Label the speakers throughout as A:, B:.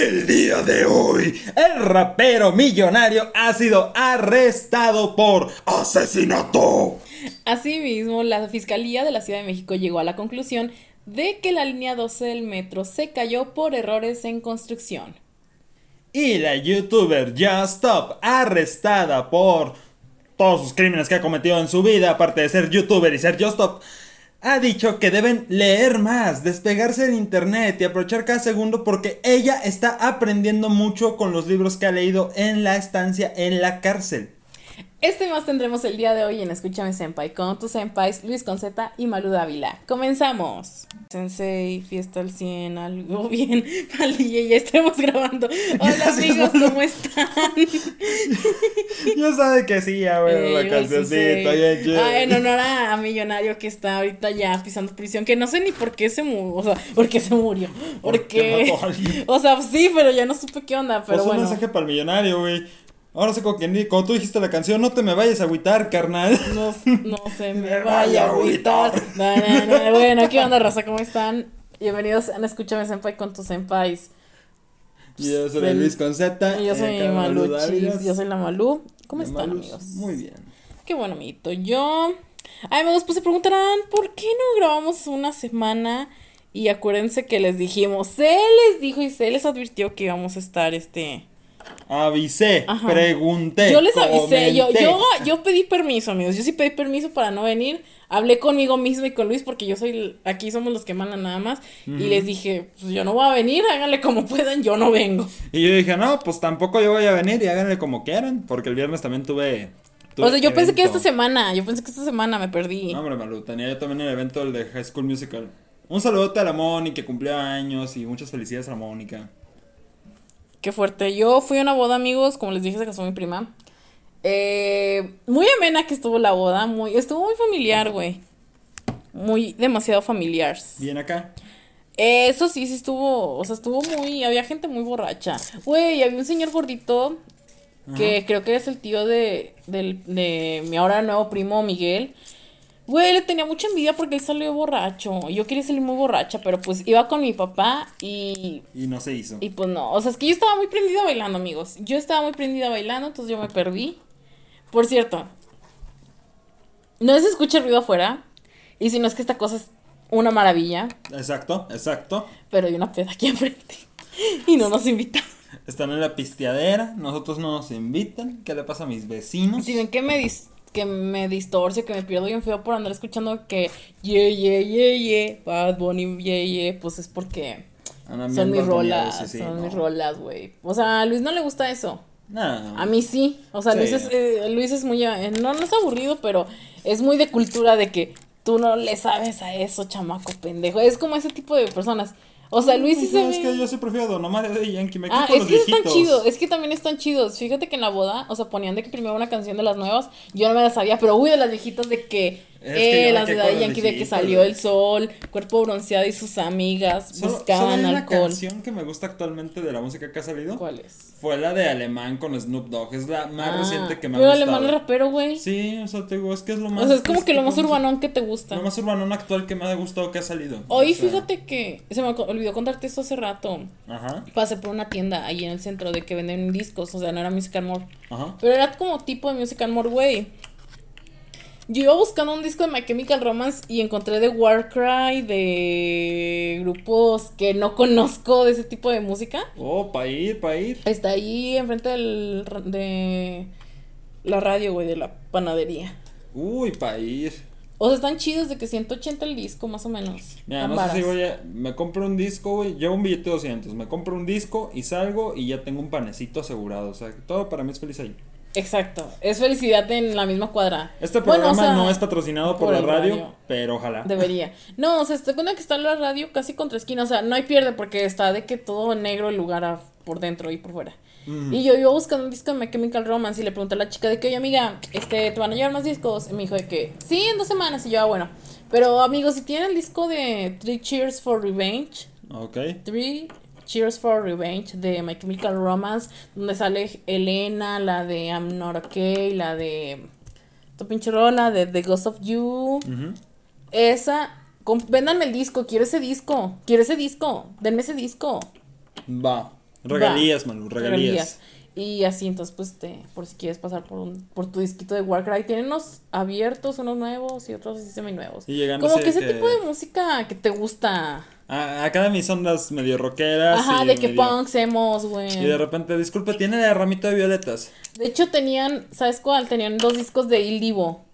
A: El día de hoy, el rapero millonario ha sido arrestado por asesinato.
B: Asimismo, la Fiscalía de la Ciudad de México llegó a la conclusión de que la línea 12 del metro se cayó por errores en construcción.
A: Y la youtuber Just Stop, arrestada por todos sus crímenes que ha cometido en su vida, aparte de ser youtuber y ser Just Stop, ha dicho que deben leer más, despegarse del internet y aprovechar cada segundo porque ella está aprendiendo mucho con los libros que ha leído en la estancia en la cárcel.
B: Este más tendremos el día de hoy en Escúchame Senpai con tus senpais Luis Conceta y Malu Dávila. Comenzamos. Sensei, fiesta al 100, algo bien. Palilla, ya estamos grabando. Hola amigos, ¿cómo están?
A: ya sabe que sí, ya bueno, la cancioncita,
B: Ah, en honor a, Millonario que está ahorita ya pisando prisión, que no sé ni por qué se murió, o sea, por qué se murió. Porque, o sea, sí, pero ya no supe qué onda, pero
A: pues
B: bueno.
A: un mensaje para el millonario, güey. Ahora sé con quién, como tú dijiste la canción, no te me vayas a agüitar, carnal.
B: No, no se me vaya a agüitar. bueno, ¿qué onda, raza? ¿Cómo están? Bienvenidos a Escúchame Senpai con tus senpais.
A: Yo soy Luis Conceta.
B: Y yo soy Malu Yo soy la Malu. ¿Cómo están, amigos?
A: Muy bien.
B: Qué bueno, amiguito. Yo. Ay, amigos, pues se preguntarán, ¿por qué no grabamos una semana? Y acuérdense que les dijimos, se les dijo y se les advirtió que íbamos a estar este
A: Avisé, pregunté.
B: Yo les avisé, yo, yo, yo pedí permiso, amigos. Yo sí pedí permiso para no venir. Hablé conmigo mismo y con Luis porque yo soy, aquí somos los que mandan nada más. Y les dije, pues yo no voy a venir, háganle como puedan, yo no vengo.
A: Y yo dije, no, pues tampoco yo voy a venir y háganle como quieran. Porque el viernes también tuve.
B: o sea, yo pensé que esta semana, yo pensé que esta semana me perdí.
A: No, hombre, Malu, tenía yo también el evento del de High School Musical. Un saludote a la Mónica que cumplió años y muchas felicidades a la Mónica.
B: Qué fuerte. Yo fui a una boda, amigos, como les dije, se casó mi prima. Eh, muy amena que estuvo la boda, muy, estuvo muy familiar, güey. Muy demasiado familiar.
A: Bien acá.
B: Eso sí, sí estuvo, o sea, estuvo muy, había gente muy borracha. Güey, había un señor gordito que creo que es el tío de, del, de mi ahora nuevo primo Miguel. Güey, le tenía mucha envidia porque él salió borracho. Yo quería salir muy borracha, pero pues iba con mi papá y.
A: Y no se hizo.
B: Y pues no. O sea, es que yo estaba muy prendida bailando, amigos. Yo estaba muy prendida bailando, entonces yo me perdí. Por cierto, no se escucha ruido afuera. Y si no es que esta cosa es una maravilla.
A: Exacto, exacto.
B: Pero hay una peda aquí enfrente. Y no nos invitan.
A: Están en la pisteadera, nosotros no nos invitan. ¿Qué le pasa a mis vecinos?
B: Si ven que me dis que me distorce, que me pierdo bien feo por andar escuchando que ye, ye, ye, ye, Bad Bunny, ye, ye, pues es porque son mis rolas, son mis rolas, güey. O sea, a Luis no le gusta eso.
A: No.
B: A mí sí. O sea, Luis, es, eh, Luis es muy, eh, no, no es aburrido, pero es muy de cultura de que tú no le sabes a eso, chamaco pendejo. Es como ese tipo de personas. O sea, Luis sí se
A: Es que yo sí prefiero Don Omar de Yankee, me
B: Ah, es que están chidos, es que también están chidos. Fíjate que en la boda, o sea, ponían de que primero una canción de las nuevas, yo no me la sabía, pero uy, de las viejitas de que eh, las de Yankee de que salió el sol, cuerpo bronceado y sus amigas buscaban alcohol.
A: una canción que me gusta actualmente de la música que ha salido.
B: ¿Cuál es?
A: Fue la de Alemán con Snoop Dogg, es la más ah, reciente que me ha
B: gustado. Pero Alemán es rapero, güey.
A: Sí, o sea, te digo, es que es lo más.
B: O sea, es como que lo más urbanón que te gusta.
A: Lo más urbanón actual que me ha gustado que ha salido.
B: Hoy fíjate que se me olvidó contarte esto hace rato. Ajá. Pasé por una tienda ahí en el centro de que venden discos, o sea, no era Music and More. Ajá. Pero era como tipo de Music and More, güey. Yo iba buscando un disco de My Chemical Romance y encontré de Warcry, de grupos que no conozco de ese tipo de música.
A: Oh, para ir, para ir.
B: Está ahí enfrente del, de la radio, güey, de la panadería.
A: Uy, para ir.
B: O sea, están chidos de que 180 el disco, más o menos.
A: Mira, no sé si voy a, me compro un disco, güey, llevo un billete de 200, me compro un disco y salgo y ya tengo un panecito asegurado. O sea, todo para mí es feliz ahí.
B: Exacto, es felicidad en la misma cuadra.
A: Este programa no es patrocinado por, la radio, pero ojalá.
B: Debería. No, o sea, estoy cuenta que está la radio casi contra esquina, o sea, no hay pierde porque está de que todo negro el lugar por dentro y por fuera. Y yo iba buscando un disco de My Chemical Romance y le pregunté a la chica de que, oye amiga, este, ¿te van a llevar más discos? Y me dijo de que, sí, en dos semanas. Y yo, ah, bueno. Pero amigos, si tienen el disco de Three Cheers for Revenge.
A: Ok.
B: Three Cheers for Revenge de My Chemical Romance, donde sale Elena, la de I'm Not Okay, la de tu pinche rola, de The Ghost of You. Esa, véndanme el disco, quiero ese disco, quiero ese disco, denme ese disco.
A: Va. Regalías, Manu, regalías.
B: Y así, entonces, pues, te, por si quieres pasar por un, por tu disquito de Warcry, tienen unos abiertos, unos nuevos y otros. Y llegando Como que ese tipo de música que te gusta.
A: Acá de mis ondas medio rockeras.
B: Ajá, de que punks, emos, güey.
A: Y de repente, disculpe, tiene de ramito de violetas.
B: De hecho, tenían, ¿sabes cuál? Tenían dos discos de Il Divo.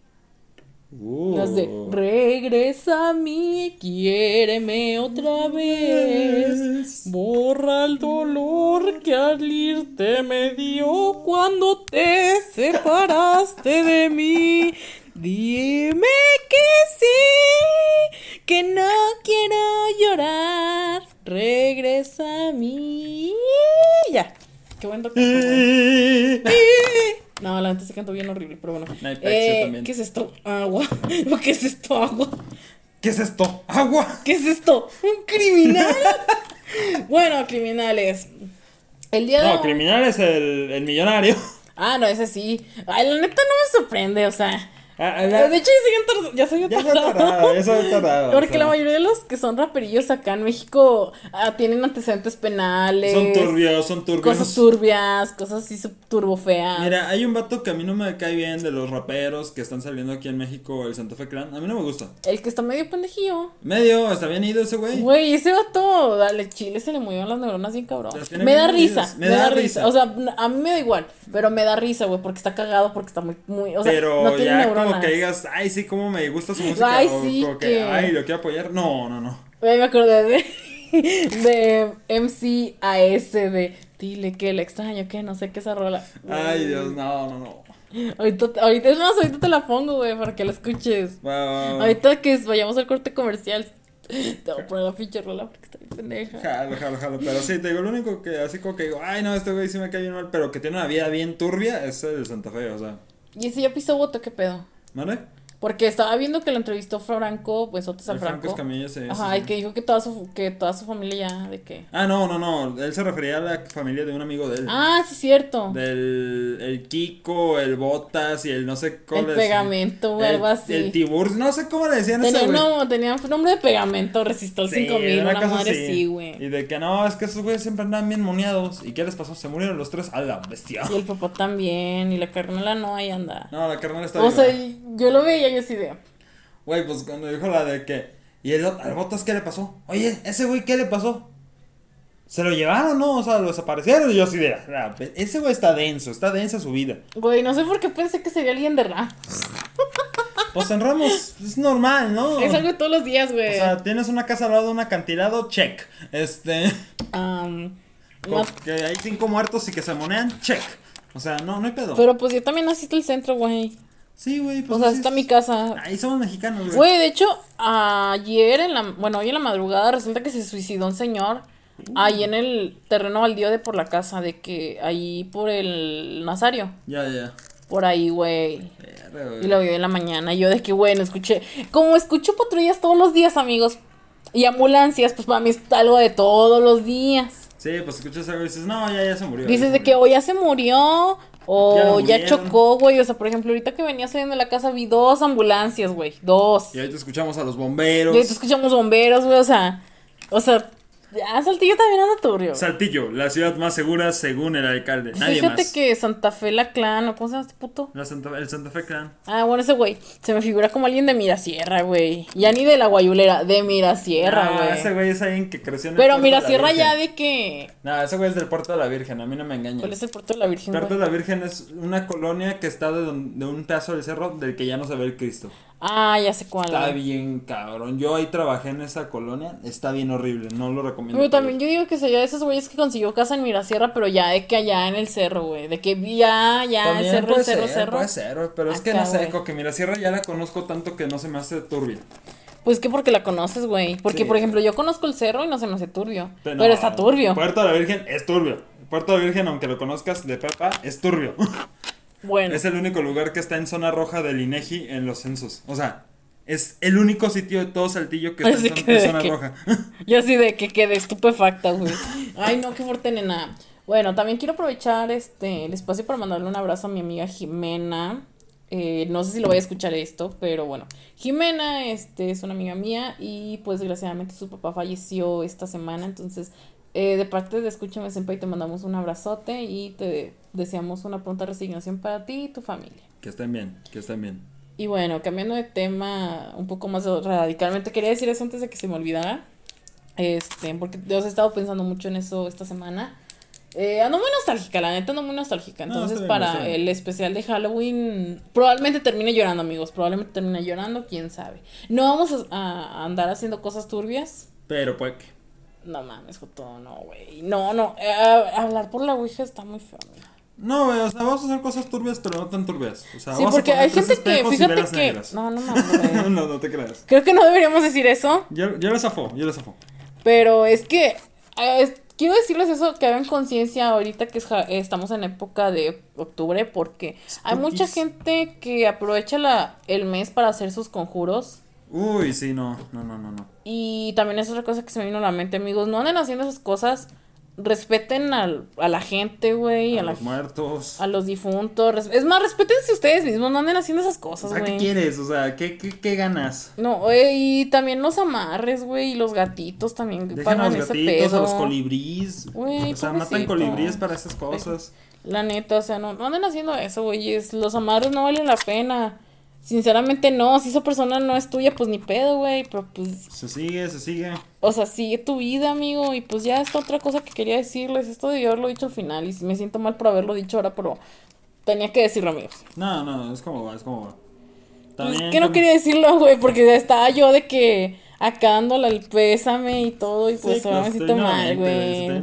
B: Las de uh. regresa a mí, quiéreme otra vez. Borra el dolor que al irte me dio cuando te separaste de mí. Dime que sí, que no quiero llorar. Regresa a mí. Ya. Qué buen doctor. No, la gente se cantó bien horrible, pero bueno. Eh, ¿Qué es esto? Agua. ¿Qué es esto? Agua.
A: ¿Qué es esto? Agua.
B: ¿Qué es esto? ¿Un criminal? bueno, criminales.
A: El día de No, criminal es el, el millonario.
B: Ah, no, ese sí. Ay, la neta no me sorprende, o sea. Ah, de hecho, ya se ya tardado. Ya se tardado. Porque la mayoría de los que son raperillos acá en México ah, tienen antecedentes penales.
A: Son turbios, son turbios.
B: Cosas turbias, cosas así turbo feas.
A: Mira, hay un vato que a mí no me cae bien de los raperos que están saliendo aquí en México, el Santa Fe Clan. A mí no me gusta.
B: El que está medio pendejillo.
A: Medio, está bien ido ese güey.
B: Güey, ese vato, dale, chile, se le movieron las neuronas bien cabrón. Me da risa, me, da, risa. O sea, a mí me da igual, pero me da risa, güey, porque está cagado, porque está muy, muy, o sea,
A: pero no tiene neuronas como que digas, ay, sí, cómo me gusta su música. Ay, sí. O como que, ay, lo quiero apoyar. No, no, no.
B: Me acordé de, de MCAS, de dile que le extraño, que no sé qué esa rola.
A: Ay, Dios, no, no, no.
B: Ahorita, ahorita es más, ahorita te la pongo, güey, para que la escuches. Ahorita que vayamos al corte comercial, te voy a poner la pinche rola porque está bien pendeja.
A: Jalo, jalo, jalo. Pero sí, te digo, lo único que así como que digo, ay, no, este güey sí me cae bien mal, pero que tiene una vida bien turbia es el de Santa Fe, o sea.
B: ¿Y si yo piso voto, qué pedo? ¿Vale? Porque estaba viendo que lo entrevistó Franco, pues Otis al Franco. Franco sí, Ajá, y que dijo que toda su, que toda su familia ya, de qué.
A: Ah, no, no, no. Él se refería a la familia de un amigo de él.
B: Ah, sí, cierto.
A: Del el Kiko, el Botas y el no sé
B: cómo. El pegamento o algo así.
A: El Tibur, no sé cómo le decían
B: tenía, ese No, tenía nombre de pegamento, resistol sí, 5000, una, una madre
A: sí, güey. Y de que no, es que esos güeyes siempre andaban bien moneados. ¿Y qué les pasó? Se murieron los tres a la bestia.
B: Y el papá también, y la carnala no, ahí anda.
A: No, la carnala está
B: O sea, yo lo veía yo así de.
A: Güey, pues cuando dijo la de que. ¿Y el, al Botas qué le pasó? Oye, ese güey, ¿qué le pasó? ¿Se lo llevaron no? O sea, lo desaparecieron. Y yo así de. Ah, ese güey está denso, está densa su vida.
B: Güey, no sé por qué pensé que sería alguien de Ramos.
A: Pues en Ramos es normal, ¿no?
B: Es algo de todos los días, güey.
A: O sea, tienes una casa al lado de un acantilado, check. Este. Um, Que hay cinco muertos y que se monean, check. O sea, no, no hay pedo.
B: Pero pues yo también asisto el centro, güey.
A: Sí, güey. Pues
B: o sea, está mi casa.
A: Ahí somos mexicanos, güey.
B: Güey, de hecho, ayer en la. Bueno, hoy en la madrugada resulta que se suicidó un señor. Ahí en el terreno baldío de por la casa, de que ahí por el Nazario.
A: Ya, ya.
B: Por ahí, güey. Y lo vi en la mañana. Y yo de que, bueno, escuché. Como escucho patrullas todos los días, amigos. Y ambulancias, pues para mí es algo de todos los días.
A: Sí, pues escuchas algo y dices, no, ya, ya se murió.
B: Dices de que o ya se murió, o ya, chocó, güey. O sea, por ejemplo, ahorita que venía saliendo de la casa vi dos ambulancias, güey. Dos.
A: Y ahorita escuchamos a los bomberos.
B: Y ahorita escuchamos bomberos, güey. O sea, o sea, Ah, Saltillo también anda turbio.
A: Saltillo, la ciudad más segura según el alcalde. Nadie
B: Fíjate que Santa Fe la clan, ¿o cómo se llama este puto?
A: el Santa Fe clan.
B: Ah, bueno, ese güey. Se me figura como alguien de Mirasierra, güey. Ya ni de la Guayulera, de Mirasierra, güey.
A: ese güey es alguien que creció en
B: el Pero Mirasierra ya de que.
A: No, ese güey es del Puerto de la Virgen, a mí no me engañes.
B: ¿Cuál es el Puerto de la Virgen?
A: El Puerto de la Virgen es una colonia que está de, de un pedazo del cerro del que ya no se ve el Cristo.
B: Ah, ya sé cuál.
A: Está bien cabrón. Yo ahí trabajé en esa colonia. Está bien horrible. No lo recomiendo.
B: Pero también yo digo que sería de esos güeyes que consiguió casa en Mirasierra, pero ya de que allá en el cerro, güey. De que ya, ya, el cerro, cerro, cerro.
A: Puede ser, pero es que no sé, que Mirasierra ya la conozco tanto que no se me hace turbio.
B: Pues que porque la conoces, güey. Porque, por ejemplo, yo conozco el cerro y no se me hace turbio. Pero, está turbio.
A: Puerto de la Virgen es turbio. Puerto de la Virgen, aunque lo conozcas de pepa, es turbio. Bueno. Es el único lugar que está en zona roja del INEGI en los censos. O sea, es el único sitio de todo Saltillo que está en, zona roja.
B: Yo así de que quedé estupefacta, güey. Ay, no, qué fuerte, nena. Bueno, también quiero aprovechar este el espacio para mandarle un abrazo a mi amiga Jimena. Eh, no sé si lo voy a escuchar esto, pero bueno. Jimena este, es una amiga mía y pues desgraciadamente su papá falleció esta semana, entonces Eh, de parte de Escúchame Senpai te mandamos un abrazote y te deseamos una pronta resignación para ti y tu familia.
A: Que estén bien, que estén bien.
B: Y bueno, cambiando de tema un poco más radicalmente, quería decir eso antes de que se me olvidara. Este, porque yo he estado pensando mucho en eso esta semana. Eh, ando muy nostálgica, la neta ando muy nostálgica. Entonces, para el especial de Halloween, probablemente termine llorando, amigos. Probablemente termine llorando, quién sabe. No vamos a, andar haciendo cosas turbias.
A: Pero pues
B: No mames, Joto, no, güey. No, no. Eh, hablar por la Ouija está muy feo,
A: No, güey, o sea, vamos a hacer cosas turbias, pero no tan turbias. O sea,
B: sí, porque hay gente que, fíjate que. No, no mames.
A: no, no te creas.
B: Creo que no deberíamos decir eso.
A: Yo, yo le zafo, yo le zafo.
B: Pero es que. Eh, quiero decirles eso, que hagan conciencia ahorita que estamos en época de octubre, porque hay mucha gente que aprovecha la, el mes para hacer sus conjuros.
A: Uy, sí, no, no, no, no, no.
B: Y también es otra cosa que se me vino a la mente, amigos, no anden haciendo esas cosas respeten al, a la gente, güey.
A: A, los muertos.
B: A los difuntos. Es más, respétense ustedes mismos, no anden haciendo esas cosas, güey.
A: ¿qué quieres? O sea, ¿qué, qué, qué ganas?
B: No, y también los amarres, güey, y los gatitos también
A: a los gatitos, a los colibríes. Güey, o sea, matan colibríes para esas cosas.
B: La neta, o sea, no, no anden haciendo eso, güey. Los amarres no valen la pena. Sinceramente no, si esa persona no es tuya, pues ni pedo, güey, pero pues...
A: Se sigue, se sigue.
B: O sea, sigue tu vida, amigo, y pues ya esta otra cosa que quería decirles, esto de haberlo dicho al final, y me siento mal por haberlo dicho ahora, pero tenía que decirlo, amigos.
A: No, no, es como es como.
B: También es que no quería decirlo, güey, porque estaba yo de que acá dándole el pésame y todo, y pues ahora me siento mal, güey.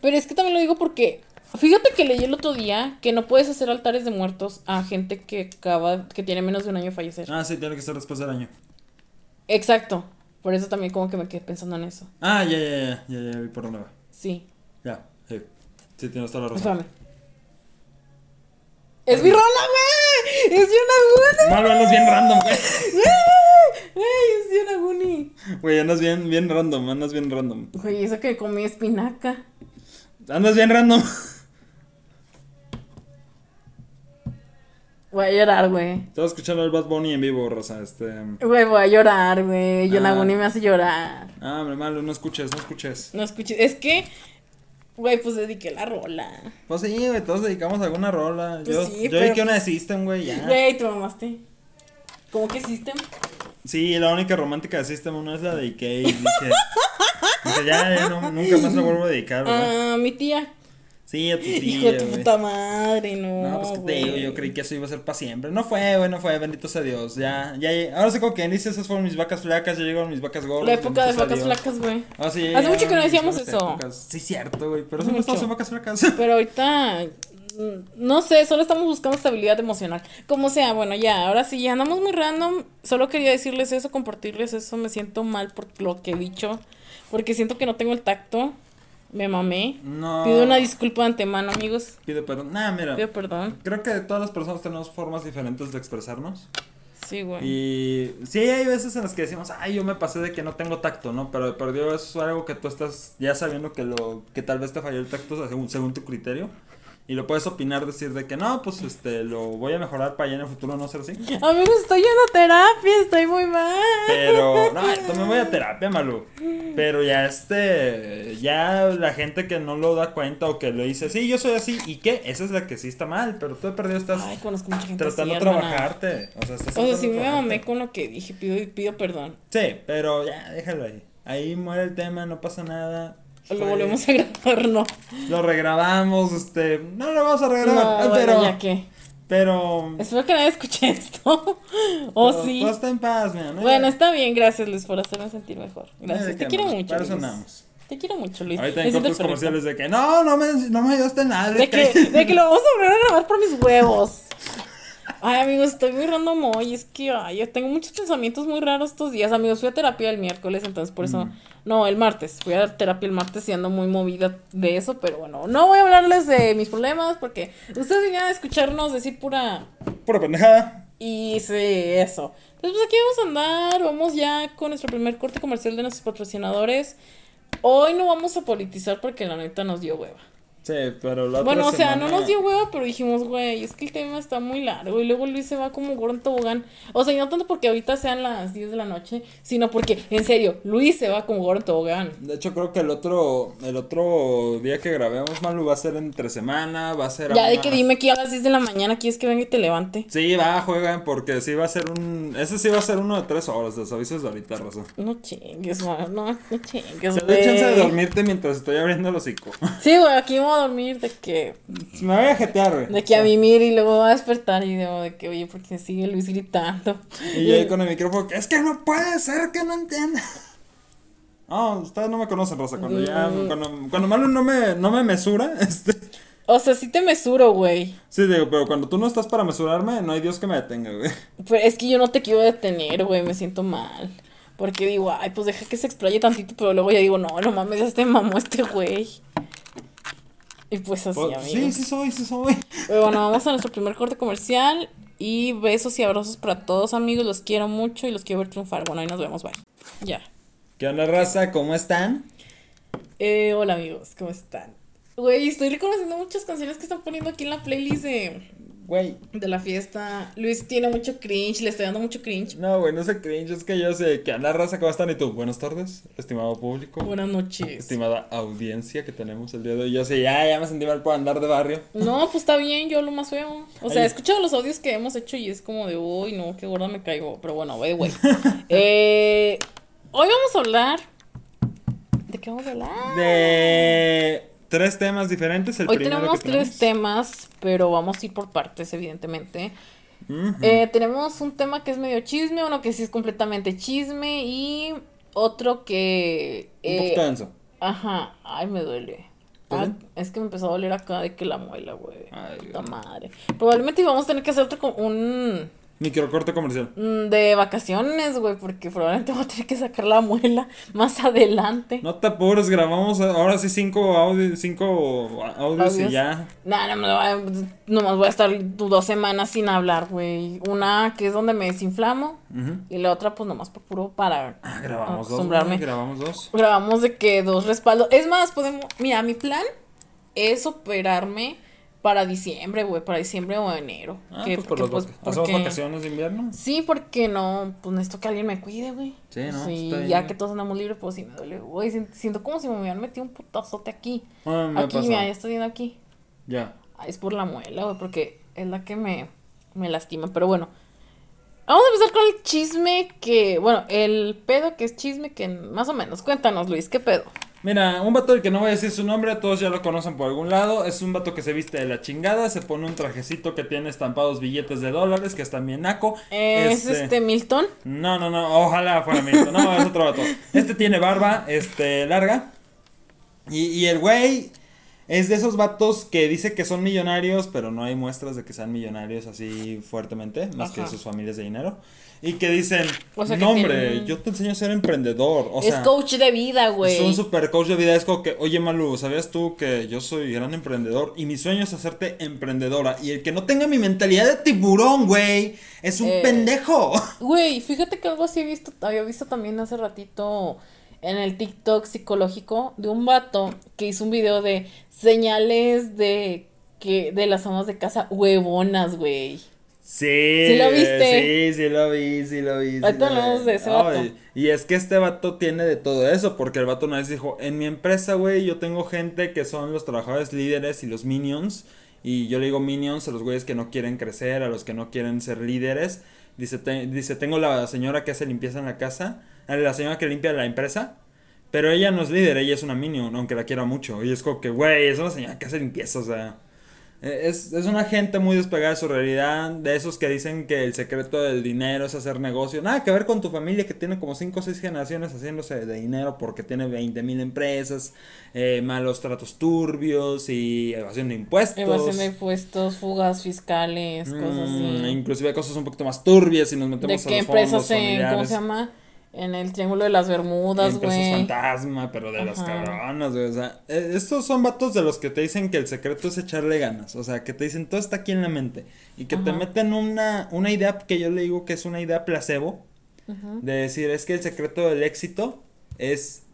B: Pero es que también lo digo porque Fíjate que leí el otro día que no puedes hacer altares de muertos a gente que acaba, que tiene menos de un año de fallecer.
A: Ah, sí, tiene que ser después del año.
B: Exacto. Por eso también como que me quedé pensando en eso.
A: Ah, ya, ya, ya, ya, ya, vi por dónde va.
B: Sí.
A: Ya, sí. Sí, tienes toda la razón. Espérame.
B: ¡Es mi rola, güey! ¡Es
A: Yonaguni! Malo, andas bien random, güey.
B: ¡Ey, es Yonaguni!
A: Güey, andas bien, bien random, andas bien random.
B: Güey, eso que comí espinaca.
A: Andas bien random.
B: Voy a llorar, güey.
A: Estaba escuchando el Bad Bunny en vivo, Rosa. Este.
B: Güey, voy a llorar, güey. Yonaguni ah. me hace llorar.
A: Ah, hombre, malo, no escuches, no escuches.
B: No escuches. Es que. Güey, pues dediqué la rola.
A: Pues sí, güey, todos dedicamos alguna rola. Pues yo sí, yo dediqué una de pues System, güey, ya.
B: Güey, tú mamaste. ¿Cómo que System?
A: Sí, la única romántica de System una es la dediqué y dije. dije ya, ya no, nunca más la vuelvo a dedicar,
B: Ah, mi tía.
A: Sí, a tu tía.
B: Hijo de tu puta madre, no.
A: No, pues que te digo, yo creí que eso iba a ser para siempre. No fue, güey, no fue, bendito sea Dios. Ya, ya, ahora sé como que dice, esas fueron mis vacas flacas, ya llegaron mis vacas gordas.
B: La época de vacas flacas, güey.
A: Ah, sí,
B: Hace mucho que no decíamos eso.
A: Sí, cierto, güey, pero siempre estamos en vacas flacas.
B: Pero ahorita, mm, no sé, solo estamos buscando estabilidad emocional. Como sea, bueno, ya, ahora sí, ya andamos muy random. Solo quería decirles eso, compartirles eso. Me siento mal por lo que he dicho, porque siento que no tengo el tacto. Me mamé. No. Pido una disculpa de antemano, amigos.
A: Pido perdón. Nah, mira.
B: Pido perdón.
A: Creo que todas las personas tenemos formas diferentes de expresarnos.
B: Sí, güey.
A: Y sí hay veces en las que decimos, ay, yo me pasé de que no tengo tacto, ¿no? Pero perdió eso es algo que tú estás ya sabiendo que lo que tal vez te falló el tacto según, según tu criterio. Y lo puedes opinar, decir de que no, pues este, lo voy a mejorar para allá en el futuro no ser así.
B: Amigos, estoy yendo a terapia, estoy muy mal.
A: Pero, no, también voy a terapia, Malu. Pero ya este, ya la gente que no lo da cuenta o que lo dice, sí, yo soy así, ¿y qué? Esa es la que sí está mal, pero tú de perdido estás
B: Ay, conozco mucha gente
A: tratando de trabajarte. O sea,
B: estás o sea si me mamé con lo que dije, pido, pido perdón.
A: Sí, pero ya, déjalo ahí. Ahí muere el tema, no pasa nada
B: lo volvemos a grabar, no.
A: Lo regrabamos, este. No lo vamos a regrabar. No, pero. ya que. Pero.
B: Espero que nadie escuche esto. o oh, sí.
A: Todo está en paz,
B: Bueno, está bien, gracias Luis por hacerme sentir mejor. Gracias. Te quiero mucho. Para Luis. Te quiero mucho, Luis.
A: Ahorita hay cortos comerciales de que no, no me, no me ayudaste en nada.
B: De que, de que lo vamos a volver a grabar por mis huevos. Ay, amigos, estoy muy random hoy. Es que ay, yo tengo muchos pensamientos muy raros estos días. Amigos, fui a terapia el miércoles, entonces por eso. Mm. No, el martes. Fui a terapia el martes y ando muy movida de eso, pero bueno, no voy a hablarles de mis problemas porque ustedes vinieron a escucharnos decir pura.
A: Pura pendejada.
B: Y sí, eso. Entonces, pues aquí vamos a andar. Vamos ya con nuestro primer corte comercial de nuestros patrocinadores. Hoy no vamos a politizar porque la neta nos dio hueva.
A: Sí, pero la
B: Bueno, o sea, no nos dio huevo, pero dijimos, güey, es que el tema está muy largo. Y luego Luis se va como gordo en tobogán. O sea, y no tanto porque ahorita sean las 10 de la noche, sino porque, en serio, Luis se va como gordo en tobogán.
A: De hecho, creo que el otro, el otro día que grabemos, Malu, va a ser entre semana, va a ser.
B: Ya de que dime que a las 10 de la mañana quieres que venga y te levante.
A: Sí, va, juegan, porque sí va a ser un. Ese sí va a ser uno de tres horas, de avisos de ahorita, Rosa.
B: No chingues, no, no chingues.
A: Te doy chance de dormirte mientras estoy abriendo el hocico.
B: Sí, güey, aquí vamos a dormir de que.
A: Me voy a jetear, güey.
B: De que a mimir y luego va a despertar y digo de que, oye, porque sigue Luis gritando.
A: Y yo ahí con el micrófono, es que no puede ser que no entienda. Ah, ustedes no me conocen, Rosa. Cuando ya. Mm. Cuando, cuando Malu no me, no me mesura, este.
B: O sea, sí te mesuro, güey.
A: Sí, digo, pero cuando tú no estás para mesurarme, no hay Dios que me detenga, güey.
B: Pues es que yo no te quiero detener, güey, me siento mal. Porque digo, ay, pues deja que se explaye tantito, pero luego ya digo, no, no mames, este mamó este güey. Y pues así,
A: pues, amigos. Sí, sí soy, sí soy.
B: Pero bueno, vamos a nuestro primer corte comercial. Y besos y abrazos para todos, amigos. Los quiero mucho y los quiero ver triunfar. Bueno, ahí nos vemos, bye. Ya.
A: ¿Qué onda, raza? ¿Cómo están?
B: Eh, hola, amigos, ¿cómo están? Güey, estoy reconociendo muchas canciones que están poniendo aquí en la playlist de Güey. De la fiesta. Luis tiene mucho cringe, le estoy dando mucho cringe.
A: No, güey, no sé cringe, es que yo sé que anda raza, ¿cómo están? Y tú, buenas tardes, estimado público.
B: Buenas noches.
A: Estimada audiencia que tenemos el día de hoy. Yo sé, ya, ya me sentí mal por andar de barrio.
B: No, pues está bien, yo lo más feo. O sea, he escuchado los audios que hemos hecho y es como de, uy, no, qué gorda me caigo. Pero bueno, güey, güey. eh, hoy vamos a hablar. ¿De qué vamos a hablar?
A: De tres temas diferentes.
B: El Hoy tenemos, tres temas, pero vamos a ir por partes, evidentemente. Eh, tenemos un tema que es medio chisme, uno que sí es completamente chisme y otro que...
A: Eh, un poquito
B: Ajá, ay, me duele. Ah, es que me empezó a doler acá de que la muela, güey. Ay, Puta madre. Probablemente vamos a tener que hacer otro un
A: Microcorte comercial.
B: Mm, de vacaciones, güey, porque probablemente voy a tener que sacar la muela más adelante.
A: No te apures, grabamos ahora sí cinco, audios cinco audios, y ya.
B: No, no, nomás voy a estar dos semanas sin hablar, güey. Una que es donde me desinflamo y la otra pues nomás por puro para
A: ah, grabamos dos, grabamos dos.
B: Grabamos de que dos respaldos. Es más, podemos, mira, mi plan es operarme para diciembre, güey, para diciembre o enero.
A: Ah, pues por los pues, ¿Hacemos vacaciones de invierno?
B: Sí, porque no, pues necesito que alguien me cuide, güey.
A: Sí, ¿no?
B: Sí, ya que todos andamos libres, pues sí me duele, güey. Siento como si me hubieran metido un putazote aquí. Ah, me aquí, mira, ya estoy viendo aquí.
A: Ya.
B: es por la muela, güey, porque es la que me, me lastima. Pero bueno, vamos a empezar con el chisme que, bueno, el pedo que es chisme que más o menos. Cuéntanos, Luis, ¿qué pedo?
A: Mira, un vato del que no voy a decir su nombre, todos ya lo conocen por algún lado. Es un vato que se viste de la chingada, se pone un trajecito que tiene estampados billetes de dólares, que está bien naco.
B: ¿Es este, este Milton?
A: No, no, no, ojalá fuera Milton. No, es otro vato. Este tiene barba, este, larga. Y, y el güey es de esos vatos que dice que son millonarios, pero no hay muestras de que sean millonarios así fuertemente, más que sus familias de dinero. Y que dicen, no hombre, yo te enseño a ser emprendedor. O
B: es coach de vida, güey.
A: Es un super coach de vida. Es como que, oye Malu, ¿sabías tú que yo soy gran emprendedor? Y mi sueño es hacerte emprendedora. Y el que no tenga mi mentalidad de tiburón, güey, es un eh, pendejo.
B: Güey, fíjate que algo así he visto, había visto también hace ratito en el TikTok psicológico de un vato que hizo un video de señales de que de las amas de casa huevonas, güey.
A: Sí.
B: ¿Sí lo viste?
A: Sí, sí lo vi, sí lo vi.
B: Ahorita hablamos de ese vato.
A: y es que este vato tiene de todo eso, porque el vato una vez dijo, en mi empresa, güey, yo tengo gente que son los trabajadores líderes y los minions. Y yo le digo minions a los güeyes que no quieren crecer, a los que no quieren ser líderes. Dice, dice tengo la señora que hace limpieza en la casa, la señora que limpia la empresa. Pero ella no es líder, ella es una minion, aunque la quiera mucho. Y es como que, güey, es una señora que hace limpieza, o sea. E, es, es, una gente muy despegada de su realidad, de esos que dicen que el secreto del dinero es hacer negocio. Nada que ver con tu familia que tiene como 5 o 6 generaciones haciéndose de dinero porque tiene 20 mil empresas, eh, malos tratos turbios y evasión de impuestos.
B: Evasión de impuestos, fugas fiscales, cosas así.
A: Mm, inclusive cosas un poquito más turbias y nos metemos
B: ¿De qué empresas en, ¿cómo se llama? En el Triángulo de las Bermudas, güey.
A: fantasma, pero de las cabronas, güey. O sea, e, estos son vatos de los que te dicen que el secreto es echarle ganas. O sea, que te dicen todo está aquí en la mente. Y que te meten una, una idea que yo le digo que es una idea placebo. De decir, es que el secreto del éxito es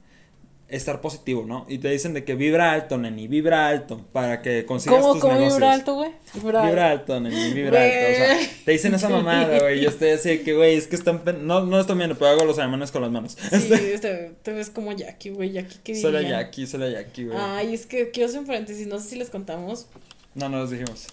A: estar positivo, ¿no? Y te dicen de que vibra alto, neni, vibra alto para que consigas
B: ¿Cómo, tus ¿cómo vibra alto, güey?
A: Vibra, alto, neni, vibra alto. O sea, te dicen esa mamada, güey. Yo estoy así que, güey, es que están. No, no están viendo, pero hago los ademanes con las manos.
B: Sí, este... te, te, ves como Jackie, güey. Jackie, ¿qué
A: Solo Jackie, solo Jackie, güey.
B: Ay, es que quiero hacer un paréntesis. No sé si les contamos.
A: No, no los dijimos.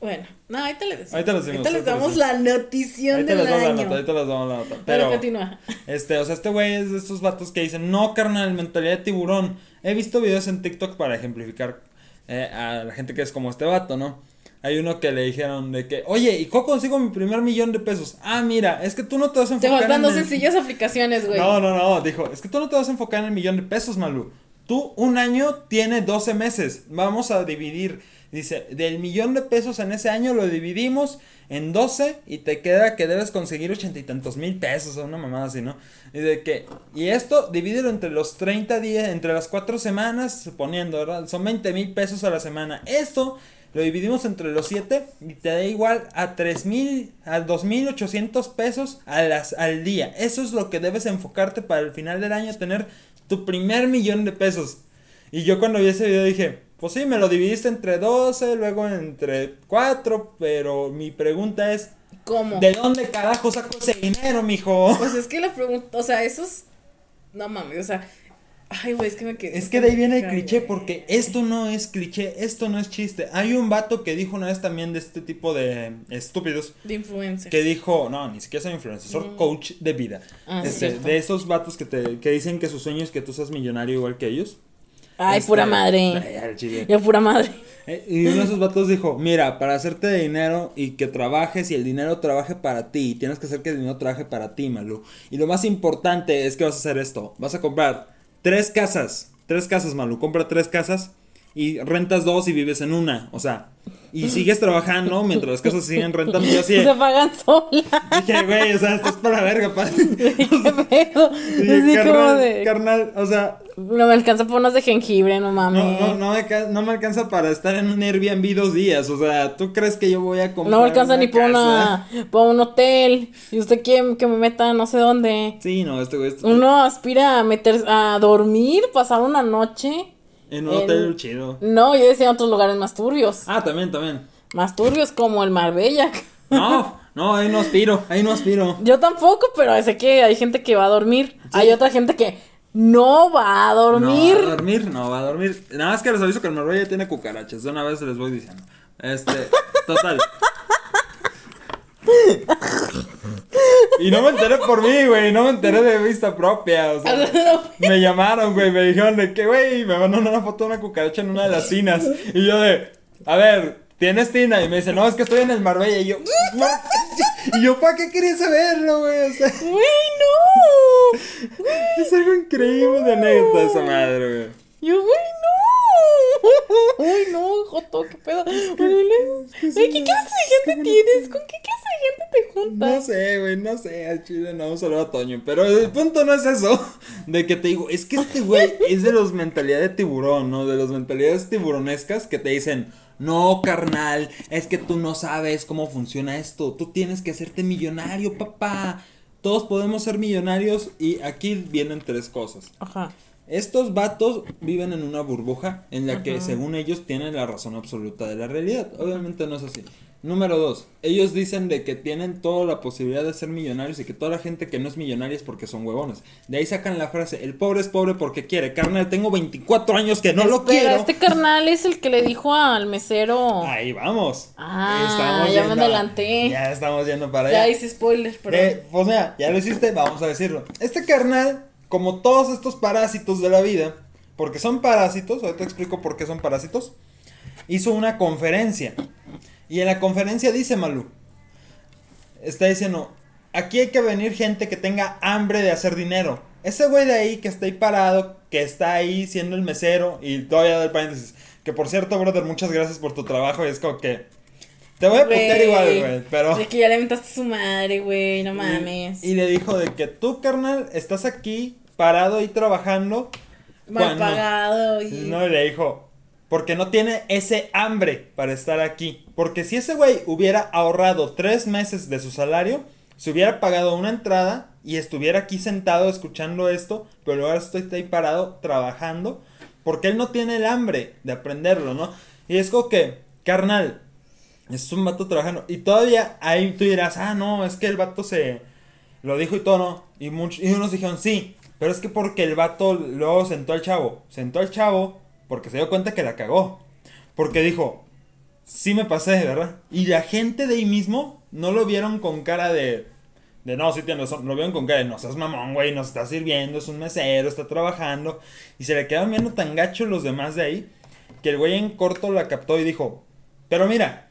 B: Bueno, no, ahorita les decimos.
A: Ahorita les, decimos,
B: ahorita les damos la notición del
A: les
B: año.
A: La nota, ahorita les damos la nota. Pero, continúa. Este, o sea, este güey es de estos vatos que dicen, no, carnal, mentalidad de tiburón. He visto videos en TikTok para ejemplificar eh, a la gente que es como este vato, ¿no? Hay uno que le dijeron de que, oye, ¿y cómo consigo mi primer millón de pesos? Ah, mira, es que tú no te vas a
B: enfocar. Te faltan dos sencillas aplicaciones, güey.
A: No, no, no, dijo, es que tú no te vas a enfocar en el millón de pesos, Malu. Tú, un año tiene 12 meses. Vamos a dividir Dice, del millón de pesos en ese año lo dividimos en 12 y te queda que debes conseguir ochenta y tantos mil pesos o una mamada así, ¿no? Y de que, y esto divídelo entre los 30 días, entre las 4 semanas, suponiendo, ¿verdad? Son 20 mil pesos a la semana. Esto lo dividimos entre los 7 y te da igual a 3 mil, a 2.800 pesos a las, al día. Eso es lo que debes enfocarte para el final del año, tener tu primer millón de pesos. Y yo cuando vi ese video dije, pues sí, me lo dividiste entre 12, luego entre 4, pero mi pregunta es...
B: ¿Cómo?
A: ¿De dónde carajo saco ese dinero, mijo?
B: Pues es que la pregunta, o sea, esos... No mames, o sea... Ay, güey, es que me quedé...
A: Es que de ahí viene el cliché, porque esto no es cliché, esto no es chiste. Hay un vato que dijo una vez también de este tipo de estúpidos.
B: De influencers.
A: Que dijo, no, ni siquiera soy influencer, soy mm. coach de vida. Ah, este, de esos vatos que te que dicen que su sueño es que tú seas millonario igual que ellos.
B: Ay, pura este, madre. Ya pura madre.
A: Eh, y uno de esos vatos dijo, mira, para hacerte dinero y que trabajes y el dinero trabaje para ti, tienes que hacer que el dinero trabaje para ti, Malu. Y lo más importante es que vas a hacer esto. Vas a comprar tres casas. Tres casas, Malu. Compra tres casas y rentas dos y vives en una. O sea, y sigues trabajando mientras las casas siguen rentando. Yo así.
B: Se pagan solas.
A: Dije, güey, o sea, estás para verga, padre. ¿Qué
B: pedo?
A: Dije, carnal, de... carnal, o sea.
B: No me alcanza por unos de jengibre, no mames.
A: No, no, no me, no me alcanza para estar en un Airbnb dos días. O sea, ¿tú crees que yo voy a comprar?
B: No me alcanza ni por una. por un hotel. Y usted quiere que me meta no sé dónde.
A: Sí, no, este güey.
B: Uno aspira a meter. a dormir, pasar una noche
A: en un hotel chido.
B: No, yo decía en otros lugares más turbios.
A: Ah, también, también.
B: Más turbios como el Marbella.
A: No, no, ahí no aspiro, ahí no aspiro.
B: Yo tampoco, pero sé que hay gente que va a dormir. Hay otra gente que no va a dormir.
A: No va a dormir, no va a dormir. Nada más que les aviso que el Marbella tiene cucarachas. De una vez les voy diciendo. Este, total. Y no me enteré por mí, güey. No me enteré de vista propia. O sea, me llamaron, güey. Me dijeron de que, güey, me mandaron una foto de una cucaracha en una de las tinas. Y yo de, a ver, ¿tienes tina? Y me dice, no, es que estoy en el Marbella. Y yo, y yo, ¿para qué quería saberlo, güey? O sea,
B: güey, no.
A: Es algo increíble de anécdota esa madre, güey.
B: Yo, güey, no. Ay, no, Joto, qué pedo. ¿Qué, clase de gente tienes? ¿Con qué clase de gente te juntas?
A: No sé, güey, no sé. Al chile no, solo a Toño. Pero el punto no es eso. De que te digo, es que este güey es de los mentalidades de tiburón, ¿no? De los mentalidades tiburonescas que te dicen. No, carnal, es que tú no sabes cómo funciona esto. Tú tienes que hacerte millonario, papá. Todos podemos ser millonarios y aquí vienen tres cosas.
B: Ajá.
A: Estos vatos viven en una burbuja en la que según ellos tienen la razón absoluta de la realidad. Obviamente no es así. Número dos, ellos dicen de que tienen toda la posibilidad de ser millonarios y que toda la gente que no es millonaria es porque son huevones. De ahí sacan la frase, el pobre es pobre porque quiere. Carnal, tengo 24 años que no lo quiero.
B: este carnal es el que le dijo al mesero.
A: Ahí vamos.
B: Ah, ya me adelanté.
A: Ya estamos yendo para allá.
B: Ya hice spoiler, pero...
A: Eh, pues mira, ya lo hiciste, vamos a decirlo. Este carnal como todos estos parásitos de la vida, porque son parásitos, ahorita explico por qué son parásitos, hizo una conferencia. Y en la conferencia dice Malú, está diciendo, aquí hay que venir gente que tenga hambre de hacer dinero. Ese güey de ahí que está ahí parado, que está ahí siendo el mesero, y todavía del paréntesis, que por cierto, brother, muchas gracias por tu trabajo, y es como que... Te voy a putear igual, güey, pero...
B: De que ya le mentaste a su madre, güey, no mames.
A: Y, y, le dijo de que tú, carnal, estás aquí parado ahí trabajando.
B: Mal pagado. Y...
A: No, le dijo, porque no tiene ese hambre para estar aquí. Porque si ese güey hubiera ahorrado tres meses de su salario, se hubiera pagado una entrada y estuviera aquí sentado escuchando esto, pero ahora estoy ahí parado trabajando porque él no tiene el hambre de aprenderlo, ¿no? Y es como que, carnal, es un vato trabajando. Y todavía ahí tú dirás, ah, no, es que el vato se lo dijo y todo, ¿no? Y, muchos, y unos dijeron, sí, pero es que porque el vato luego sentó al chavo. Sentó al chavo porque se dio cuenta que la cagó. Porque dijo, sí me pasé, ¿verdad? Y la gente de ahí mismo no lo vieron con cara de. De no, sí tienes razón. Lo vieron con cara de no seas mamón, güey, nos está sirviendo, es un mesero, está trabajando. Y se le quedaron viendo tan gacho los demás de ahí. Que el güey en corto la captó y dijo: Pero mira,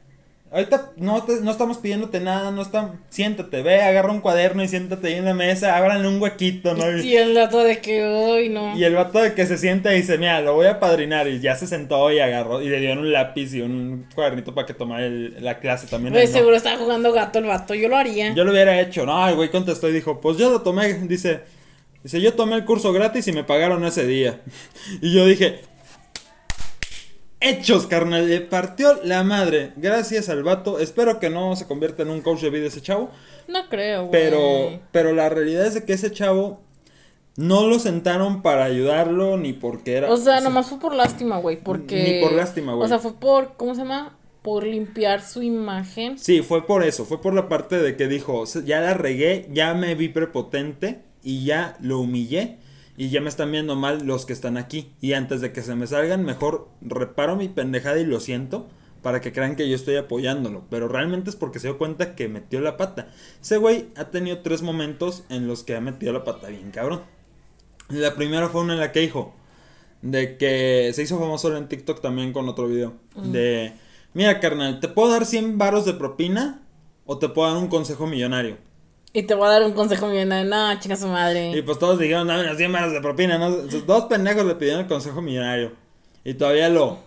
A: Ahorita no, no estamos pidiéndote nada, no está, siéntate, ve, agarra un cuaderno y siéntate ahí en la mesa, ábranle un huequito, ¿no?
B: Y, el vato de que hoy no.
A: Y el vato de que se siente y dice, mira, lo voy a padrinar y ya se sentó y agarró y le dieron un lápiz y un cuadernito para que tomara la clase también.
B: Pues seguro estaba jugando gato el vato, yo lo haría.
A: Yo lo hubiera hecho, no, el güey contestó y dijo, pues yo lo tomé, dice, dice, yo tomé el curso gratis y me pagaron ese día. y yo dije, hechos, carnal. Le partió la madre. Gracias al vato. Espero que no se convierta en un coach de vida ese chavo.
B: No creo, güey.
A: Pero, pero la realidad es de que ese chavo no lo sentaron para ayudarlo ni porque era.
B: O sea, nomás fue por lástima, güey. Porque.
A: Ni por lástima, güey.
B: O sea, fue por. ¿Cómo se llama? Por limpiar su imagen.
A: Sí, fue por eso. Fue por la parte de que dijo: Ya la regué, ya me vi prepotente y ya lo humillé y ya me están viendo mal los que están aquí. Y antes de que se me salgan, mejor reparo mi pendejada y lo siento para que crean que yo estoy apoyándolo. Pero realmente es porque se dio cuenta que metió la pata. Ese güey ha tenido tres momentos en los que ha metido la pata bien cabrón. La primera fue una en la que dijo de que se hizo famoso en TikTok también con otro video. De, mira carnal, ¿te puedo dar 100 varos de propina o te puedo dar un consejo millonario?
B: Y te voy a dar un consejo millonario. No, chica su madre.
A: Y pues todos dijeron, dame las 100 manos de propina, ¿no? dos pendejos le pidieron el consejo millonario. Y todavía lo.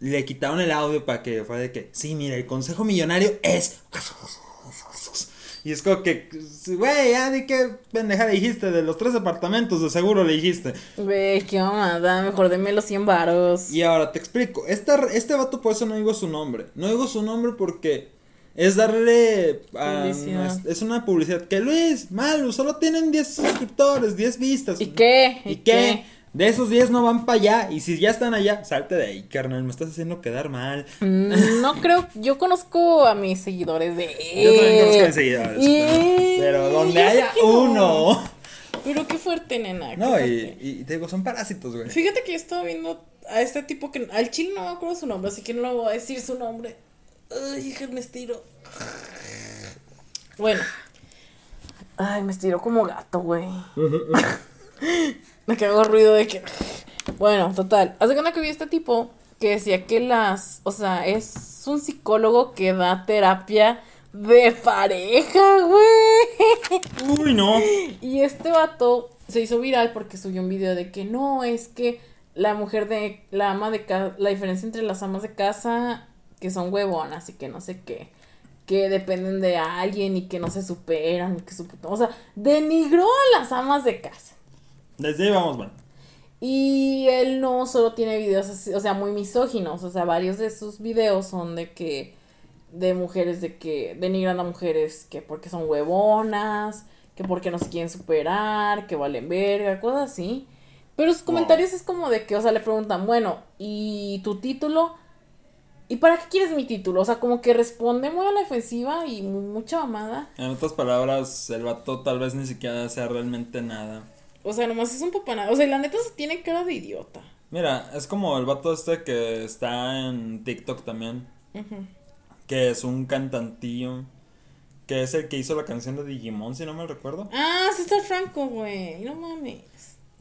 A: Le quitaron el audio para que fue de que, sí, mira, el consejo millonario es. Y es como que, güey, ya di qué pendeja dijiste, de los tres departamentos de seguro le dijiste.
B: Güey, qué mamada, mejor deme los 100 varos.
A: Y ahora te explico, este, este vato por eso no digo su nombre. No digo su nombre porque es darle es una publicidad que Luis, malo, solo tienen 10 suscriptores, 10 vistas.
B: ¿Y qué?
A: ¿Y, qué? De esos 10 no van para allá. Y si ya están allá, salte de ahí, carnal. Me estás haciendo quedar mal.
B: Mm, no creo. Yo conozco a mis seguidores de.
A: Yo también conozco a mis seguidores. Pero donde haya uno.
B: Pero qué fuerte, nena.
A: no, y, y, te digo, son parásitos, güey.
B: Fíjate que yo estaba viendo a este tipo que. Al chile no me acuerdo su nombre, así que no le voy a decir su nombre. Ay, me estiro. Bueno. Ay, me estiro como gato, güey. me cago ruido de que. Bueno, total. Hace cuenta que vi este tipo que decía que las. O sea, es un psicólogo que da terapia de pareja, güey.
A: Uy, no.
B: Y este vato se hizo viral porque subió un video de que no, es que la mujer de. La ama de casa. La diferencia entre las amas de casa que son huevonas y que no sé qué, que dependen de alguien y que no se superan, que su o sea, denigró a las amas de casa.
A: Desde ahí vamos, bueno.
B: Y él no solo tiene videos así, o sea, muy misóginos, o sea, varios de sus videos son de que, de mujeres de que denigran a mujeres que porque son huevonas, que porque no se quieren superar, que valen verga, cosas así. Pero sus comentarios es como de que, o sea, le preguntan, bueno, ¿y tu título? ¿Y para qué quieres mi título? O sea, como que responde muy a la defensiva y mucha mamada.
A: En otras palabras, el vato tal vez ni siquiera sea realmente nada.
B: O sea, nomás es un nada. O sea, la neta se tiene cara de idiota.
A: Mira, es como el vato este que está en TikTok también. Que es un cantantillo. Que es el que hizo la canción de Digimon, si no me recuerdo.
B: Ah, sí está Franco, güey. No mames.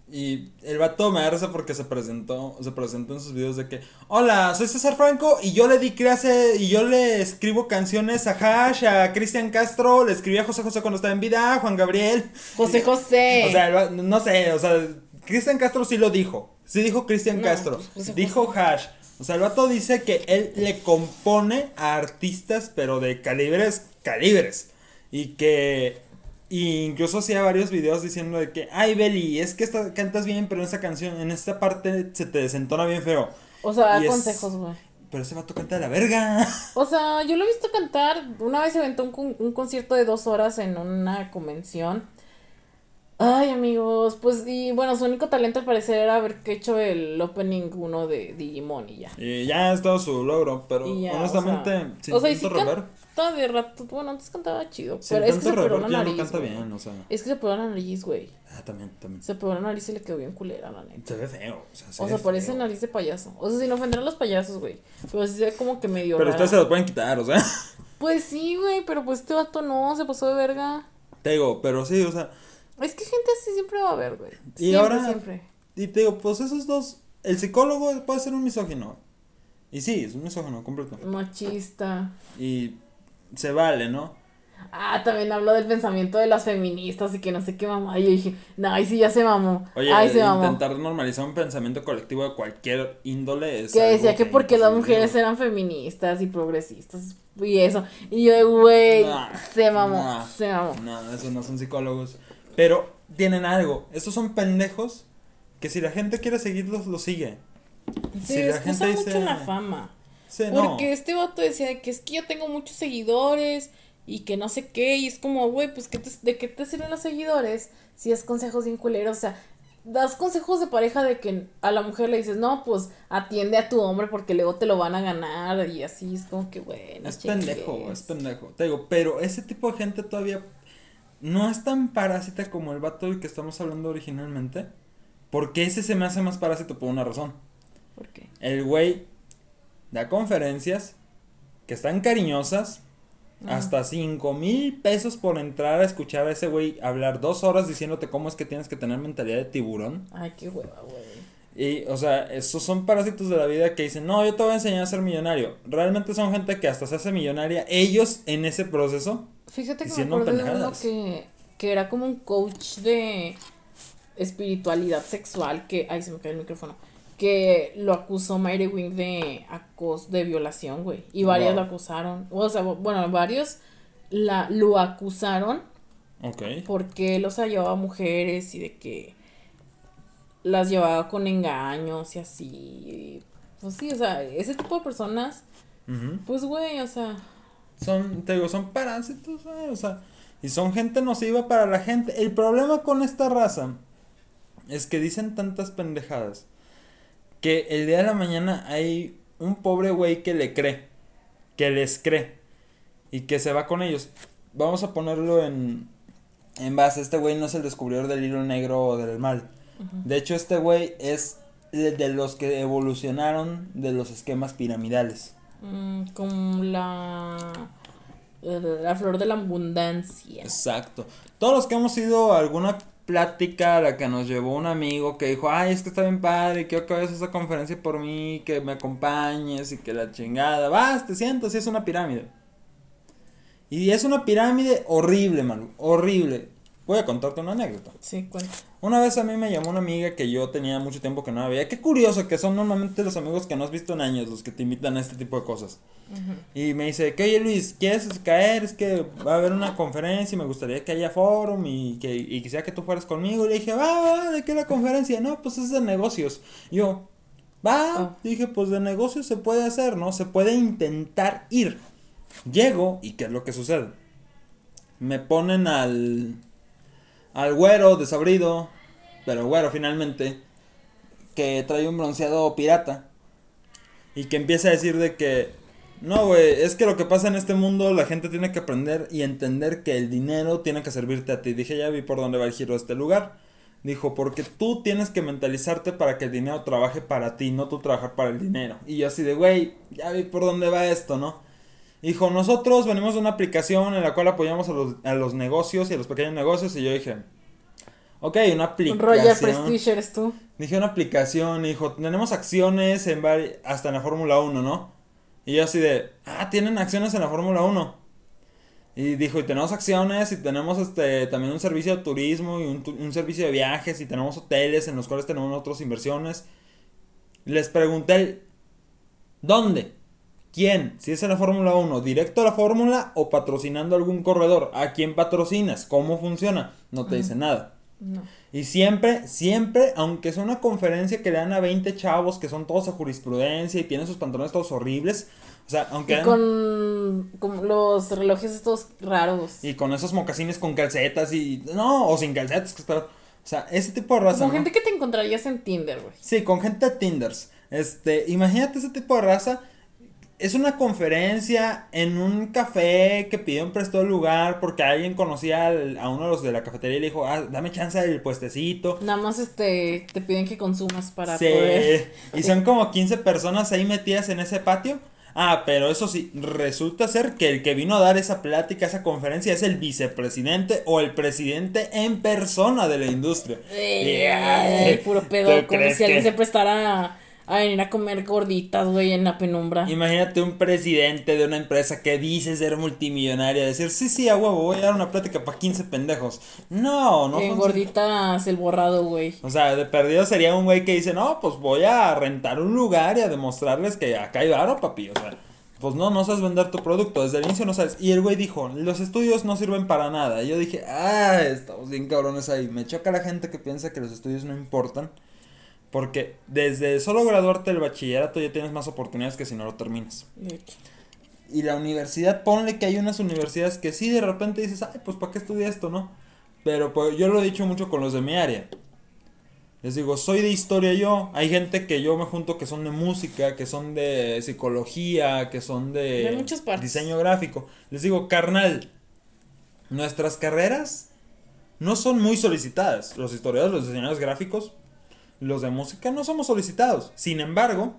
A: Y el vato me da porque se presentó, se presentó en sus videos de que, hola, soy César Franco y yo le di clase y yo le escribo canciones a Hash, a Cristian Castro, le escribí a José José cuando estaba en vida, a Juan Gabriel.
B: José José.
A: O sea, no sé, o sea, Cristian Castro sí lo dijo, sí dijo Cristian Castro, dijo Hash. O sea, el vato dice que él le compone a artistas, pero de calibres, calibres. Y que y incluso hacía varios videos diciendo de que, ay, Beli, es que esta, cantas bien, pero en esta canción, en esta parte se te desentona bien feo.
B: O sea, da consejos, güey.
A: Pero ese vato canta de la verga.
B: O sea, yo lo he visto cantar. Una vez se aventó un, un concierto de dos horas en una convención. Ay, amigos, pues y bueno, su único talento al parecer era haber hecho el opening uno de Digimon y ya.
A: Y ya es todo su logro, pero honestamente, o sea, sin
B: o sea, sí canta de rato, bueno, antes cantaba chido, pero es que se pegó la nariz. No canta bien, o sea. Es que se pegó la nariz, güey.
A: Ah, también, también.
B: Se pegó la nariz y le quedó bien culera, la neta.
A: Se ve feo, o sea,
B: se O sea, parece nariz de payaso. O sea, si no ofenderán los payasos, güey. Pero sí se ve como que medio
A: Pero ustedes se lo pueden quitar, o sea.
B: Pues sí, güey, pero pues este vato no, se pasó de verga.
A: Te digo, pero sí, o sea
B: es que gente así siempre va a haber, güey. Y ahora. Siempre.
A: Y te digo, pues esos dos. El psicólogo puede ser un misógino. Y sí, es un misógino completo.
B: Machista.
A: Y se vale, ¿no?
B: Ah, también habló del pensamiento de las feministas y que no sé qué mamá. Y yo dije, no, ahí sí ya se mamó.
A: Oye,
B: ahí se
A: intentar normalizar un pensamiento colectivo de cualquier índole es.
B: Que decía que, porque las mujeres eran feministas y progresistas y eso. Y yo, güey, se mamó, se mamó.
A: No, esos no son psicólogos. Pero tienen algo. Estos son pendejos que si la gente quiere seguirlos, lo sigue.
B: Se si la gente mucho la fama. Porque este vato decía que es que yo tengo muchos seguidores y que no sé qué. Y es como, güey, pues ¿de qué te sirven los seguidores si es consejos bien culeros? O sea, das consejos de pareja de que a la mujer le dices, no, pues atiende a tu hombre porque luego te lo van a ganar y así es como que, bueno.
A: Es pendejo, es pendejo. Te digo, pero ese tipo de gente todavía no es tan parásita como el vato del que estamos hablando originalmente. Porque ese se me hace más parásito por una razón.
B: ¿Por qué?
A: El güey da conferencias que están cariñosas. Hasta cinco mil pesos por entrar a escuchar a ese güey hablar dos horas diciéndote cómo es que tienes que tener mentalidad de tiburón.
B: Ay, qué hueva, güey.
A: Y, o sea, esos son parásitos de la vida que dicen, no, yo te voy a enseñar a ser millonario. Realmente son gente que hasta se hace millonaria ellos en ese proceso
B: Fíjate que me acuerdo de uno que, que era como un coach de espiritualidad sexual que. Ay, se me cae el micrófono. Que lo acusó Mayre Wing de acos de violación, güey. Y varias lo acusaron. O sea, bueno, varios la, lo acusaron.
A: Ok.
B: Porque sea, llevaba mujeres y de que las llevaba con engaños y así. Pues sí, o sea, ese tipo de personas. Pues, güey, o sea
A: son, te digo, son parásitos, o sea, y son gente nociva para la gente. El problema con esta raza es que dicen tantas pendejadas que el día de la mañana hay un pobre güey que le cree, que les cree y que se va con ellos. Vamos a ponerlo en, en base, este güey no es el descubridor del hilo negro o del mal. De hecho, este güey es de los que evolucionaron de los esquemas piramidales.
B: Mm, como la, la flor de la abundancia.
A: Exacto. Todos los que hemos ido a alguna plática la que nos llevó un amigo que dijo, ay, es que está bien padre, quiero que vayas a esa conferencia por mí, que me acompañes y que la chingada. Vas, te siento, sí es una pirámide. Y es una pirámide horrible, Manu, horrible. Voy a contarte una anécdota.
B: Sí, cuenta.
A: Una vez a mí me llamó una amiga que yo tenía mucho tiempo que no había. Qué curioso que son normalmente los amigos que no has visto en años los que te invitan a este tipo de cosas. Y me dice, que oye Luis, ¿quieres caer? Es que va a haber una conferencia y me gustaría que haya forum y que y quisiera que tú fueras conmigo. Y le dije, va, va, ¿de qué la conferencia? No, pues es de negocios. yo, va, ah. dije, pues de negocios se puede hacer, ¿no? Se puede intentar ir. Llego y ¿qué es lo que sucede? Me ponen al al güero desabrido, pero güero finalmente, que trae un bronceado pirata y que empieza a decir de que no, güey, es que lo que pasa en este mundo, la gente tiene que aprender y entender que el dinero tiene que servirte a ti. Dije, ya vi por dónde va el giro de este lugar. Dijo, porque tú tienes que mentalizarte para que el dinero trabaje para ti, no tú trabajar para el dinero. Y yo así de, güey, ya vi por dónde va esto, ¿no? Dijo, nosotros venimos de una aplicación en la cual apoyamos a los, a los negocios y a los pequeños negocios. Y yo dije, ok, una aplicación.
B: Roger Prestige eres tú.
A: Dije una aplicación, dijo, tenemos acciones en hasta en la Fórmula 1, ¿no? Y yo así de, ah, tienen acciones en la Fórmula 1. Y dijo, y tenemos acciones, y tenemos este también un servicio de turismo y un, un servicio de viajes, y tenemos hoteles en los cuales tenemos otras inversiones. Les pregunté, ¿dónde? ¿Quién? Si es en la Fórmula 1, directo a la Fórmula o patrocinando algún corredor. ¿A quién patrocinas? ¿Cómo funciona? No te dice nada. Y siempre, siempre, aunque es una conferencia que le dan a 20 chavos que son todos a jurisprudencia y tienen sus pantalones todos horribles. O sea, aunque.
B: Y con, con, los relojes estos raros.
A: Y con esos mocasines con calcetas y. No, o sin calcetas, que O sea, ese tipo de raza.
B: Con gente que te encontrarías en Tinder, güey.
A: Sí, con gente de Tinders. Este, imagínate ese tipo de raza. Es una conferencia en un café que pidió un prestado lugar porque alguien conocía a uno de los de la cafetería y le dijo, ah, dame chance del puestecito.
B: Nada más este, te piden que consumas para sí, poder.
A: Y son como 15 personas ahí metidas en ese patio. Ah, pero eso sí, resulta ser que el que vino a dar esa plática, esa conferencia, es el vicepresidente o el presidente en persona de la industria.
B: Eh, puro pedo, como si alguien se prestara a venir a comer gorditas, güey, en la penumbra.
A: Imagínate un presidente de una empresa que dice ser multimillonaria, decir, sí, sí, a huevo, voy a dar una plática para 15 pendejos. No, no.
B: En gorditas el borrado, güey.
A: O sea, de perdido sería un güey que dice, no, pues voy a rentar un lugar y a demostrarles que acá hay varo, papi. O sea, pues no, no sabes vender tu producto, desde el inicio no sabes. Y el güey dijo, los estudios no sirven para nada. Y yo dije, ah, estamos bien cabrones ahí. Me choca la gente que piensa que los estudios no importan. Porque desde solo graduarte del bachillerato ya tienes más oportunidades que si no lo terminas. Y la universidad, ponle que hay unas universidades que sí de repente dices, ay, pues ¿para qué estudia esto, no? Pero pues, yo lo he dicho mucho con los de mi área. Les digo, soy de historia yo. Hay gente que yo me junto que son de música, que son de psicología, que son de, diseño gráfico. Les digo, carnal, nuestras carreras no son muy solicitadas. Los historiadores, los diseñadores gráficos, los de música no somos solicitados. Sin embargo,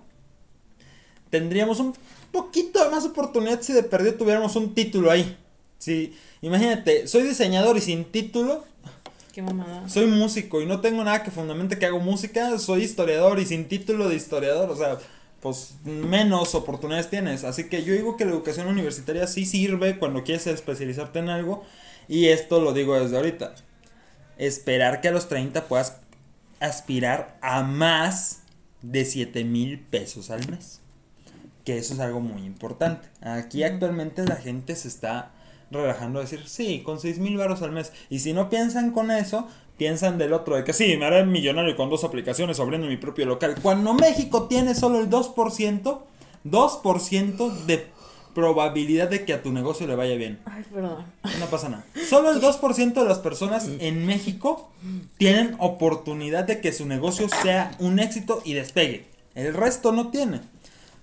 A: tendríamos un poquito de más oportunidad si de perdido tuviéramos un título ahí. Si, imagínate, soy diseñador y sin título.
B: Qué mamada.
A: Soy músico y no tengo nada que fundamente que hago música. Soy historiador y sin título de historiador. O sea, pues menos oportunidades tienes. Así que yo digo que la educación universitaria sí sirve cuando quieres especializarte en algo. Y esto lo digo desde ahorita. Esperar que a los 30 puedas aspirar a más de 7 mil pesos al mes. Que eso es algo muy importante. Aquí actualmente la gente se está relajando a decir, sí, con 6 mil baros al mes. Y si no piensan con eso, piensan del otro, de que sí, me haré millonario con dos aplicaciones abriendo mi propio local. Cuando México tiene solo el 2%, 2% de probabilidad de que a tu negocio le vaya bien.
B: Ay, perdón.
A: No pasa nada. Solo el 2% de las personas en México tienen oportunidad de que su negocio sea un éxito y despegue. El resto no tiene.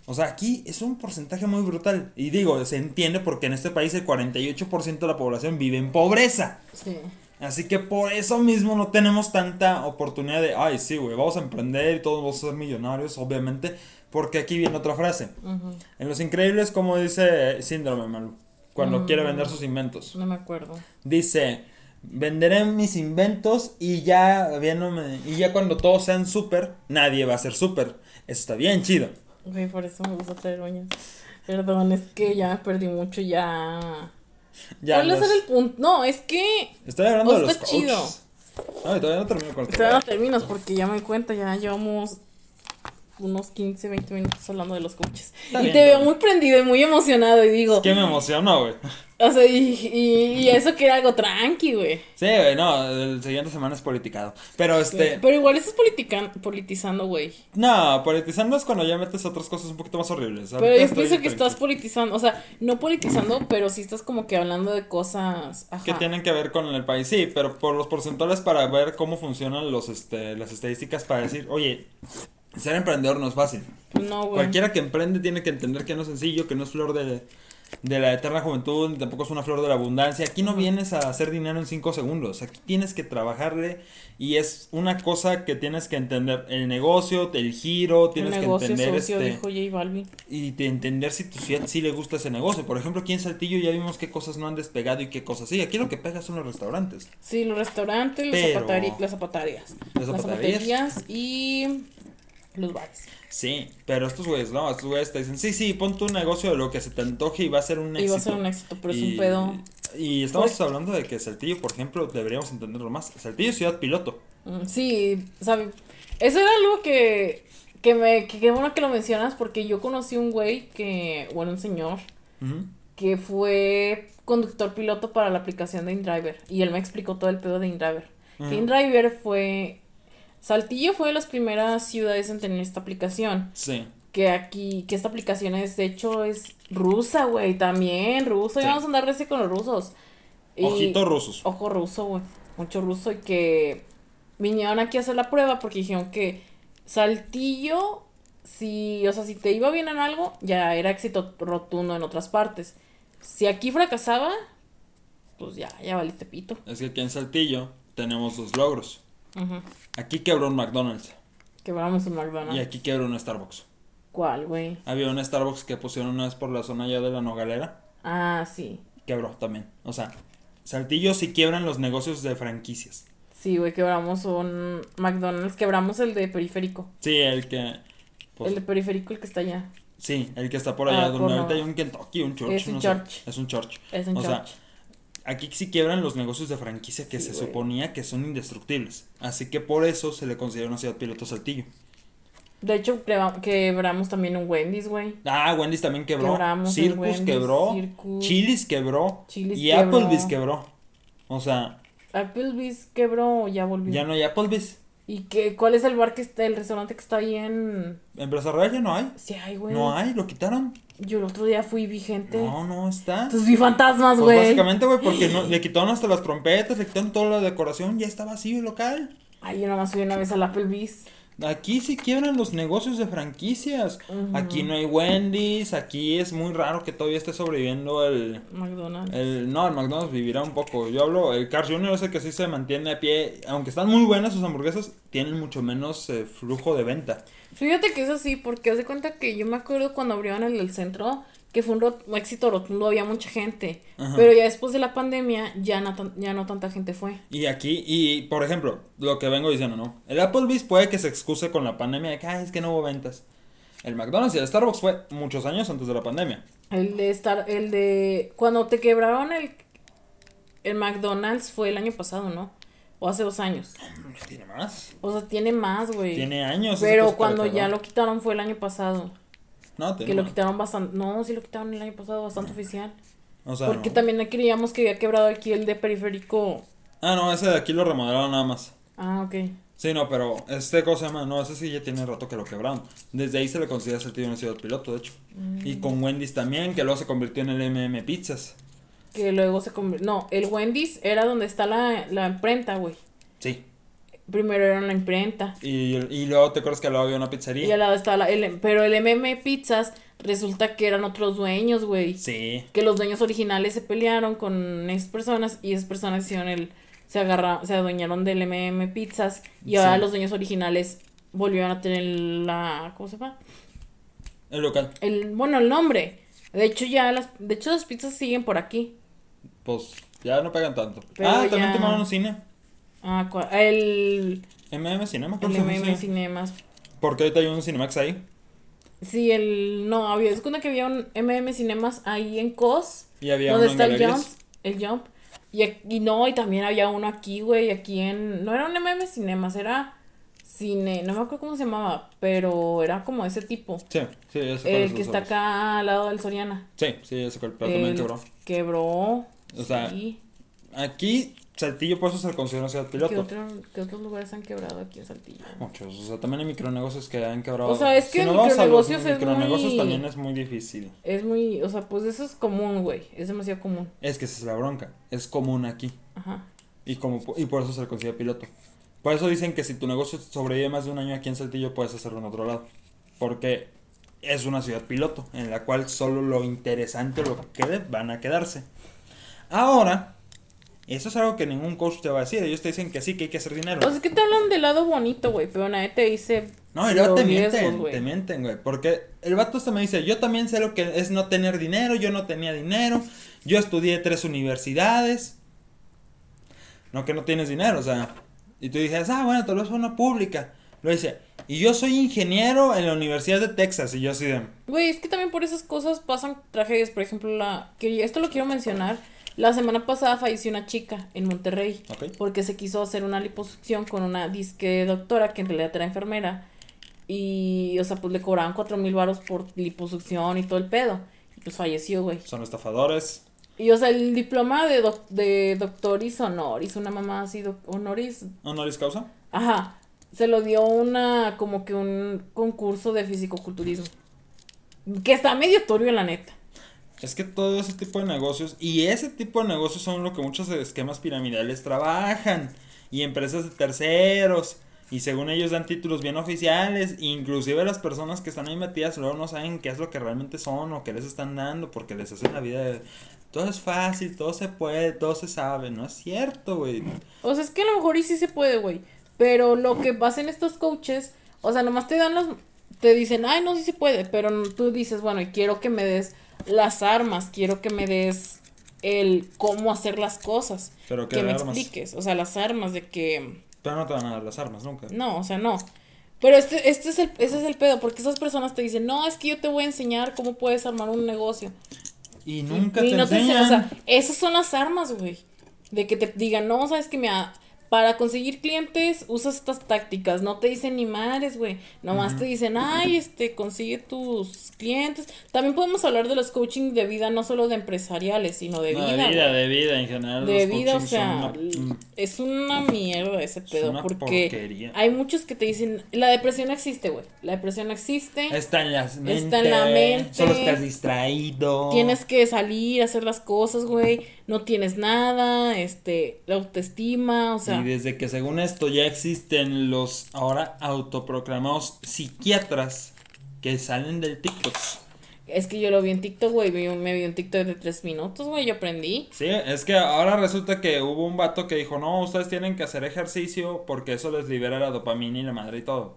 A: O sea, aquí es un porcentaje muy brutal. Y digo, se entiende porque en este país el 48% de la población vive en pobreza. Sí. Así que por eso mismo no tenemos tanta oportunidad de, ay, sí, güey, vamos a emprender y todos vamos a ser millonarios, obviamente. Porque aquí viene otra frase. En Los Increíbles, como dice Síndrome, Malu, cuando quiere mm. vender sus inventos.
B: No me acuerdo.
A: Dice, venderé mis inventos y ya, viéndome, y ya cuando todos sean súper, nadie va a ser súper. Eso está bien chido.
B: Ok, por eso me gusta traer uñas. Perdón, es que ya perdí mucho, ya... Ya ¿Cuál es el punto? No, es que...
A: Estoy hablando de los chido. No, todavía no termino con
B: el Todavía no terminas porque ya me cuenta, ya llevamos unos 15, 20 minutos hablando de los coches. y te veo muy prendido y muy emocionado y digo...
A: Es que me emocionó, güey.
B: O sea, y, y, eso que era algo tranqui, güey.
A: Sí, güey, no, el siguiente semana es politicado. Pero este...
B: pero igual estás politizando, güey.
A: No, politizando es cuando ya metes otras cosas un poquito más horribles.
B: Pero yo pienso que estás politizando, o sea, no politizando, pero sí estás como que hablando de cosas...
A: Que tienen que ver con el país, sí, pero por los porcentuales para ver cómo funcionan los, este, las estadísticas para decir, oye, ser emprendedor no es fácil.
B: No, güey.
A: Cualquiera que emprende tiene que entender que no es sencillo, que no es flor de, de la eterna juventud, ni tampoco es una flor de la abundancia. Aquí no vienes a hacer dinero en cinco segundos. Aquí tienes que trabajarle y es una cosa que tienes que entender. El negocio, el giro, tienes que entender
B: socio, este. Dijo J.
A: Y de entender si tu ciudad sí le gusta ese negocio. Por ejemplo, aquí en Saltillo ya vimos qué cosas no han despegado y qué cosas sí. Aquí lo que pega son los restaurantes.
B: Sí, los restaurantes, las, zapatarías. Las zapaterías y los bares.
A: Sí, pero estos güeyes, no, estos güeyes te dicen, sí, sí, pon tu negocio de lo que se te antoje y va a ser un éxito.
B: Y va a ser un éxito, pero es un pedo.
A: Y estamos hablando de que Saltillo, por ejemplo, deberíamos entenderlo más. Saltillo es ciudad piloto.
B: Mm, sí, sabe, eso era algo que, que me, que, bueno que lo mencionas porque yo conocí un güey que, bueno, un señor, que fue conductor piloto para la aplicación de InDriver y él me explicó todo el pedo de InDriver. InDriver fue Saltillo fue de las primeras ciudades en tener esta aplicación.
A: Sí.
B: Que aquí, que esta aplicación es, de hecho, es rusa, güey, también, ruso. Y vamos a andar ese con los rusos.
A: Ojitos rusos.
B: Ojo ruso, güey. Mucho ruso y que vinieron aquí a hacer la prueba porque dijeron que Saltillo, si, o sea, si te iba bien en algo, ya era éxito rotundo en otras partes. Si aquí fracasaba, pues ya, ya valiste pito.
A: Es que aquí en Saltillo tenemos dos logros. Aquí quebró un McDonald's.
B: Quebramos un McDonald's.
A: Y aquí quebró un Starbucks.
B: ¿Cuál, güey?
A: Había un Starbucks que pusieron una vez por la zona ya de la Nogalera.
B: Ah, sí.
A: Quebró también. O sea, Saltillo sí quiebran los negocios de franquicias.
B: Sí, güey, quebramos un McDonald's, quebramos el de periférico.
A: Sí, el que...
B: Pues, el de periférico, el que está allá.
A: Sí, el que está por allá, ah, donde ahorita hay un Kentucky, un church.
B: Es un church.
A: Es un church.
B: Es un
A: o
B: Sea,
A: aquí sí quiebran los negocios de franquicia que se suponía que son indestructibles. Así que por eso se le considera una ciudad piloto Saltillo.
B: De hecho, quebramos también un Wendy's, güey.
A: Ah, Wendy's también quebró. Quebramos Circus quebró. Chili's quebró. y Applebee's quebró. O sea.
B: ¿Applebee's quebró o ya volvió?
A: Ya no hay Applebee's.
B: ¿Y qué, cuál es el bar que está, el restaurante que está ahí en.
A: En Plaza Real ya no hay.
B: Sí hay, güey.
A: No hay, lo quitaron.
B: Yo el otro día fui vigente.
A: No, no está.
B: Entonces vi fantasmas, pues güey.
A: básicamente, güey, porque no, le quitaron hasta las trompetas, le quitaron toda la decoración, ya está vacío el local.
B: Ay, yo nomás fui una vez al Applebee's.
A: Aquí sí quiebran los negocios de franquicias. Aquí no hay Wendy's, aquí es muy raro que todavía esté sobreviviendo el
B: McDonald's.
A: El, no, el McDonald's vivirá un poco. Yo hablo, el Carl Jr. es el que sí se mantiene a pie. Aunque están muy buenas sus hamburguesas, tienen mucho menos eh, flujo de venta.
B: Fíjate que es así, porque haz de cuenta que yo me acuerdo cuando abrieron el del centro, que fue un, éxito rotundo, había mucha gente. Pero ya después de la pandemia, ya no, ya no tanta gente fue.
A: Y aquí, y por ejemplo, lo que vengo diciendo, ¿no? El Applebee's puede que se excuse con la pandemia de que, es que no hubo ventas. El McDonald's y el Starbucks fue muchos años antes de la pandemia.
B: El de Star, el de, cuando te quebraron el, el McDonald's fue el año pasado, ¿no? O hace dos años.
A: Tiene más.
B: O sea, tiene más, güey.
A: Tiene años.
B: Pero cuando ya lo quitaron fue el año pasado.
A: No,
B: Que lo quitaron bastante. No, sí lo quitaron el año pasado, bastante oficial. O sea, Porque también creíamos que había quebrado aquí el de periférico.
A: Ah, no, ese de aquí lo remodelaron nada más.
B: Ah, ok.
A: Sí, no, pero este cosa llama, no, ese sí ya tiene rato que lo quebraron. Desde ahí se le considera ser una ciudad piloto, de hecho. Y mm. con Wendy's también, que luego se convirtió en el MM Pizzas.
B: Que luego se convirtió. No, el Wendy's era donde está la, la imprenta, güey.
A: Sí.
B: Primero era una imprenta.
A: Y, y luego te acuerdas que al lado había una pizzería.
B: Y al lado estaba la. El, pero el MM Pizzas resulta que eran otros dueños, güey.
A: Sí.
B: Que los dueños originales se pelearon con esas personas y esas personas hicieron el. Se agarraron, se adueñaron del MM Pizzas y ahora los dueños originales volvieron a tener la. ¿Cómo se llama?
A: El local.
B: El, bueno, el nombre. De hecho, ya las. De hecho, las pizzas siguen por aquí.
A: Pues ya no pegan tanto. ah, también tomaron un cine.
B: Ah, el...
A: MM Cinema,
B: El MM Cinemas.
A: Porque ahorita hay un Cinemax ahí.
B: Sí, el... No, había... Es cuando que había un MM Cinemas ahí en COS.
A: Y había
B: donde está el Jump. El Jump. Y, y no, y también había uno aquí, güey, aquí en... No era un MM Cinemas, era cine, no me acuerdo cómo se llamaba, pero era como ese tipo.
A: Sí, sí,
B: ese El que está acá al lado del Soriana.
A: Sí, sí, ese pero también quebró.
B: Quebró.
A: O sea, aquí Saltillo por eso se le considera una ciudad piloto.
B: ¿Qué, otros lugares han quebrado aquí en Saltillo?
A: Muchos, o sea, también hay micronegocios que han quebrado.
B: O sea, es que si micronegocios es
A: micronegocios también es muy difícil.
B: Es muy, o sea, pues eso es común, güey, es demasiado común.
A: Es que esa es la bronca, es común aquí. Ajá. Y, como, y por eso se le considera piloto. Por eso dicen que si tu negocio sobrevive más de un año aquí en Saltillo, puedes hacerlo en otro lado. Porque es una ciudad piloto, en la cual solo lo interesante o lo que quede van a quedarse. Ahora, eso es algo que ningún coach te va a decir. Ellos te dicen que sí, que hay que hacer dinero.
B: Pues es que te hablan del lado bonito, güey. Pero nadie te dice.
A: No, y luego te mienten, te mienten, güey. Porque el vato este me dice: Yo también sé lo que es no tener dinero. Yo no tenía dinero. Yo estudié tres universidades. No que no tienes dinero, o sea. Y tú dices: Ah, bueno, tal vez fue una pública. Lo dice: Y yo soy ingeniero en la Universidad de Texas. Y yo así de.
B: Güey, es que también por esas cosas pasan tragedias. Por ejemplo, la. Que esto lo quiero mencionar la semana pasada falleció una chica en Monterrey porque se quiso hacer una liposucción con una disque doctora que en realidad era enfermera y, o sea, pues le cobraban cuatro mil baros por liposucción y todo el pedo y pues falleció, güey.
A: Son estafadores.
B: Y, o sea, el diploma de, de doctoris honoris, una mamá así, honoris.
A: ¿Honoris causa?
B: Ajá. Se lo dio una, como que un concurso de fisicoculturismo. Que está medio torio, la neta.
A: Es que todo ese tipo de negocios, y ese tipo de negocios son lo que muchos esquemas piramidales trabajan. y empresas de terceros. Y según ellos dan títulos bien oficiales, inclusive las personas que están ahí metidas luego no saben qué es lo que realmente son o qué les están dando porque les hacen la vida de, todo es fácil, todo se puede, todo se sabe, no es cierto, güey.
B: O sea, es que a lo mejor y sí se puede, güey, pero lo que hacen estos coaches, o sea, nomás te dan los, te dicen, ay, no, sí se puede, pero tú dices, bueno, y quiero que me des las armas, quiero que me des el cómo hacer las cosas. Pero que me expliques, o sea, las armas de que
A: pero no te van a dar las armas nunca.
B: No, o sea, no. Pero este, este es el, ese es el pedo, porque esas personas te dicen, no, es que yo te voy a enseñar cómo puedes armar un negocio. Y nunca te, enseñan. o sea, esas son las armas, güey. De que te digan, no, sabes que me... Ha, para conseguir clientes usas estas tácticas, no te dicen ni madres, güey, nomás te dicen, ay, este, consigue tus clientes. También podemos hablar de los coaching de vida, no solo de empresariales, sino de vida.
A: De vida, de vida en general. De vida,
B: o sea, es una mierda ese pedo, porque hay muchos que te dicen, la depresión existe, güey, la depresión existe.
A: Está en las mentes. Está en la mente. Solo estás distraído.
B: Tienes que salir, hacer las cosas, güey, no tienes nada, este, la autoestima, o sea
A: y desde que según esto ya existen los ahora autoproclamados psiquiatras que salen del TikTok.
B: Es que yo lo vi en TikTok, güey, me vi un TikTok de tres minutos, güey, yo aprendí.
A: Sí, es que ahora resulta que hubo un vato que dijo, no, ustedes tienen que hacer ejercicio porque eso les libera la dopamina y la madre y todo.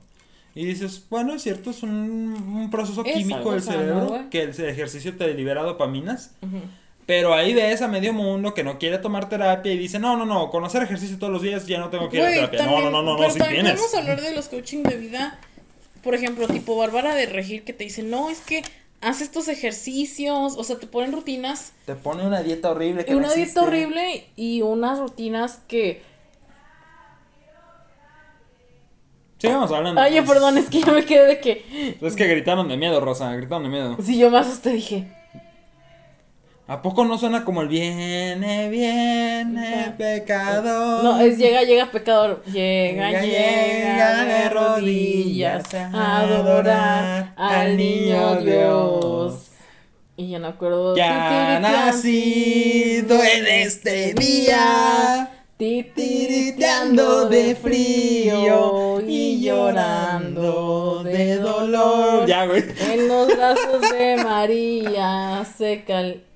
A: Y dices, bueno, es cierto, es un, proceso químico del cerebro que el ejercicio te libera dopaminas. Pero ahí ves a medio mundo que no quiere tomar terapia y dice, no, no, no, con hacer ejercicio todos los días ya no tengo que ir a terapia. no, no, no, no,
B: no, si tienes. Vamos a hablar de los coaching de vida, por ejemplo, tipo Bárbara de Regir que te dice, no, es que haz estos ejercicios, o sea, te ponen rutinas.
A: Te pone una dieta horrible.
B: Que una dieta horrible y unas rutinas que...
A: Sigamos hablando.
B: Ay, perdón, es que ya me quedé de que...
A: Es que gritaron de miedo, Rosa, gritaron de miedo.
B: Sí, yo más te dije.
A: ¿A poco no suena como el viene, viene, pecador?
B: No, es llega, llega, pecador. Llega, llega, llega de rodillas a adorar al niño Dios. Y ya no acuerdo.
A: Ya ha nacido en este día. Titiriteando de frío y llorando de dolor.
B: Ya, güey. En los brazos de María se cal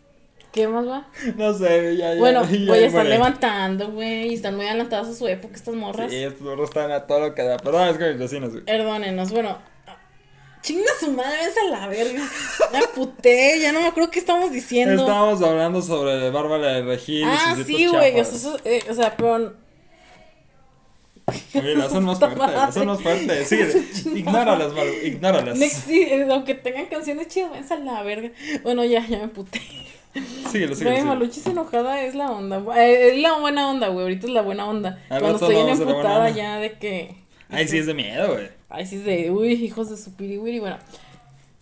B: ¿Qué más va?
A: No sé, ya, ya.
B: Bueno, ya, están levantando, güey. Están muy adelantadas a su época estas morras.
A: Sí, estas morras están a todo lo que da. Perdón, es que mis vecinos, güey.
B: Perdónenos, bueno. Chinga su madre, ves a la verga. Ya puté, ya no me acuerdo qué estamos diciendo.
A: Estábamos hablando sobre Bárbara de Regil.
B: Ah, sí, güey. O, sea, eh, o sea, pero.
A: Oye, son más fuertes, son más fuertes. Sí, ignóralas, Maru, ignóralas.
B: Sí, aunque tengan canciones chidas, ves a la verga. Bueno, ya, ya me puté.
A: Síguelo, síguelo. Güey,
B: Maluchis enojada es la onda. Eh, es la buena onda, güey. Ahorita es la buena onda. Cuando estoy en emputada ya de que.
A: Ay, sí es de miedo, güey.
B: Ay, sí es de. Uy, hijos de su piriwiri. Bueno.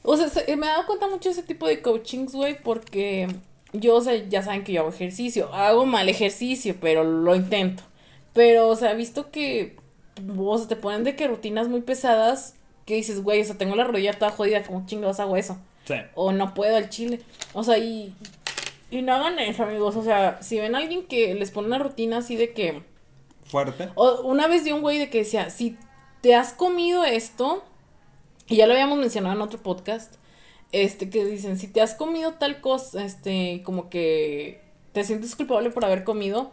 B: O sea, me he dado cuenta mucho de ese tipo de coachings, güey, porque yo, o sea, ya saben que yo hago ejercicio. Hago mal ejercicio, pero lo intento. Pero, o sea, he visto que. O sea, te ponen de que rutinas muy pesadas que dices, güey, o sea, tengo la rodilla toda jodida, como chingados hago eso? Sí. O no puedo al chile. O sea, y y no hagan eso, amigos. O sea, si ven a alguien que les pone una rutina así de que.
A: Fuerte.
B: O una vez vi un güey de que decía: si te has comido esto, y ya lo habíamos mencionado en otro podcast, este, que dicen: si te has comido tal cosa, este, como que te sientes culpable por haber comido,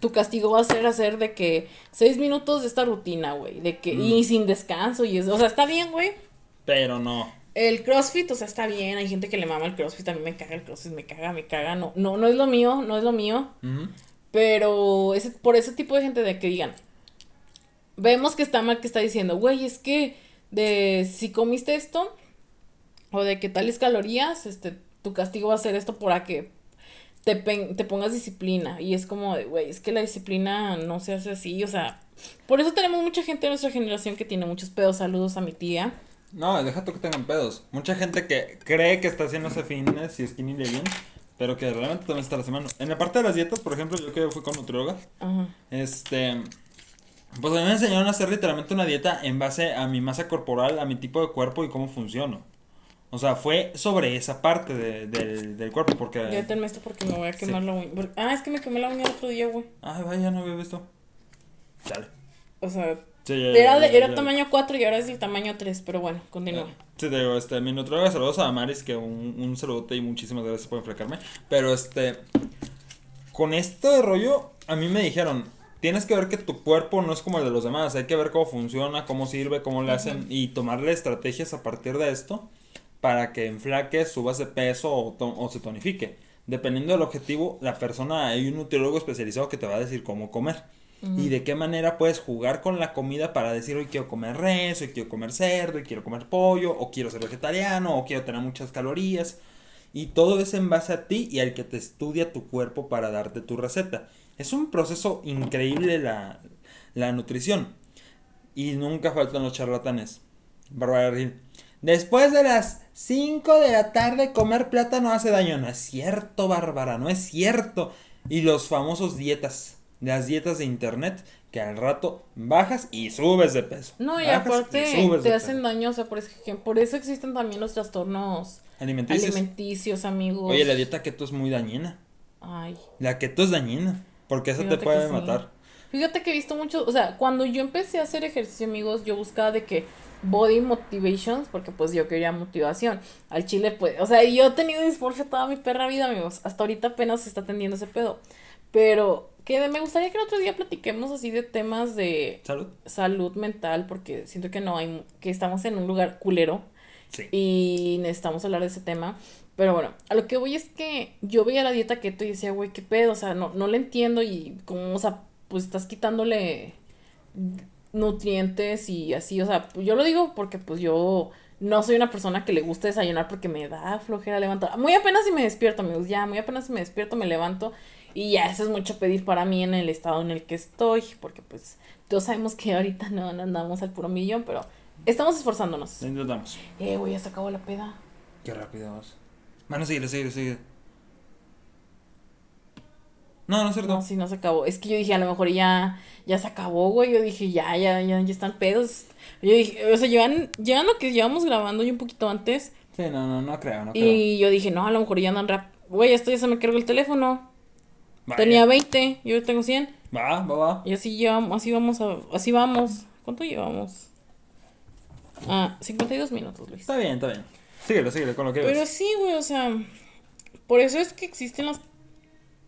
B: tu castigo va a ser hacer de que seis minutos de esta rutina, güey. De que, y mm. sin descanso, y eso. O sea, está bien, güey.
A: Pero no.
B: El CrossFit, o sea, está bien, hay gente que le mama el CrossFit, a mí me caga el CrossFit, me caga, me caga, no, no, no es lo mío, no es lo mío. Pero ese, por ese tipo de gente de que digan, vemos que está mal que está diciendo, güey, es que de si comiste esto, o de que tales calorías, este, tu castigo va a ser esto para que te, te pongas disciplina. Y es como de, güey, es que la disciplina no se hace así, o sea, por eso tenemos mucha gente de nuestra generación que tiene muchos pedos. Saludos a mi tía.
A: No, deja tú que tengan pedos. Mucha gente que cree que está haciendo ese fitness y skinny living, pero que realmente también está la semana. En la parte de las dietas, por ejemplo, yo que fui con nutrióloga, este, pues a mí me enseñaron a hacer literalmente una dieta en base a mi masa corporal, a mi tipo de cuerpo y cómo funciono. O O sea, fue sobre esa parte de, del, del cuerpo, porque...
B: Ya tenme esto porque me voy a quemar la uña. Ah, es que me quemé la uña el otro día, güey.
A: Ah, vaya, no había visto. Dale.
B: O sea, era, era tamaño 4 y ahora es el tamaño 3, pero bueno, continúa. Ah,
A: sí, te digo, este, mi nutróloga, saludos a Maris, que un, un saludote y muchísimas gracias por enflacarme. Pero este, con este rollo, a mí me dijeron, tienes que ver que tu cuerpo no es como el de los demás, hay que ver cómo funciona, cómo sirve, cómo le hacen y tomarle estrategias a partir de esto para que enflaque, subas de peso o, se tonifique. Dependiendo del objetivo, la persona, hay un nutriólogo especializado que te va a decir cómo comer. Y de qué manera puedes jugar con la comida para decir, hoy quiero comer res, hoy quiero comer cerdo, hoy quiero comer pollo, o quiero ser vegetariano, o quiero tener muchas calorías. Y todo es en base a ti y al que te estudia tu cuerpo para darte tu receta. Es un proceso increíble la, la nutrición. Y nunca faltan los charlatanes. Bárbara Después de las 5 de la tarde comer plátano hace daño. No es cierto, Bárbara, no es cierto. Y los famosos dietas, las dietas de internet, que al rato bajas y subes de peso.
B: No, y aparte te hacen daño, o sea, por, por eso existen también los trastornos alimenticios. alimenticios, amigos.
A: Oye, la dieta keto es muy dañina. Ay. La keto es dañina, porque eso te puede matar.
B: Fíjate que he visto mucho, o sea, cuando yo empecé a hacer ejercicio, amigos, yo buscaba de que body motivations, porque pues yo quería motivación. Al chile, pues, o sea, yo he tenido dismorfia toda mi perra vida, amigos. Hasta ahorita apenas se está atendiendo ese pedo. Pero que me gustaría que el otro día platiquemos así de temas de
A: salud,
B: salud mental, porque siento que no hay, que estamos en un lugar culero. Sí. Y necesitamos hablar de ese tema. Pero bueno, a lo que voy es que yo veía la dieta keto y decía, güey, qué pedo, o sea, no, no le entiendo y como, o sea, pues estás quitándole nutrientes y así, o sea, yo lo digo porque pues yo no soy una persona que le gusta desayunar porque me da flojera levantar. Muy apenas si me despierto, amigos, ya, muy apenas si me despierto me levanto y ya eso es mucho pedir para mí en el estado en el que estoy, porque pues todos sabemos que ahorita no, andamos al puro millón, pero estamos esforzándonos.
A: Intentamos.
B: Eh, güey, ya se acabó la peda.
A: Qué rápido vas. Bueno, sigue, sigue, sigue. No, no es cierto.
B: No, sí, no se acabó. Es que yo dije, a lo mejor ya, ya se acabó, güey. Yo dije, ya, ya, ya, ya están pedos. Yo dije, o sea, llevan, llevan lo que llevamos grabando y un poquito antes.
A: Sí, no, no, no creo, no creo.
B: Y yo dije, no, a lo mejor ya andan rap. Güey, esto ya se me cargó el teléfono. Tenía 20, yo tengo 100.
A: Va, va, va.
B: Y así llevamos, así vamos a, así vamos. ¿Cuánto llevamos? Ah, 52 minutos, Luis.
A: Está bien, está bien. Síguelo, síguelo con lo que
B: Pero sí, güey, o sea, por eso es que existen las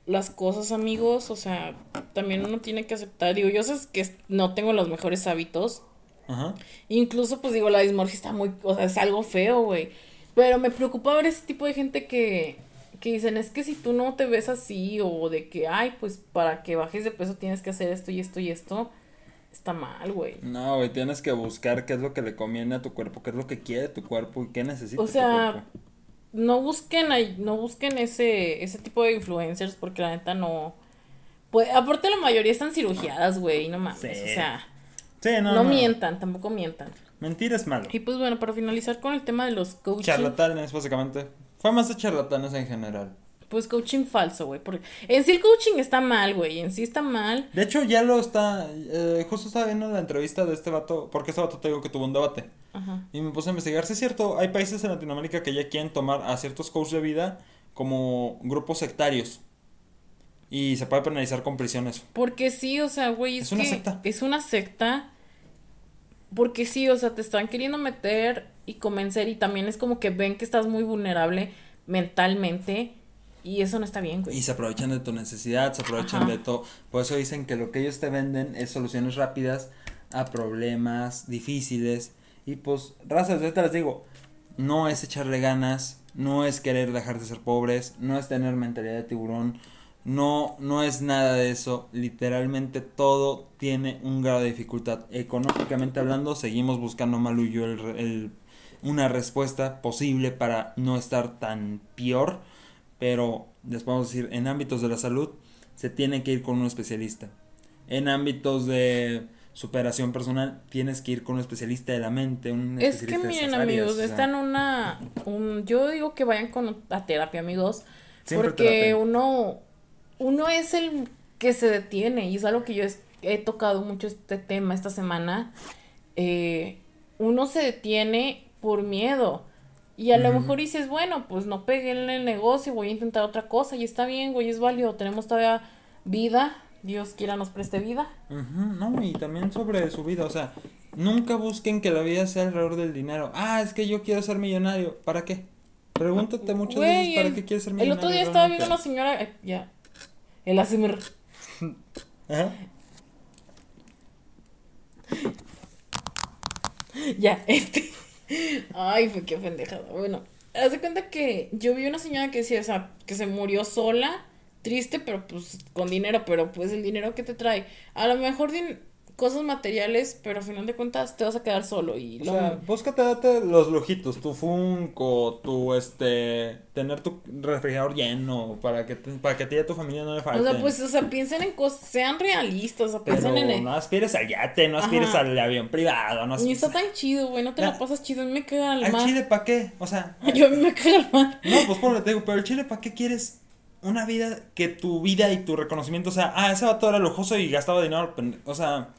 B: las cosas, amigos, o sea, también uno tiene que aceptar, digo, yo sé que no tengo los mejores hábitos. Ajá. Incluso, pues digo, la dismorfia está muy, o sea, es algo feo, güey. Pero me preocupa ver ese tipo de gente que, que dicen, es que si tú no te ves así, o de que, ay, pues para que bajes de peso tienes que hacer esto y esto y esto, está mal, güey.
A: No, güey, tienes que buscar qué es lo que le conviene a tu cuerpo, qué es lo que quiere tu cuerpo y qué necesita.
B: O sea, no busquen no busquen ese, ese tipo de influencers porque la neta no. Pues, aparte la mayoría están cirugiadas, güey, no mames. O sea. no, mientan, tampoco mientan.
A: Mentir es malo.
B: Y pues bueno, para finalizar con el tema de los
A: coaching. Charlatanes, básicamente. Fue más de charlatanes en general.
B: Pues coaching falso, güey. Porque en sí el coaching está mal, güey. En sí está mal.
A: De hecho, ya lo está. Eh, justo estaba viendo la entrevista de este vato. Porque este vato te digo que tuvo un debate. Ajá. Y me puse a investigar. Sí, es cierto. Hay países en Latinoamérica que ya quieren tomar a ciertos coaches de vida como grupos sectarios. Y se puede penalizar con prisiones.
B: Porque sí, o sea, güey. Es, es una secta. Es una secta. Porque sí, o sea, te están queriendo meter y convencer. Y también es como que ven que estás muy vulnerable mentalmente y eso no está bien, güey.
A: Y se aprovechan de tu necesidad, se aprovechan de todo. Por eso dicen que lo que ellos te venden es soluciones rápidas a problemas difíciles. Y pues, razas, yo te les digo, no es echarle ganas, no es querer dejar de ser pobres, no es tener mentalidad de tiburón, no, no es nada de eso. Literalmente todo tiene un grado de dificultad. Económicamente hablando, seguimos buscando Malu y yo el, una respuesta posible para no estar tan peor pero les podemos decir, en ámbitos de la salud se tiene que ir con un especialista. En ámbitos de superación personal tienes que ir con un especialista de la mente, un
B: Es que miren amigos, están una un, yo digo que vayan con la terapia, amigos, porque uno uno es el que se detiene y es algo que yo he tocado mucho este tema esta semana. Eh, uno se detiene por miedo Y a lo mejor dices, bueno, pues no pegué en el negocio, voy a intentar otra cosa y está bien, güey, es válido, tenemos todavía vida, Dios quiera nos preste vida.
A: no, y también sobre su vida, o sea, nunca busquen que la vida sea alrededor del dinero. Ah, es que yo quiero ser millonario, ¿para qué? Pregúntate muchas veces para qué quieres ser millonario.
B: El otro día estaba viendo una señora, eh, ya, el ASMR. Ajá. ya, este. Ay, fue qué pendejada. Bueno, haz de cuenta que yo vi una señora que decía, o sea, que se murió sola, triste, pero pues con dinero, pero pues el dinero que te trae. A lo mejor cosas materiales, pero al final de cuentas te vas a quedar solo y...
A: O sea, búscate date los lujitos, tu Funko, tu, este, tener tu refrigerador lleno para que, para que a ti y a tu familia no le falte.
B: O sea, pues, o sea, piensen en cosas, sean realistas, o sea, piensen en...
A: El... no aspires al yate, no aspires al avión privado, no
B: Ni está tan chido, güey, no te la, pasas chido, a mí me caga el mar.
A: ¿Al chile para qué? O sea...
B: Yo a mí me caga el mar.
A: No, pues ponle, te digo, pero el chile para qué quieres una vida que tu vida y tu reconocimiento, o sea, ah, ese vato era lujoso y gastaba dinero, o sea...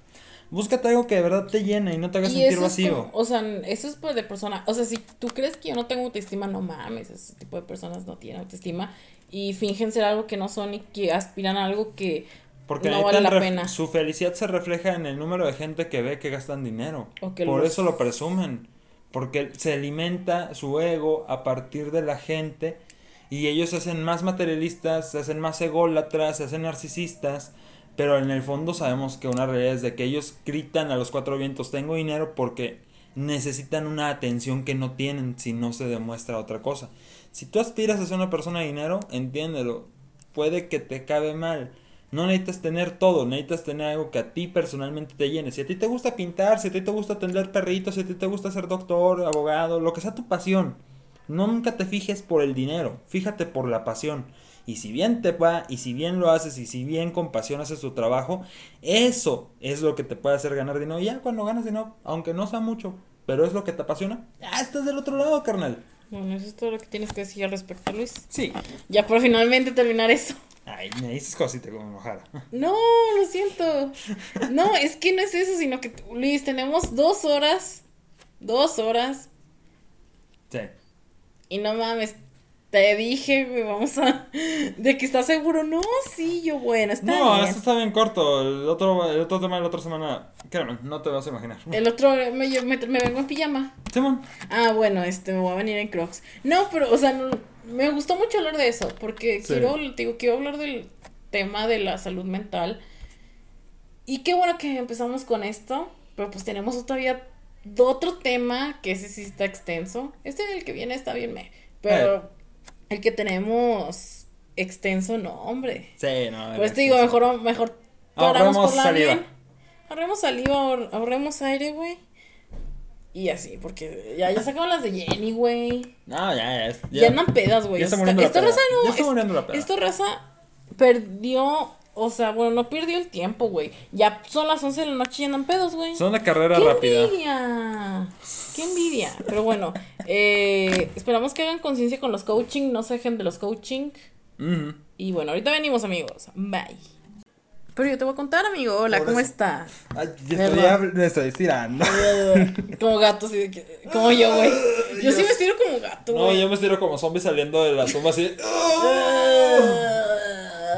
A: Búscate algo que de verdad te llene y no te haga sentir vacío.
B: o sea, eso es pues de persona. O sea, si tú crees que yo no tengo autoestima, no mames. Ese tipo de personas no tienen autoestima y fingen ser algo que no son y que aspiran a algo que Porque no vale la pena.
A: Su felicidad se refleja en el número de gente que ve que gastan dinero. Por eso lo presumen. Porque se alimenta su ego a partir de la gente y ellos se hacen más materialistas, se hacen más ególatras, se hacen narcisistas pero en el fondo sabemos que una realidad es de que ellos gritan a los cuatro vientos, tengo dinero porque necesitan una atención que no tienen si no se demuestra otra cosa. Si tú aspiras a ser una persona de dinero, entiéndelo, puede que te cabe mal. No necesitas tener todo, necesitas tener algo que a ti personalmente te llene. Si a ti te gusta pintar, si a ti te gusta atender perritos, si a ti te gusta ser doctor, abogado, lo que sea tu pasión, nunca te fijes por el dinero, fíjate por la pasión. Y si bien te va, y si bien lo haces, y si bien con pasión haces tu trabajo, eso es lo que te puede hacer ganar dinero. Y ya cuando ganas dinero, aunque no sea mucho, pero es lo que te apasiona, ya estás del otro lado, carnal.
B: Bueno, eso es todo lo que tienes que decir al respecto, Luis. Sí. Ya por finalmente terminar eso.
A: Ay, me dices cosita como enojada.
B: No, lo siento. No, es que no es eso, sino que, Luis, tenemos dos horas. Dos horas. Sí. Y no mames, te dije, güey, vamos a. De que estás seguro. No, sí, yo, bueno, está
A: no, bien. No, esto está bien corto. El otro, el otro tema de la otra semana. Créeme, no te vas a imaginar.
B: El otro, me, me, me vengo en pijama. Simón. Ah, bueno, este, me voy a venir en crocs. No, pero, o sea, me gustó mucho hablar de eso. Porque quiero, te digo, quiero hablar del tema de la salud mental. Y qué bueno que empezamos con esto. Pero pues tenemos todavía otro tema que ese sí está extenso. Este el que viene está bien, me. Pero. Eh. El que tenemos extenso, no, hombre. Sí, no. Pues te digo, mejor, mejor ahorremos por la saliva. Ahorremos saliva, ahorremos aire, güey. Y así, porque ya, ya sacaron las de Jenny, güey.
A: No, ya, ya.
B: Ya, andan pedas, güey. Ya está muriendo Esto raza no. Ya está muriendo la peda. Esto raza perdió. O sea, bueno, no perdió el tiempo, güey. Ya son las 11 de la noche y andan pedos, güey.
A: Son de carrera ¿Qué rápida.
B: Envidia? Qué envidia. Pero bueno, eh, esperamos que hagan conciencia con los coaching, no se dejen de los coaching. Y bueno, ahorita venimos, amigos. Bye. Pero yo te voy a contar, amigo. Hola, ¿cómo estás?
A: Ay, estoy, me estoy estirando.
B: como gato, así como yo, güey. Yo, sí me estiro como gato.
A: No, yo me estiro como zombie saliendo de la tumba así.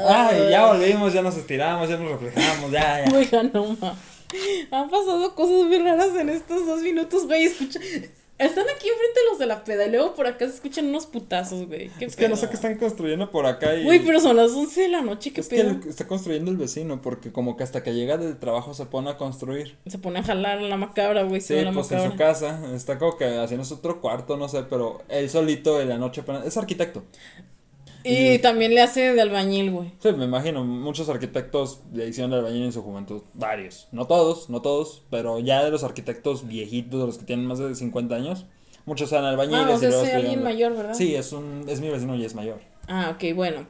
A: Ay, ya volvimos, ya nos estiramos, ya nos reflejamos, ya, ya.
B: Oiga, no, ma. Han pasado cosas muy raras en estos dos minutos, güey. Escucha. Están aquí enfrente los de la peda y luego por acá se escuchan unos putazos, güey.
A: es que no sé qué están construyendo por acá y...
B: Güey, pero son las 11 de la noche, qué
A: es que está construyendo el vecino porque como que hasta que llega del trabajo se pone a construir.
B: Se pone a jalar la macabra, güey.
A: Sí, pues en su casa. Está como que haciendo otro cuarto, no sé, pero él solito en la noche es arquitecto.
B: Y, también le hace de albañil, güey.
A: Sí, me imagino, muchos arquitectos le hicieron de albañil en su juventud, varios. No todos, no todos, pero ya de los arquitectos viejitos, de los que tienen más de 50 años, muchos sean albañiles. Ah, o sea,
B: es alguien mayor, ¿verdad?
A: Sí, es, un, es mi vecino y es mayor.
B: Ah, ok, bueno.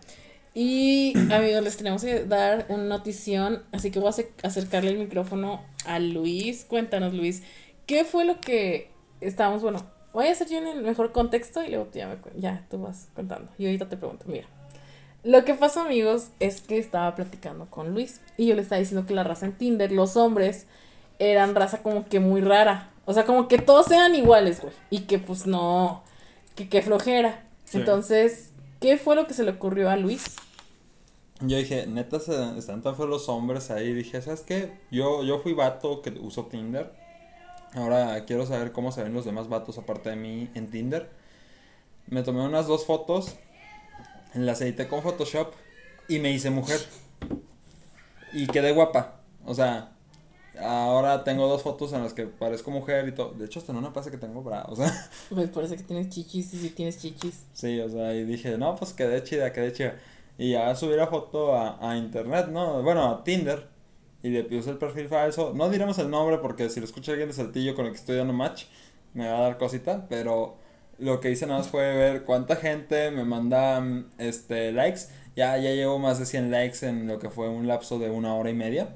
B: Y amigos, les tenemos que dar una notición, así que voy a acercarle el micrófono a Luis. Cuéntanos, Luis, ¿qué fue lo que estábamos, bueno, voy a hacer yo en el mejor contexto y luego ya, me, ya tú vas contando. Y ahorita te pregunto, mira. Lo que pasó, amigos, es que estaba platicando con Luis y yo le estaba diciendo que la raza en Tinder, los hombres, eran raza como que muy rara. O sea, como que todos eran iguales, güey. Y que pues no. que qué flojera. Entonces, ¿qué fue lo que se le ocurrió a Luis?
A: Yo dije, neta, se, están tan feos los hombres ahí. Dije, ¿sabes qué? Yo, yo fui vato que usó Tinder. Ahora quiero saber cómo se ven los demás vatos aparte de mí en Tinder. Me tomé unas dos fotos, las edité con Photoshop y me hice mujer. Y quedé guapa. O sea, ahora tengo dos fotos en las que parezco mujer y todo. De hecho, hasta no me pasa que tengo bra, o sea.
B: Pues parece que tienes chichis y si tienes chichis.
A: Sí, o sea, y dije, no, pues quedé chida, quedé chida. Y ya subí la foto a, a internet, ¿no? Bueno, a Tinder. Y le puse el perfil falso. No diremos el nombre porque si lo escucha alguien de Saltillo con el que estoy dando match, me va a dar cosita. Pero lo que hice nada más fue ver cuánta gente me manda este, likes. Ya, ya llevo más de 100 likes en lo que fue un lapso de una hora y media.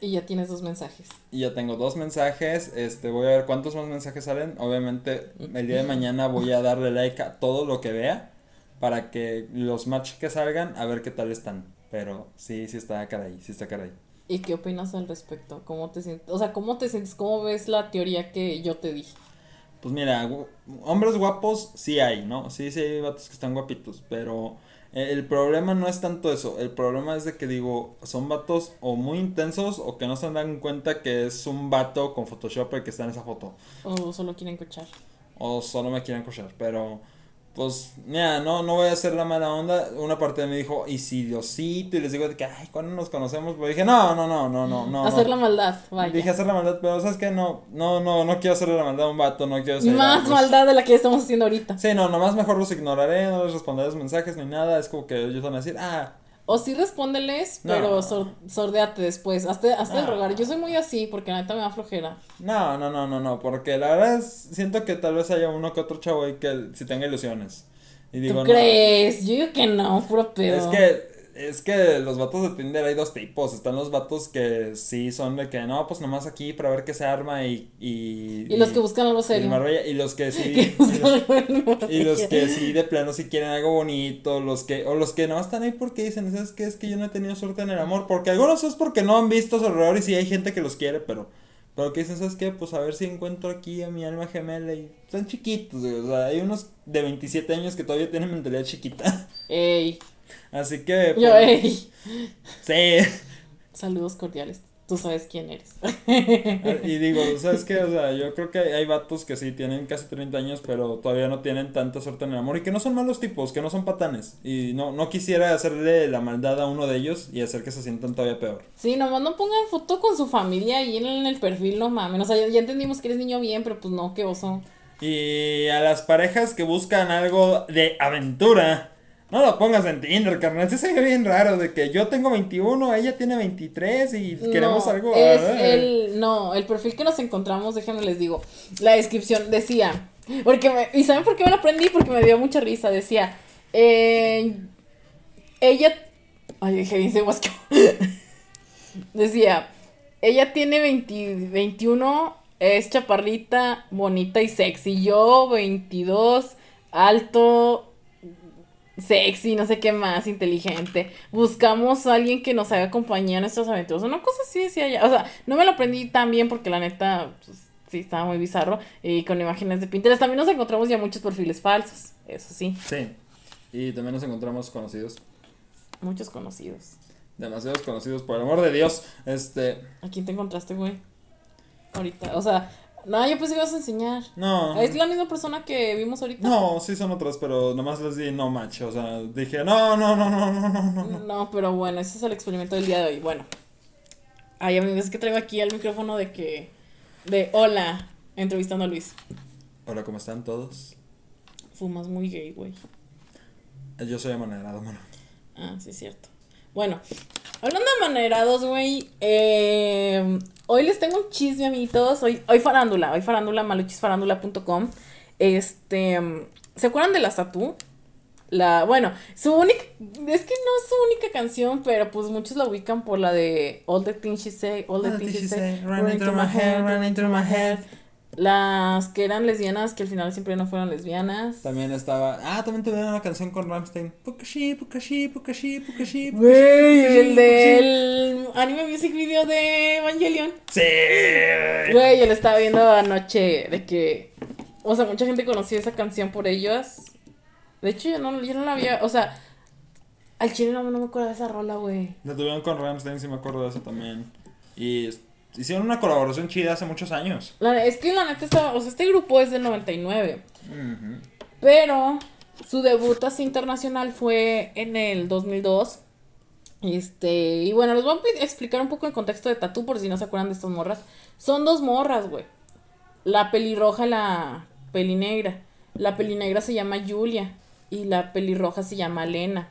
B: Y ya tienes dos mensajes.
A: Y ya tengo dos mensajes. Este, voy a ver cuántos más mensajes salen. Obviamente, el día de mañana voy a darle like a todo lo que vea. Para que los matches que salgan, a ver qué tal están. Pero sí, sí está caray, sí está caray.
B: ¿Y qué opinas al respecto? ¿Cómo te sientes? O sea, ¿cómo te sientes? ¿Cómo ves la teoría que yo te dije?
A: Pues mira, hombres guapos sí hay, ¿no? Sí, sí hay vatos que están guapitos, pero eh, el problema no es tanto eso, el problema es de que digo, son vatos o muy intensos o que no se dan cuenta que es un vato con Photoshop el que está en esa foto.
B: O solo quieren cochar.
A: O solo me quieren cochar, pero pues, mira, no, no voy a hacer la mala onda. Una parte de mí dijo, y si Diosito, y les digo que, ay, ¿cuándo nos conocemos? Pues dije, no, no, no, no, no, no.
B: Hacer la maldad, vaya.
A: Dije hacer la maldad, pero ¿sabes qué? No, no, no, no quiero hacerle la maldad a un vato, no quiero hacer.
B: Más maldad de la que estamos haciendo ahorita.
A: Sí, no, nomás mejor los ignoraré, no les responderé los mensajes ni nada. Es como que ellos van a decir, ah,
B: o sí respóndeles, pero sordeate después. Hazte, hazte el rogar. Yo soy muy así porque la neta me da flojera.
A: No, no, no, no, no. Porque la verdad es, siento que tal vez haya uno que otro chavo ahí que si tenga ilusiones.
B: Y digo, ¿Tú crees? Yo digo que no, puro pedo.
A: Es que es que los vatos de Tinder hay dos tipos. Están los vatos que sí son de que no, pues nomás aquí para ver qué se arma y.
B: Y, y los que buscan algo serio.
A: Y, los que sí. y, los, que sí de plano sí quieren algo bonito. Los que, o los que no están ahí porque dicen, ¿sabes qué? Es que yo no he tenido suerte en el amor. Porque algunos es porque no han visto su alrededor y sí hay gente que los quiere, pero. Pero que dicen, ¿sabes qué? Pues a ver si encuentro aquí a mi alma gemela y están chiquitos, O sea, hay unos de 27 años que todavía tienen mentalidad chiquita.
B: Ey.
A: Así que.
B: Yo,
A: pues, Sí.
B: Saludos cordiales. Tú sabes quién eres.
A: y digo, ¿sabes qué? O sea, yo creo que hay vatos que sí tienen casi 30 años, pero todavía no tienen tanta suerte en el amor y que no son malos tipos, que no son patanes. Y no, no quisiera hacerle la maldad a uno de ellos y hacer que se sientan todavía peor.
B: Sí, nomás no pongan foto con su familia ahí en el perfil, no mames. O sea, ya, ya entendimos que eres niño bien, pero pues no, qué oso.
A: Y a las parejas que buscan algo de aventura no lo pongas en Tinder, carnal. Se ve bien raro de que yo tengo 21, ella tiene 23 y queremos algo.
B: Es el, no, el perfil que nos encontramos, déjenme les digo. La descripción decía. Porque me, ¿Y saben por qué me lo aprendí? Porque me dio mucha risa. Decía. Eh, ella. Ay, dije dice Decía. Ella tiene 20, 21, es chaparrita, bonita y sexy. Yo, 22, alto, sexy, no sé qué más, inteligente. Buscamos a alguien que nos haga compañía en nuestras aventuras. Una cosa así decía ya. O sea, no me lo aprendí tan bien porque la neta, pues, sí, estaba muy bizarro. Y con imágenes de Pinterest también nos encontramos ya muchos perfiles falsos. Eso sí.
A: Sí. Y también nos encontramos conocidos.
B: Muchos conocidos.
A: Demasiados conocidos, por el amor de Dios. Este.
B: ¿A quién te encontraste, güey? Ahorita. O sea, no, yo pensé que ibas a enseñar.
A: No.
B: ¿Es la misma persona que vimos ahorita?
A: No, sí son otras, pero nomás les di no match. O sea, dije, no, no, no, no, no, no, no.
B: No, pero bueno, ese es el experimento del día de hoy. Bueno. Ay, amigos, es que traigo aquí el micrófono de que. De hola, entrevistando a Luis.
A: Hola, ¿cómo están todos?
B: Fumas muy gay, güey.
A: Yo soy amanerado,
B: mano. Ah, sí, es cierto. Bueno, hablando de amanerados, güey. Eh, Hoy les tengo un chisme, amiguitos. Hoy, hoy farándula, hoy farándula, maluchisfarándula.com. Este, ¿se acuerdan de la Statú? La, bueno, su única, es que no es su única canción, pero pues muchos la ubican por la de All the Things She Say, All the Things She Say, Run through my head, Running through my head. Las que eran lesbianas, que al final siempre no fueron lesbianas.
A: También estaba. Ah, también tuvieron una canción con Ramstein. Pukashi, Pukashi, Pukashi, Pukashi.
B: Güey, el del anime music video de Evangelion.
A: Sí.
B: Güey, yo lo estaba viendo anoche de que. O sea, mucha gente conocía esa canción por ellas. De hecho, yo no, yo no la había. O sea, al chile no, me acuerdo de esa rola, güey.
A: La tuvieron con Ramstein, sí me acuerdo de eso también. Y hicieron una colaboración chida hace muchos años.
B: es que la neta estaba. O sea, este grupo es del 99. Pero su debut así internacional fue en el 2002. Este, y bueno, les voy a explicar un poco el contexto de Tatú por si no se acuerdan de estas morras. Son dos morras, güey. La pelirroja y la pelinegra. La pelinegra se llama Julia y la pelirroja se llama Lena.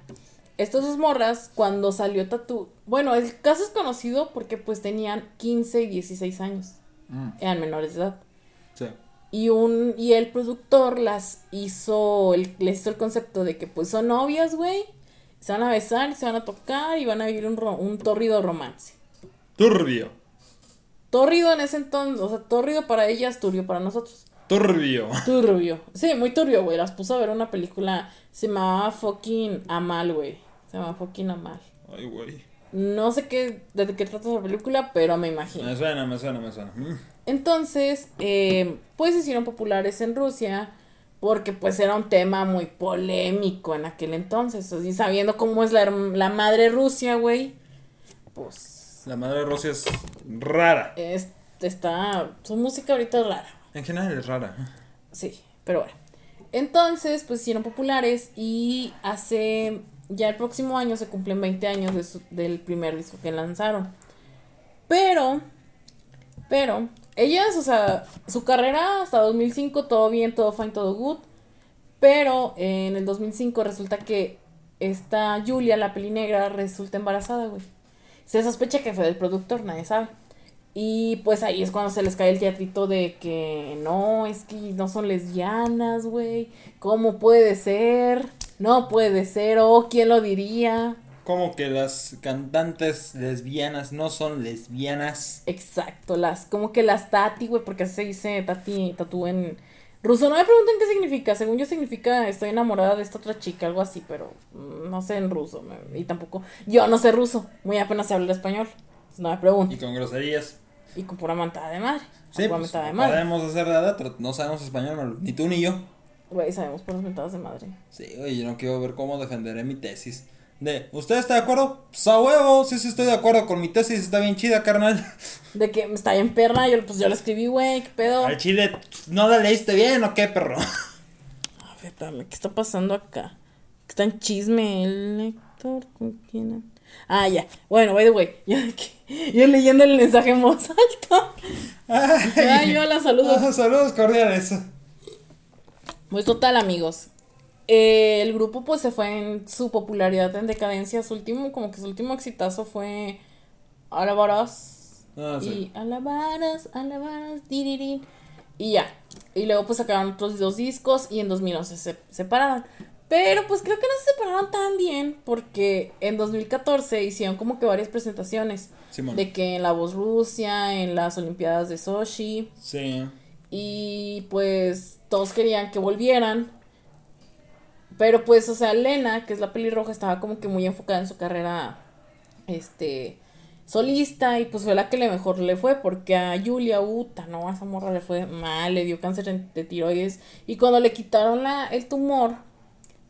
B: Estas dos morras, cuando salió Tatú, bueno, el caso es conocido porque pues tenían 15 y 16 años. Mm. Eran menores de edad. Sí. Y, un, y el productor las hizo, el, les hizo el concepto de que pues son novias, güey. Se van a besar, se van a tocar y van a vivir un, un torrido romance.
A: Turbio.
B: Torrido en ese entonces, o sea, torrido para ellas, turbio para nosotros.
A: Turbio.
B: Turbio. Sí, muy turbio, güey. Las puso a ver una película, se llamaba fucking Amal, güey. Se llama fucking Amal.
A: Ay, güey.
B: No sé qué, de qué trata esa película, pero me imagino.
A: Me suena, me suena, me suena.
B: Mm. Entonces, eh, pues hicieron populares en Rusia porque pues era un tema muy polémico en aquel entonces. Y sabiendo cómo es la, la madre Rusia, güey, pues...
A: La madre Rusia es rara.
B: Es, está... Su música ahorita es rara.
A: En general es rara.
B: Sí, pero bueno. Entonces, pues hicieron populares y hace ya el próximo año se cumplen 20 años del primer disco que lanzaron. Pero, pero, ellas, o sea, su carrera hasta 2005 todo bien, todo fine, todo good. Pero en el 2005 resulta que esta Julia, la peli negra, resulta embarazada, güey. Se sospecha que fue del productor, nadie sabe. Y pues ahí es cuando se les cae el teatrito de que no, es que no son lesbianas, güey. ¿Cómo puede ser? No puede ser, o quién lo diría.
A: Como que las cantantes lesbianas no son lesbianas.
B: Exacto, las, como que las tati, güey, porque así se dice tati, tatu en ruso. No me pregunten qué significa, según yo significa estoy enamorada de esta otra chica, algo así, pero no sé en ruso. y tampoco, yo no sé ruso, muy apenas se habla español. No me pregunten.
A: Y con groserías.
B: Y con pura mantada de madre.
A: Sí, pues, de madre. podemos hacer nada, no sabemos español, ni tú ni yo.
B: Güey, sabemos por las mentadas de madre.
A: Sí, güey, yo no quiero ver cómo defenderé mi tesis. De, ¿usted está de acuerdo? Pues a huevo, sí, sí estoy de acuerdo con mi tesis, está bien chida, carnal.
B: De que está bien perra, yo, pues yo la escribí, güey, ¿qué pedo?
A: Al chile, ¿no la leíste bien o qué, perro?
B: A ver, dame, ¿qué está pasando acá? Está en chisme el lector, ¿con quién? Ah, ya. Bueno, by the way, yo, yo leyendo el mensaje en voz alta. Ay, yo la saludo.
A: saludos cordiales.
B: Pues total, amigos. Eh, el grupo pues se fue en su popularidad en decadencia. Su último, como que su último exitazo fue Alabaras. Ah, sí. Y Alabaras, Alabaras, diririn. Y ya. Y luego pues sacaron otros dos discos y en 2011 se separaron. Pero pues creo que no se separaron tan bien porque en 2014 hicieron como que varias presentaciones. De que en La Voz Rusia, en las Olimpiadas de Sochi. Sí. Y pues todos querían que volvieran. Pero pues, o sea, Lena, que es la pelirroja, estaba como que muy enfocada en su carrera este solista y pues fue la que le mejor le fue porque a Julia Uta, no, a esa morra le fue mal, le dio cáncer de tiroides y cuando le quitaron la, el tumor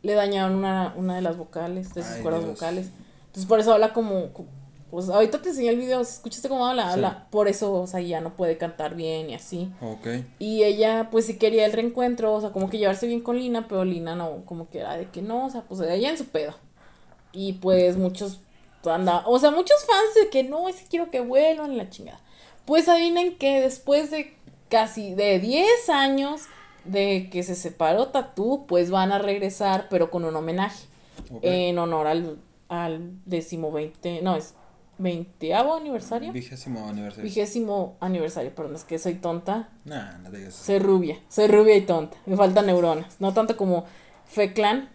B: le dañaron una, una de las vocales, de sus cuerdas vocales. Entonces por eso habla como, pues ahorita te enseñé el video, si escuchaste cómo habla, habla, por eso, o sea, ya no puede cantar bien y así. Ok. Y ella, pues sí quería el reencuentro, o sea, como que llevarse bien con Lina, pero Lina no, como que era de que no, o sea, pues ella en su pedo. Y pues muchos, anda, o sea, muchos fans de que no, es que quiero que vuelvan la chingada. Pues adivinen que después de casi de 10 años de que se separó Tatú, pues van a regresar, pero con un homenaje. En honor al, al décimo veinte, no, es veinteavo aniversario.
A: Vigésimo aniversario.
B: Vigésimo aniversario, perdón, es que soy tonta.
A: Nah, no digas
B: Soy rubia, soy rubia y tonta. Me faltan neuronas. No tanto como Feclan,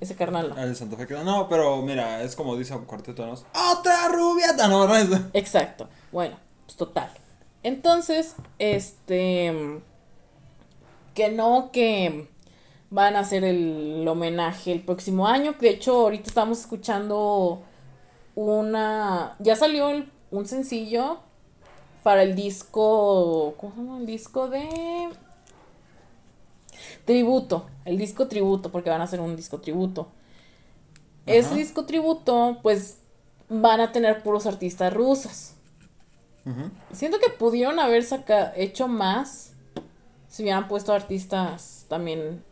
B: ese carnal.
A: Ah, el Santo Feclan. No, pero mira, es como dice un cuarteto, ¿no? ¡Otra rubia! No, no,
B: Exacto. Bueno, pues total. Entonces, este. Que no, que van a hacer el homenaje el próximo año. De hecho, ahorita estamos escuchando una... Ya salió un sencillo para el disco... ¿Cómo se llama? El disco de... tributo, el disco tributo, porque van a hacer un disco tributo. Ese disco tributo, pues van a tener puros artistas rusos. Siento que pudieron haber hecho más si hubieran puesto artistas también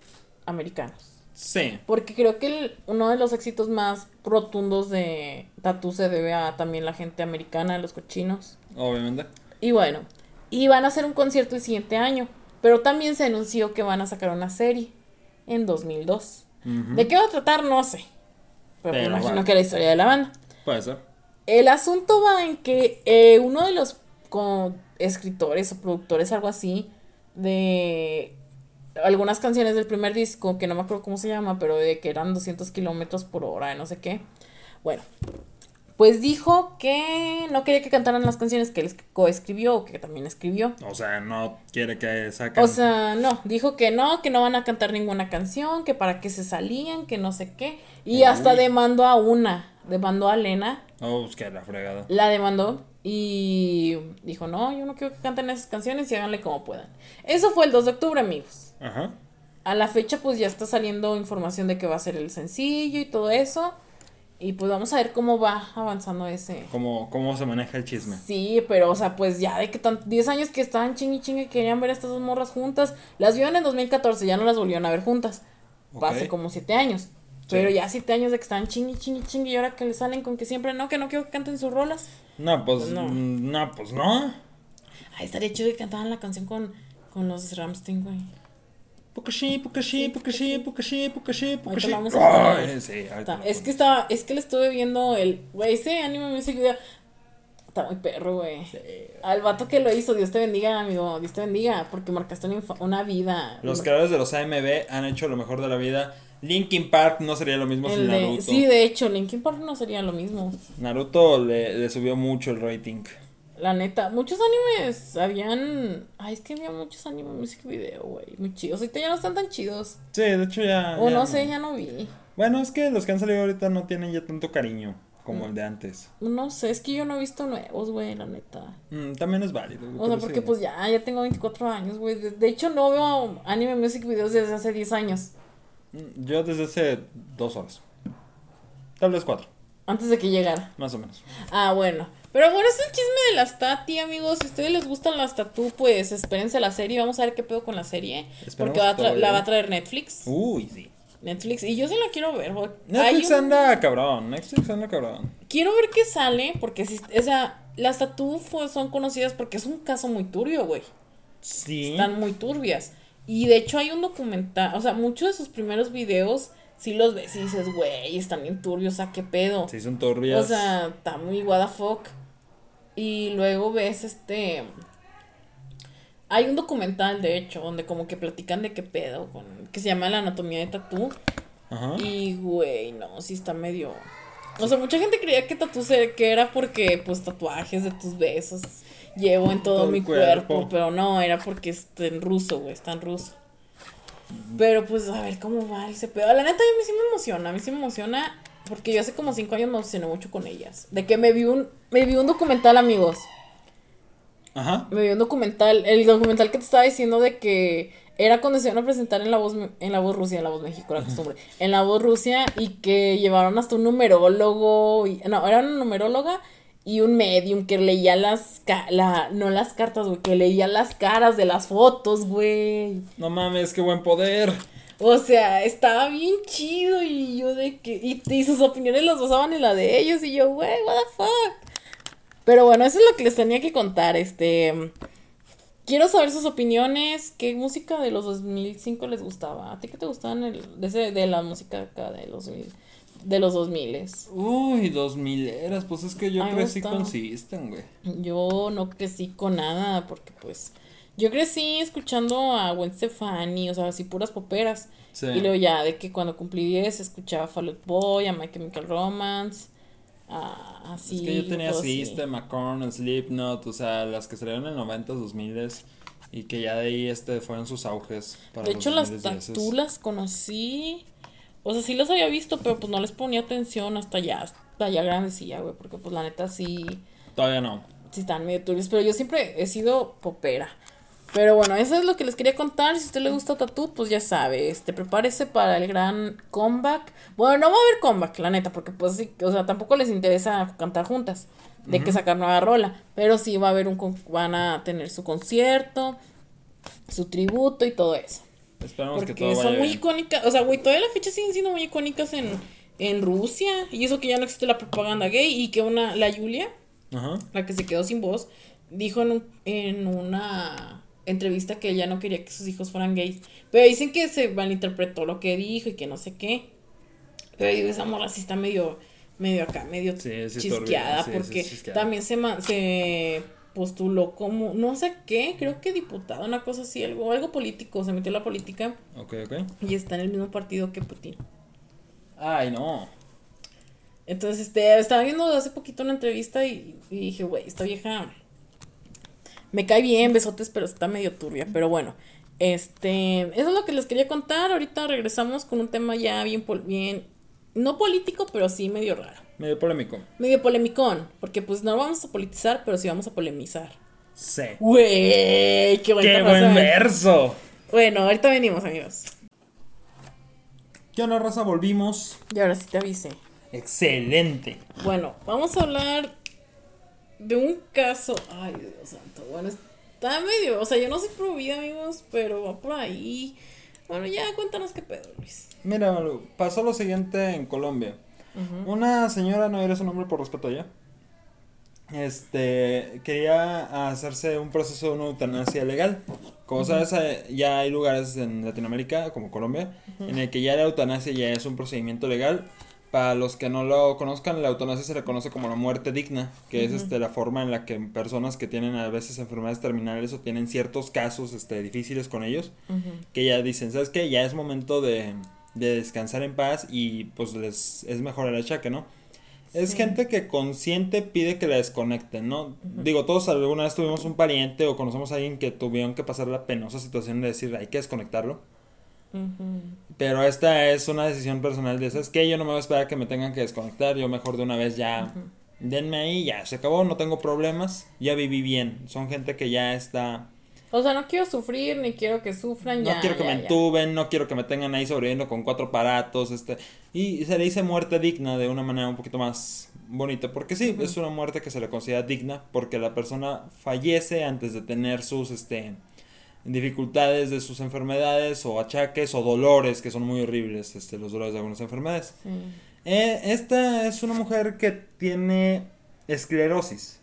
B: americanos. Sí. Porque creo que uno de los éxitos más rotundos de Tatu se debe a también la gente americana, los cochinos.
A: Obviamente.
B: Y bueno, y van a hacer un concierto el siguiente año. Pero también se anunció que van a sacar una serie en 2002. ¿De qué va a tratar? No sé. Pero, me imagino que la historia de la banda.
A: Puede ser.
B: El asunto va en que eh, uno de los escritores o productores, algo así, de algunas canciones del primer disco, que no me acuerdo cómo se llama, pero de que eran 200 kilómetros por hora, no sé qué. Bueno, pues dijo que no quería que cantaran las canciones que él coescribió o que también escribió.
A: O sea, no quiere que saquen.
B: O sea, no, dijo que no, que no van a cantar ninguna canción, que para qué se salían, que no sé qué. Y hasta demandó a una, demandó a Lena.
A: Oh, pues que la fregada.
B: La demandó y dijo, no, yo no quiero que canten esas canciones y háganle como puedan. Eso fue el 2 de octubre, amigos. Ajá. A la fecha, pues ya está saliendo información de que va a ser el sencillo y todo eso. Y pues vamos a ver cómo va avanzando ese.
A: Cómo, cómo se maneja el chisme.
B: Sí, pero o sea, pues ya de que tan 10 años que estaban chingue chingue querían ver a estas dos morras juntas. Las vieron en 2014, ya no las volvieron a ver juntas. Hace como 7 años. Pero ya 7 años de que estaban chingue chingue chingue y ahora que le salen con que siempre no, que no quiero que canten sus rolas.
A: No, pues, pues no. Mm, no, pues no.
B: Ay, estaría chido que cantaran la canción con, con los Ramstein, güey.
A: Pukashi, Pukashi, Pukashi, Pukashi, Pukashi, Pukashi.
B: es que estaba, es que le estuve viendo el, güey, ese anime music video. Está muy perro, güey. Al vato que lo hizo, Dios te bendiga, amigo. Dios te bendiga, porque marcaste una, una vida.
A: Los creadores de los AMB han hecho lo mejor de la vida. Linkin Park no sería lo mismo sin
B: Naruto. Sí, de hecho, Linkin Park no sería lo mismo.
A: Naruto le, le subió mucho el rating.
B: La neta, muchos animes habían. Ay, es que había muchos animes music video, güey. Muy chidos. Ahorita ya no están tan chidos.
A: Sí, de hecho ya.
B: O no, sé, ya no vi.
A: Bueno, es que los que han salido ahorita no tienen ya tanto cariño como el de antes.
B: No sé, es que yo no he visto nuevos, güey, la neta.
A: Mm, también es válido.
B: O sea, porque pues ya, ya tengo 24 años, güey. De, hecho, no veo anime music videos desde hace 10 años.
A: Yo desde hace dos horas. Tal vez cuatro.
B: Antes de que llegara.
A: Más o menos.
B: Ah, bueno. Pero bueno, es el chisme de las Tati, amigos. Si a ustedes les gustan las Tatu, pues espérense la serie. Vamos a ver qué pedo con la serie. porque la va a traer Netflix.
A: Uy, sí.
B: Netflix. Y yo sí la quiero ver.
A: Netflix anda cabrón. Netflix anda cabrón.
B: Quiero ver qué sale. Porque, si, o sea, las Tatu son conocidas porque es un caso muy turbio, güey. Sí. Están muy turbias. Y de hecho hay un documental. O sea, muchos de sus primeros videos si los ves y dices, güey, están bien turbios, o sea, qué pedo.
A: Sí, son turbias.
B: O sea, está muy what the fuck. Y luego ves este. Hay un documental, de hecho, donde como que platican de qué pedo, con, que se llama La anatomía de tatú. Ajá. Y, güey, no, sí está medio. O sea, mucha gente creía que tatú se, que era porque, pues, tatuajes de tus besos llevo en todo, mi cuerpo. pero no, era porque está en ruso, güey, está en ruso. Pero pues a ver cómo va ese pedo. La neta, a mí sí me emociona, a mí sí me emociona. Porque yo hace como cinco años me emocioné mucho con ellas. De que me vi un, me vi un documental, amigos. Ajá. Me vi un documental, el documental que te estaba diciendo de que era cuando se iban a presentar en la voz, en la voz Rusia, en la voz México, la costumbre. En la voz Rusia y que llevaron hasta un numerólogo. Y, no, era una numeróloga y un medium que leía las la no las cartas, güey, que leía las caras de las fotos, güey.
A: No mames, qué buen poder.
B: O sea, estaba bien chido y yo de que y, y sus opiniones las basaban en la de ellos y yo, güey, what the fuck. Pero bueno, eso es lo que les tenía que contar, este Quiero saber sus opiniones, qué música de los 2005 les gustaba. ¿A ti qué te gustaban el, de, de la música acá de los 2000? De los 2000
A: Uy, 2000 eras, pues es que yo crecí con System, güey.
B: Yo no crecí con nada, porque pues yo crecí escuchando a Gwen Stefani, o sea, así puras poperas. Y luego ya de que cuando cumplí 10 escuchaba Fall Out Boy, a My Chemical Romance, así.
A: Es que yo tenía System, a Korn, Slipknot, o sea, las que salieron en el 90, 2000 y que ya de ahí este fueron sus auges.
B: Para de hecho, las tatulas conocí o sea, sí los había visto, pero pues no les ponía atención hasta ya, hasta ya grandecilla, güey, porque pues la neta sí.
A: Todavía no.
B: Sí están medio turbios, pero yo siempre he sido popera. Pero bueno, eso es lo que les quería contar. Si a usted le gusta Tattoo, pues ya sabe, este, prepárese para el gran comeback. Bueno, no va a haber comeback, la neta, porque pues sí, o sea, tampoco les interesa cantar juntas, de que sacar nueva rola. Pero sí va a haber un, van a tener su concierto, su tributo y todo eso. Esperamos que todo son muy icónicas, o sea, güey, todavía las fichas siguen siendo muy icónicas en, en Rusia. Y eso que ya no existe la propaganda gay y que una, la Julia, la que se quedó sin voz, dijo en, en una entrevista que ella no quería que sus hijos fueran gays. Pero dicen que se malinterpretó lo que dijo y que no sé qué. Pero digo, esa morra sí está medio, medio acá, medio chisqueada, porque también se, se postuló como, no sé qué, creo que diputado, una cosa así, algo, algo político, se metió en la política.
A: Ok, ok.
B: Y está en el mismo partido que Putin.
A: Ay, no.
B: Entonces, este, estaba viendo hace poquito una entrevista y, y dije, güey, esta vieja me cae bien, besotes, pero está medio turbia. Pero bueno, este, eso es lo que les quería contar. Ahorita regresamos con un tema ya bien, bien, no político, pero sí medio raro.
A: Medio polémico.
B: Medio polémicón, porque pues no vamos a politizar, pero sí vamos a polemizar.
A: Sí.
B: Güey, qué,
A: qué buen verso.
B: Bueno, ahorita venimos, amigos.
A: ¿Qué onda, raza? Volvimos.
B: Y ahora sí te avisé.
A: Excelente.
B: Bueno, vamos a hablar de un caso. Ay, Dios santo. Bueno, está medio. O sea, yo no soy pro amigos, pero va por ahí. Bueno, ya cuéntanos qué pedo, Luis.
A: Mira, pasó lo siguiente en Colombia. Una señora, no eres un hombre por respeto ya. Este, quería hacerse un proceso de una eutanasia legal. Como sabes, eh, ya hay lugares en Latinoamérica, como Colombia, en el que ya la eutanasia ya es un procedimiento legal para los que no lo conozcan, la eutanasia se le conoce como la muerte digna, que es este, la forma en la que personas que tienen a veces enfermedades terminales o tienen ciertos casos este, difíciles con ellos, que ya dicen, ¿sabes qué? Ya es momento de, de, descansar en paz y pues les es mejor el achaque, ¿no? Es gente que consciente pide que la desconecten, ¿no? Digo, todos alguna vez tuvimos un pariente o conocemos a alguien que tuvieron que pasar la penosa situación de decir, hay que desconectarlo. Pero esta es una decisión personal de esas que yo no me voy a esperar que me tengan que desconectar, yo mejor de una vez ya denme ahí, ya se acabó, no tengo problemas, ya viví bien. Son gente que ya está
B: o sea, no quiero sufrir ni quiero que sufran
A: no quiero que me entuben, no quiero que me tengan ahí sobreviviendo con cuatro aparatos, este y se le dice muerte digna de una manera un poquito más bonita, porque sí, es una muerte que se le considera digna porque la persona fallece antes de tener sus este dificultades de sus enfermedades o achaques o dolores que son muy horribles, este, los dolores de algunas enfermedades. Eh, esta es una mujer que tiene esclerosis.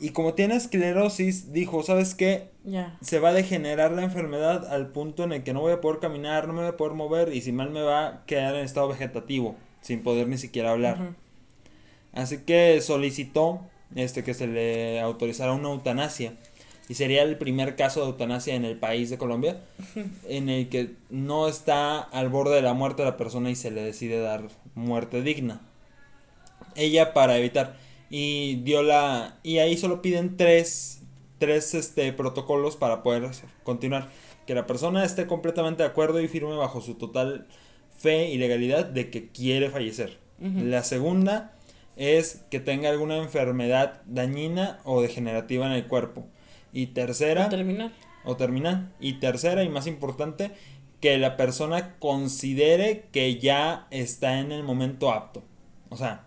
A: Y como tiene esclerosis, dijo, ¿sabes qué? Se va a degenerar la enfermedad al punto en el que no voy a poder caminar, no me voy a poder mover y si mal me va a quedar en estado vegetativo, sin poder ni siquiera hablar. Así que solicitó este, que se le autorizara una eutanasia y sería el primer caso de eutanasia en el país de Colombia en el que no está al borde de la muerte de la persona y se le decide dar muerte digna. Ella para evitar y dio la y ahí solo piden tres tres este protocolos para poder continuar que la persona esté completamente de acuerdo y firme bajo su total fe y legalidad de que quiere fallecer. La segunda es que tenga alguna enfermedad dañina o degenerativa en el cuerpo. Y tercera.
B: O terminal.
A: O terminal. Y tercera y más importante, que la persona considere que ya está en el momento apto. O sea,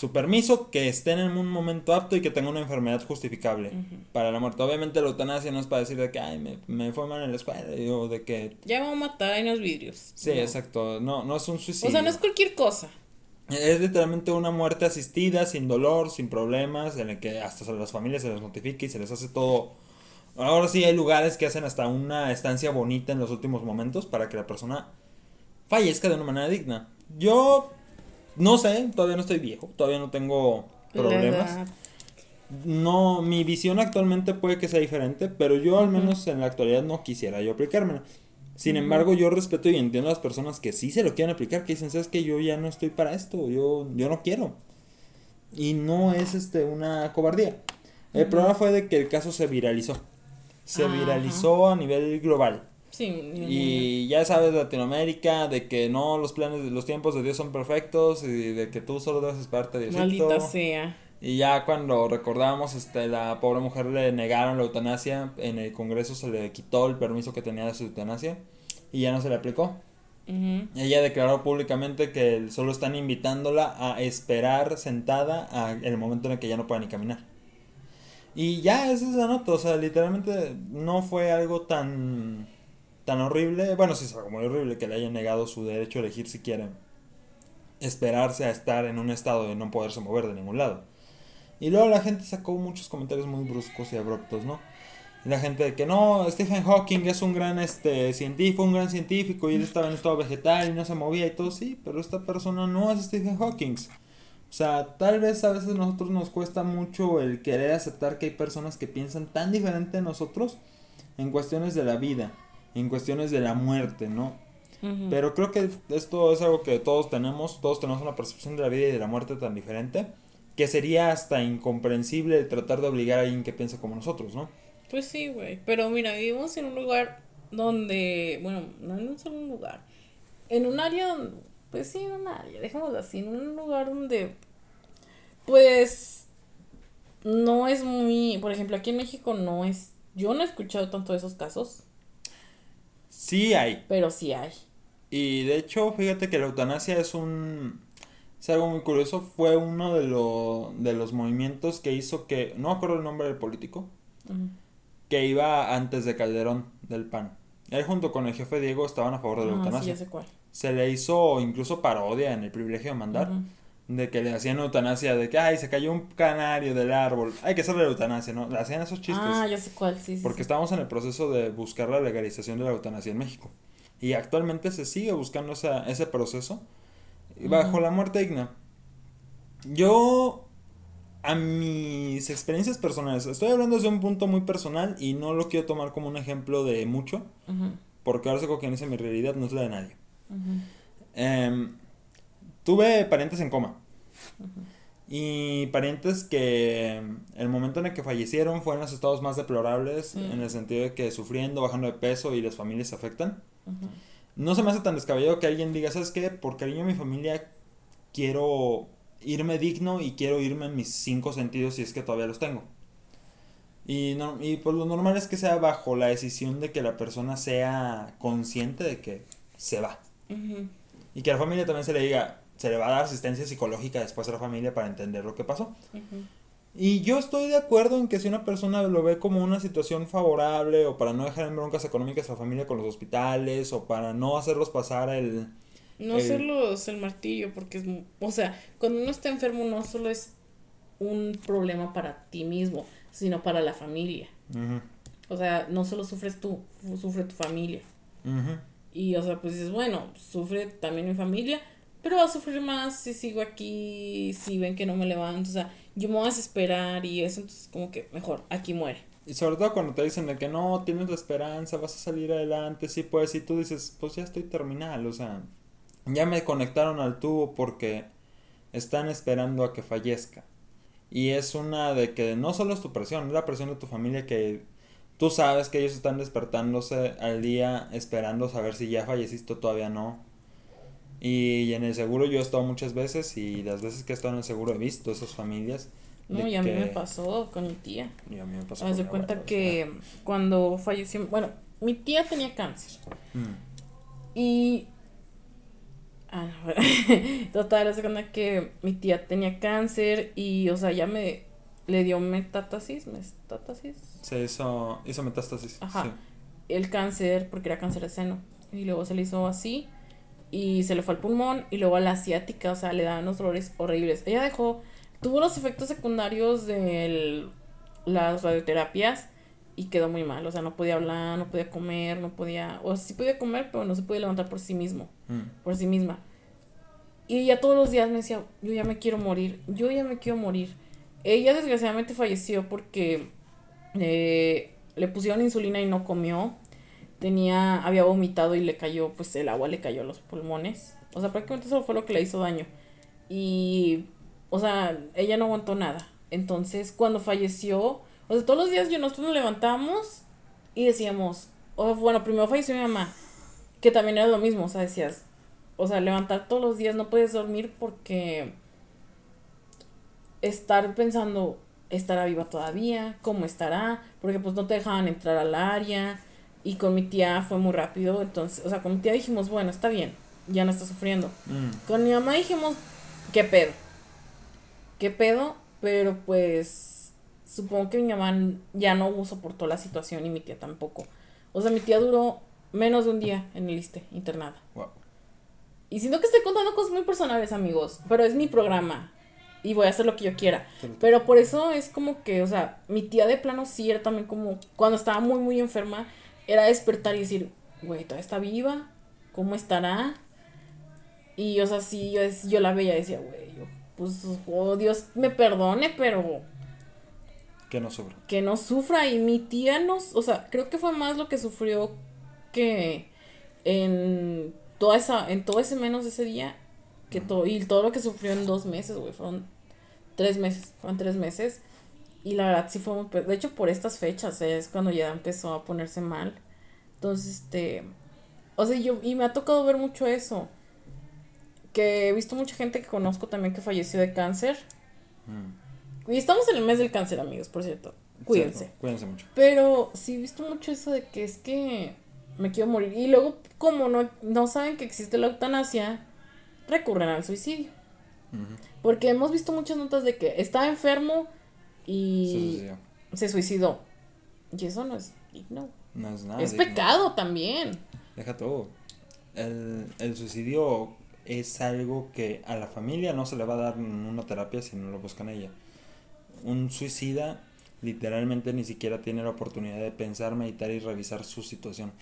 A: su permiso que esté en un momento apto y que tenga una enfermedad justificable para la muerte. Obviamente la eutanasia no es para decir de que, ay, me, me fue mal en la escuela o de que...
B: Ya vamos a matar en los vidrios.
A: Sí, exacto. No, no es un suicidio.
B: O sea, no es cualquier cosa.
A: Es literalmente una muerte asistida, sin dolor, sin problemas, en el que hasta a las familias se les notifica y se les hace todo Ahora sí hay lugares que hacen hasta una estancia bonita en los últimos momentos para que la persona fallezca de una manera digna. Yo no sé, todavía no estoy viejo, todavía no tengo problemas. No, mi visión actualmente puede que sea diferente, pero yo al menos en la actualidad no quisiera yo aplicármela. Sin embargo, yo respeto y entiendo a las personas que sí se lo quieren aplicar, que dicen, sabes que yo ya no estoy para esto, yo, yo no quiero. Y no es este una cobardía. El problema fue de que el caso se viralizó se viralizó a nivel global.
B: Sí,
A: y ya sabes Latinoamérica de que no los planes los tiempos de Dios son perfectos y de que tú solo debes esperarte de
B: Diosito. Maldita sea.
A: Y ya cuando recordamos, este, la pobre mujer le negaron la eutanasia, en el Congreso se le quitó el permiso que tenía de su eutanasia y ya no se le aplicó. Ella declaró públicamente que solo están invitándola a esperar sentada a el momento en el que ya no pueda ni caminar. Y ya, esa es la nota, o sea, literalmente no fue algo tan, tan horrible, bueno, sí es algo muy horrible que le hayan negado su derecho a elegir si quieren esperarse a estar en un estado de no poderse mover de ningún lado. Y luego la gente sacó muchos comentarios muy bruscos y abruptos, ¿no? la gente de que no, Stephen Hawking es un gran este, científico, un gran científico y él estaba en estado vegetal y no se movía y todo, sí, pero esta persona no es Stephen Hawking. O sea, tal vez a veces nosotros nos cuesta mucho el querer aceptar que hay personas que piensan tan diferente a nosotros en cuestiones de la vida, en cuestiones de la muerte, ¿no? Pero creo que esto es algo que todos tenemos, todos tenemos una percepción de la vida y de la muerte tan diferente, que sería hasta incomprensible tratar de obligar a alguien que piense como nosotros, ¿no?
B: Pues sí, güey. Pero mira, vivimos en un lugar donde, bueno, no en un solo lugar, en un área, pues sí, en un área, dejémoslo así, en un lugar donde, pues, no es muy, por ejemplo, aquí en México no es, yo no he escuchado tanto de esos casos.
A: Sí hay.
B: Pero sí hay.
A: Y de hecho, fíjate que la eutanasia es un, es algo muy curioso, fue uno de, lo, de los movimientos que hizo que, no me acuerdo el nombre del político, que iba antes de Calderón del PAN. Él junto con el jefe Diego estaban a favor de la ah, eutanasia. Se le hizo incluso parodia en el privilegio de mandar. De que le hacían eutanasia, de que, ay, se cayó un canario del árbol. Hay que hacerle eutanasia, ¿no? Le hacían esos chistes.
B: Ah, ya sé cuál, sí.
A: porque estábamos en el proceso de buscar la legalización de la eutanasia en México. Y actualmente se sigue buscando esa, ese proceso bajo la muerte digna. Yo a mis experiencias personales. Estoy hablando desde un punto muy personal y no lo quiero tomar como un ejemplo de mucho, porque ahora sé que dice mi realidad no es la de nadie. Em, tuve parientes en coma. Y parientes que el momento en el que fallecieron fue en los estados más deplorables, en el sentido de que sufriendo, bajando de peso y las familias se afectan. No se me hace tan descabellado que alguien diga, ¿sabes qué? Por cariño a mi familia quiero irme digno y quiero irme en mis cinco sentidos si es que todavía los tengo. Y, no, y pues lo normal es que sea bajo la decisión de que la persona sea consciente de que se va. Y que a la familia también se le diga, se le va a dar asistencia psicológica después a la familia para entender lo que pasó. Y yo estoy de acuerdo en que si una persona lo ve como una situación favorable o para no dejar en broncas económicas a la familia con los hospitales o para no hacerlos pasar el,
B: no solo es el martillo, porque es, o sea, cuando uno está enfermo no solo es un problema para ti mismo, sino para la familia. O sea, no solo sufres tú, sufre tu familia. Y, o sea, pues dices, bueno, sufre también mi familia, pero va a sufrir más si sigo aquí, si ven que no me levanto, o sea, yo me voy a desesperar y eso, entonces como que mejor, aquí muere.
A: Y sobre todo cuando te dicen de que no, tienes la esperanza, vas a salir adelante, sí puedes, y tú dices, pues ya estoy terminal, o sea, ya me conectaron al tubo porque están esperando a que fallezca. Y es una de que no solo es tu presión, es la presión de tu familia que tú sabes que ellos están despertándose al día esperando saber si ya falleciste o todavía no. Y en el seguro yo he estado muchas veces y las veces que he estado en el seguro he visto esas familias.
B: No, y a mí me pasó con mi tía. Y a mí me pasó. Haz de cuenta que cuando falleció, bueno, mi tía tenía cáncer. Mm. Y Ah, Total, la segunda que mi tía tenía cáncer y, o sea, ya me le dio metástasis, metástasis.
A: Se hizo, hizo metástasis. Ajá.
B: El cáncer, porque era cáncer de seno. Y luego se le hizo así y se le fue al pulmón y luego a la asiática, o sea, le daban unos dolores horribles. Ella dejó, tuvo los efectos secundarios de las radioterapias y quedó muy mal, o sea, no podía hablar, no podía comer, no podía, o sí podía comer, pero no se podía levantar por sí mismo, mm. por sí misma. Y ya todos los días me decía, yo ya me quiero morir, yo ya me quiero morir. Ella desgraciadamente falleció porque eh, le pusieron insulina y no comió. Tenía, había vomitado y le cayó, pues el agua le cayó a los pulmones. O sea, prácticamente eso fue lo que le hizo daño. Y, o sea, ella no aguantó nada. Entonces, cuando falleció, o sea, todos los días yo nosotros nos levantamos y decíamos, oh, bueno, primero falleció mi mamá, que también era lo mismo, o sea, decías, o sea, levantar todos los días no puedes dormir porque estar pensando, ¿estará viva todavía? ¿Cómo estará? Porque pues no te dejaban entrar al área. Y con mi tía fue muy rápido. Entonces, o sea, con mi tía dijimos, bueno, está bien, ya no está sufriendo. Mm. Con mi mamá dijimos, ¿qué pedo? ¿Qué pedo? Pero pues supongo que mi mamá ya no soportó la situación y mi tía tampoco. O sea, mi tía duró menos de un día en el liste, internada. Y siento que estoy contando cosas muy personales, amigos, pero es mi programa y voy a hacer lo que yo quiera. Pero por eso es como que, o sea, mi tía de plano sí era también como, cuando estaba muy, muy enferma, era despertar y decir, güey, todavía está viva, ¿cómo estará? Y, o sea, sí, yo, yo la veía y decía, güey, pues, oh, Dios me perdone, pero...
A: Que no sufra.
B: Que no sufra. Y mi tía nos, o sea, creo que fue más lo que sufrió que en toda esa, en todo ese menos de ese día, que todo, y todo lo que sufrió en dos meses, güey, fueron tres meses, fueron tres meses. Y la verdad sí fue muy, de hecho por estas fechas es cuando ya empezó a ponerse mal. Entonces, este, o sea, yo, y me ha tocado ver mucho eso. Que he visto mucha gente que conozco también que falleció de cáncer. Mm. Y estamos en el mes del cáncer, amigos, por cierto. Cuídense.
A: cuídense mucho.
B: Pero sí he visto mucho eso de que es que me quiero morir. Y luego, como no, no saben que existe la eutanasia, recurren al suicidio. Porque hemos visto muchas notas de que estaba enfermo y se suicidó. Y eso no es digno.
A: No es nada.
B: Es pecado también.
A: Deja todo. El, el suicidio es algo que a la familia no se le va a dar una terapia si no lo buscan ella. Un suicida literalmente ni siquiera tiene la oportunidad de pensar, meditar y revisar su situación.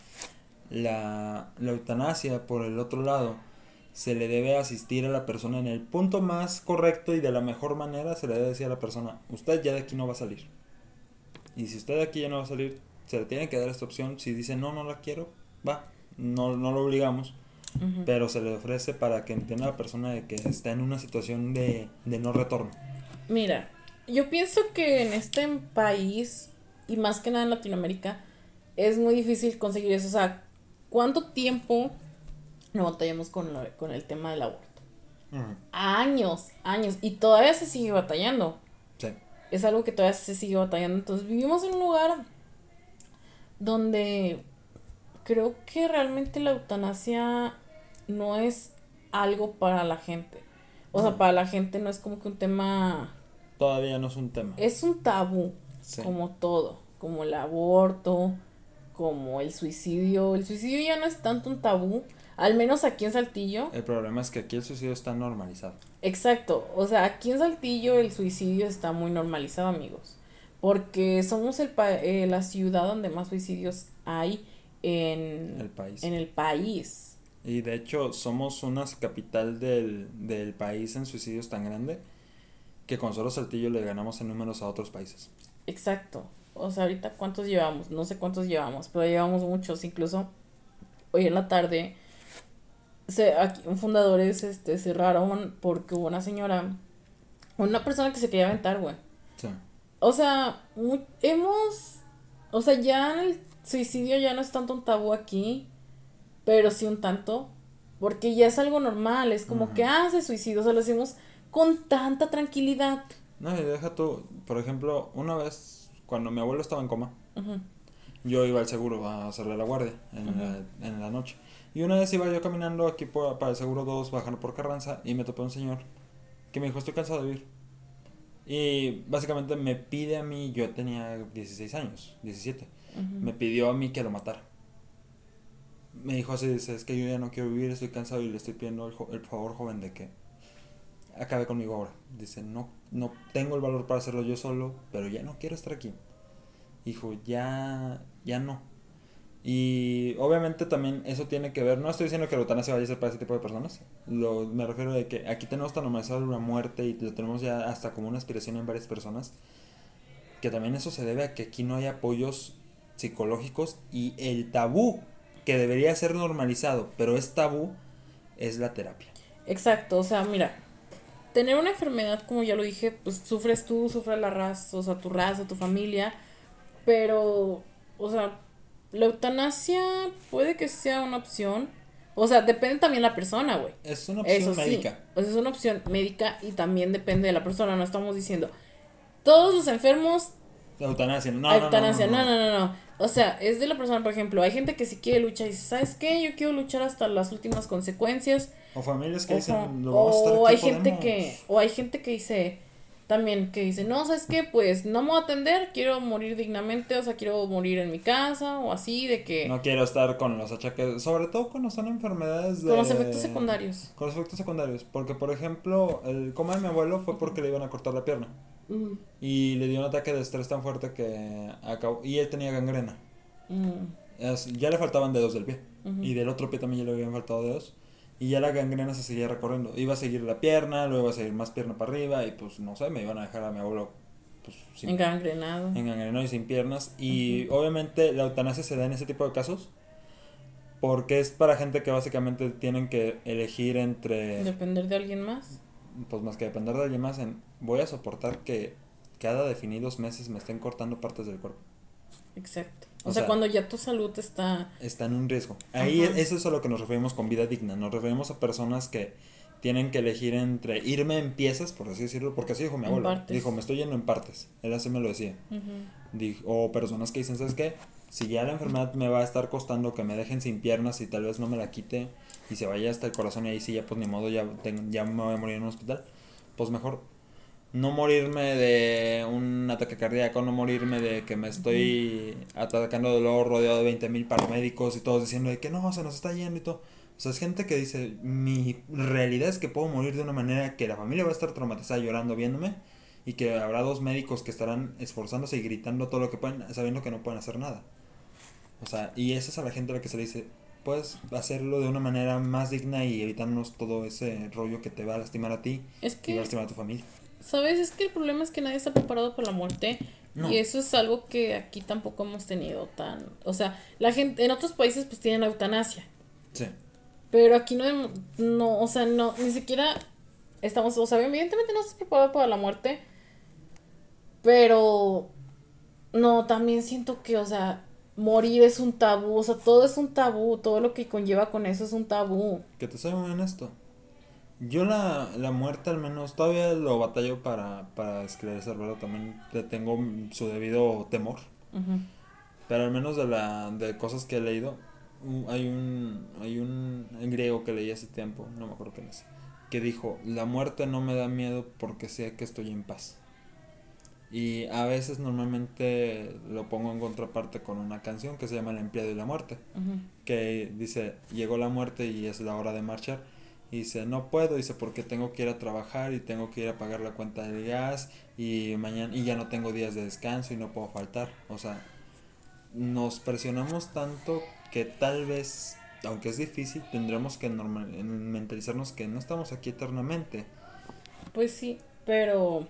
A: La, la eutanasia, por el otro lado, se le debe asistir a la persona en el punto más correcto y de la mejor manera se le debe decir a la persona, usted ya de aquí no va a salir. Y si usted de aquí ya no va a salir, se le tiene que dar esta opción. Si dice no, no la quiero, va, no, no lo obligamos. Pero se le ofrece para que entienda a la persona de que está en una situación de, de no retorno.
B: Mira, yo pienso que en este país, y más que nada en Latinoamérica, es muy difícil conseguir eso. O sea, ¿cuánto tiempo no batallamos con, con el tema del aborto? Años, años. Y todavía se sigue batallando. Sí. Es algo que todavía se sigue batallando. Entonces vivimos en un lugar donde creo que realmente la eutanasia no es algo para la gente. O sea, para la gente no es como que un tema
A: Todavía no es un tema.
B: Es un tabú, como todo, como el aborto, como el suicidio. El suicidio ya no es tanto un tabú, al menos aquí en Saltillo.
A: El problema es que aquí el suicidio está normalizado.
B: Exacto, o sea, aquí en Saltillo el suicidio está muy normalizado, amigos. Porque somos el eh, la ciudad donde más suicidios hay en
A: el país.
B: En el país.
A: Y de hecho somos una capital del, del país en suicidios tan grande que con solo Saltillo le ganamos en números a otros países.
B: Exacto. O sea, ahorita cuántos llevamos, no sé cuántos llevamos, pero llevamos muchos. Incluso hoy en la tarde, se, aquí, fundadores este, cerraron porque hubo una señora, una persona que se quería aventar, güey. Sí. O sea, hemos, o sea, ya el suicidio ya no es tanto un tabú aquí, pero sí un tanto, porque ya es algo normal, es como que, ah, se suicidó, o sea, lo decimos con tanta tranquilidad.
A: No, y deja tú, por ejemplo, una vez cuando mi abuelo estaba en coma, yo iba al seguro a hacerle la guardia en, la, en la noche. Y una vez iba yo caminando aquí por, para el seguro 2, bajando por Carranza, y me topé un señor que me dijo, estoy cansado de vivir. Y básicamente me pide a mí, yo tenía 16 años, 17, me pidió a mí que lo matara. Me dijo así, es que yo ya no quiero vivir, estoy cansado y le estoy pidiendo el, el favor joven de que acabe conmigo ahora. Dice, no, no tengo el valor para hacerlo yo solo, pero ya no quiero estar aquí. Hijo, ya, ya no. Y obviamente también eso tiene que ver, no estoy diciendo que la eutanasia vaya a ser para ese tipo de personas, lo, me refiero de que aquí tenemos tan normalizado una muerte y lo tenemos ya hasta como una aspiración en varias personas, que también eso se debe a que aquí no hay apoyos psicológicos y el tabú que debería ser normalizado, pero es tabú, es la terapia.
B: Exacto, o sea, mira, tener una enfermedad, como ya lo dije, pues sufres tú, sufre la raza, o sea, tu raza, tu familia, pero, o sea, la eutanasia puede que sea una opción. O sea, depende también de la persona, güey.
A: Es una opción médica.
B: O sea, es una opción médica y también depende de la persona. No estamos diciendo todos los enfermos.
A: Eutanasia, no,
B: eutanasia, no no no, no, O sea, es de la persona, por ejemplo, hay gente que si quiere luchar y dice, ¿sabes qué? Yo quiero luchar hasta las últimas consecuencias.
A: O familias que dicen,
B: o hay gente que, o hay gente que dice, también que dice, no, ¿sabes qué? Pues no me voy a atender, quiero morir dignamente, o sea, quiero morir en mi casa, o así, de que...
A: No quiero estar con los achaques, sobre todo cuando son enfermedades de...
B: Con los efectos secundarios.
A: Con los efectos secundarios, porque por ejemplo, el coma de mi abuelo fue porque le iban a cortar la pierna. Y le dio un ataque de estrés tan fuerte que acabó... Y él tenía gangrena. ya le faltaban dedos del pie. Y del otro pie también ya le habían faltado dedos y ya la gangrena se seguía recorriendo. Iba a seguir la pierna, luego iba a seguir más pierna para arriba y pues no sé, me iban a dejar a mi abuelo pues,
B: sin, engangrenado.
A: Engangrenado y sin piernas. Y obviamente la eutanasia se da en ese tipo de casos porque es para gente que básicamente tienen que elegir entre...
B: Depender de alguien más.
A: Pues más que depender de alguien más, en, voy a soportar que cada definidos meses me estén cortando partes del cuerpo.
B: Exacto. O, sea, cuando ya tu salud está...
A: Está en un riesgo. Ahí eso es a lo que nos referimos con vida digna. Nos referimos a personas que tienen que elegir entre irme en piezas, por así decirlo, porque así dijo mi abuelo. Dijo, me estoy yendo en partes. Él así me lo decía. dijo, o personas que dicen, ¿sabes qué? Si ya la enfermedad me va a estar costando que me dejen sin piernas y tal vez no me la quite y se vaya hasta el corazón y ahí sí ya pues ni modo, ya, ya me voy a morir en un hospital, pues mejor no morirme de un ataque cardíaco, no morirme de que me estoy atacando dolor rodeado de 20.000 paramédicos y todos diciendo de que no, se nos está yendo y todo. O sea, es gente que dice, mi realidad es que puedo morir de una manera que la familia va a estar traumatizada llorando viéndome y que habrá dos médicos que estarán esforzándose y gritando todo lo que pueden, sabiendo que no pueden hacer nada. O sea, y esa es a la gente a la que se le dice, puedes hacerlo de una manera más digna y evitarnos todo ese rollo que te va a lastimar a ti y va a lastimar a tu familia.
B: ¿Sabes? Es que el problema es que nadie está preparado para la muerte. Y eso es algo que aquí tampoco hemos tenido tan... O sea, la gente... En otros países pues tienen eutanasia. Sí. Pero aquí no... No, o sea, no... Ni siquiera estamos... O sea, evidentemente no estás preparado para la muerte. Pero... No, también siento que, o sea, morir es un tabú. O sea, todo es un tabú. Todo lo que conlleva con eso es un tabú.
A: Que te soy honesto. Yo la, la muerte al menos todavía lo batallo para, para esclarecer, También le tengo su debido temor. Pero al menos de la de cosas que he leído, hay un hay un griego que leí hace tiempo, no me acuerdo quién es, que dijo, "La muerte no me da miedo porque sé que estoy en paz." Y a veces normalmente lo pongo en contraparte con una canción que se llama El empleado y la muerte, que dice, "Llegó la muerte y es la hora de marchar." Y dice, no puedo, dice, porque tengo que ir a trabajar y tengo que ir a pagar la cuenta de gas y mañana y ya no tengo días de descanso y no puedo faltar. O sea, nos presionamos tanto que tal vez, aunque es difícil, tendremos que normal, mentalizarnos que no estamos aquí eternamente.
B: Pues sí, pero,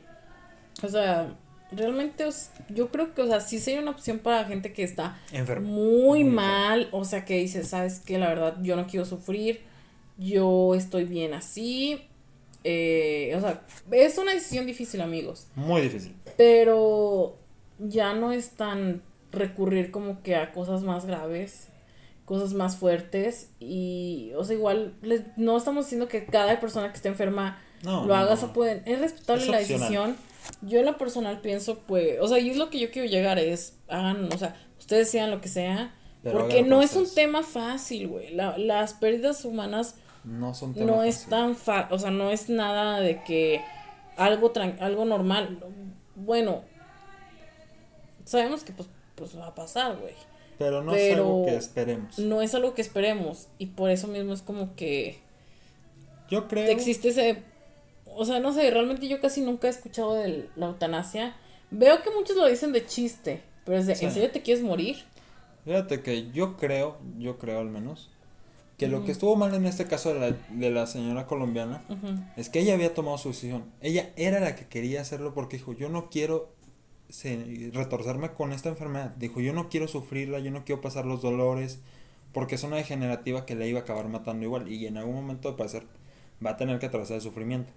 B: o sea, realmente yo creo que, o sea, sí sería una opción para gente que está muy, mal, o sea, que dice, sabes que la verdad yo no quiero sufrir yo estoy bien así. Eh, o sea, es una decisión difícil, amigos.
A: Muy difícil.
B: Pero ya no es tan recurrir como que a cosas más graves, cosas más fuertes. Y, o sea, igual no estamos diciendo que cada persona que esté enferma lo haga, o pueden, es respetable la decisión. Yo en lo personal pienso, pues, o sea, y es lo que yo quiero llegar, es, hagan, o sea, ustedes sean lo que sea. porque no es un tema fácil, güey. La, las pérdidas humanas no son No es tan fa o sea, no es nada de que algo algo normal. Bueno, sabemos que pues, pues va a pasar, güey.
A: Pero no es algo que esperemos.
B: No es algo que esperemos. Y por eso mismo es como que.
A: Yo creo.
B: Existe ese. O sea, no sé, realmente yo casi nunca he escuchado de la eutanasia. Veo que muchos lo dicen de chiste. Pero es de, ¿en serio te quieres morir?
A: Fíjate que yo creo, yo creo al menos, que lo que estuvo mal en este caso de la, de la señora colombiana es que ella había tomado su decisión. Ella era la que quería hacerlo porque dijo, yo no quiero retorcerme con esta enfermedad. Dijo, yo no quiero sufrirla, yo no quiero pasar los dolores, porque es una degenerativa que le iba a acabar matando igual. Y en algún momento, de parecer, va a tener que atravesar el sufrimiento.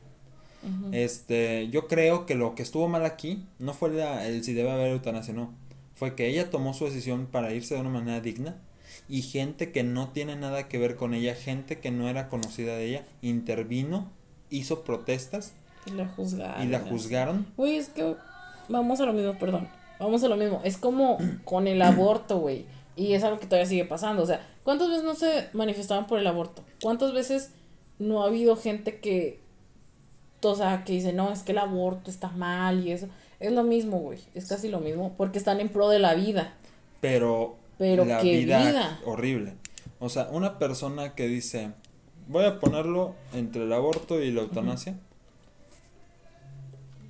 A: Este, yo creo que lo que estuvo mal aquí no fue la, el si debe haber eutanasia, no. Fue que ella tomó su decisión para irse de una manera digna y gente que no tiene nada que ver con ella, gente que no era conocida de ella, intervino, hizo protestas.
B: Y la juzgaron.
A: Y la juzgaron.
B: Güey, es que vamos a lo mismo, perdón. Vamos a lo mismo. Es como con el aborto, güey. Y es algo que todavía sigue pasando. O sea, ¿cuántas veces no se manifestaban por el aborto? ¿Cuántas veces no ha habido gente que, o sea, que dice, no, es que el aborto está mal y eso? Es lo mismo, güey. Es casi lo mismo. Porque están en pro de la vida.
A: Pero, Pero la qué vida, horrible. O sea, una persona que dice, voy a ponerlo entre el aborto y la eutanasia.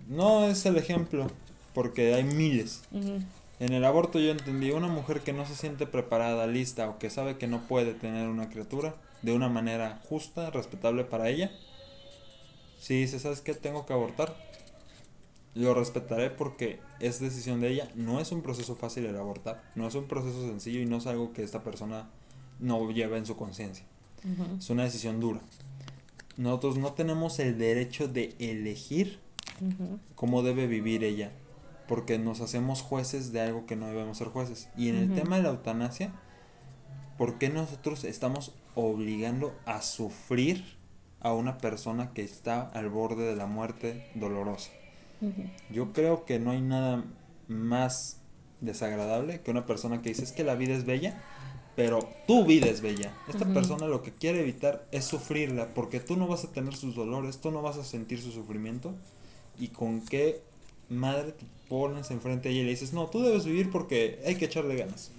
A: No es el ejemplo, porque hay miles. En el aborto yo entendí una mujer que no se siente preparada, lista o que sabe que no puede tener una criatura de una manera justa, respetable para ella. Si dice, ¿sabes qué? Tengo que abortar. Lo respetaré porque es decisión de ella. No es un proceso fácil el abortar. No es un proceso sencillo y no es algo que esta persona no lleva en su conciencia. Es una decisión dura. Nosotros no tenemos el derecho de elegir cómo debe vivir ella porque nos hacemos jueces de algo que no debemos ser jueces. Y en el tema de la eutanasia, ¿por qué nosotros estamos obligando a sufrir a una persona que está al borde de la muerte dolorosa? Yo creo que no hay nada más desagradable que una persona que dice es que la vida es bella, pero tu vida es bella. Esta persona lo que quiere evitar es sufrirla, porque tú no vas a tener sus dolores, tú no vas a sentir su sufrimiento. ¿Y con qué madre te pones enfrente a ella y le dices, no, tú debes vivir porque hay que echarle ganas.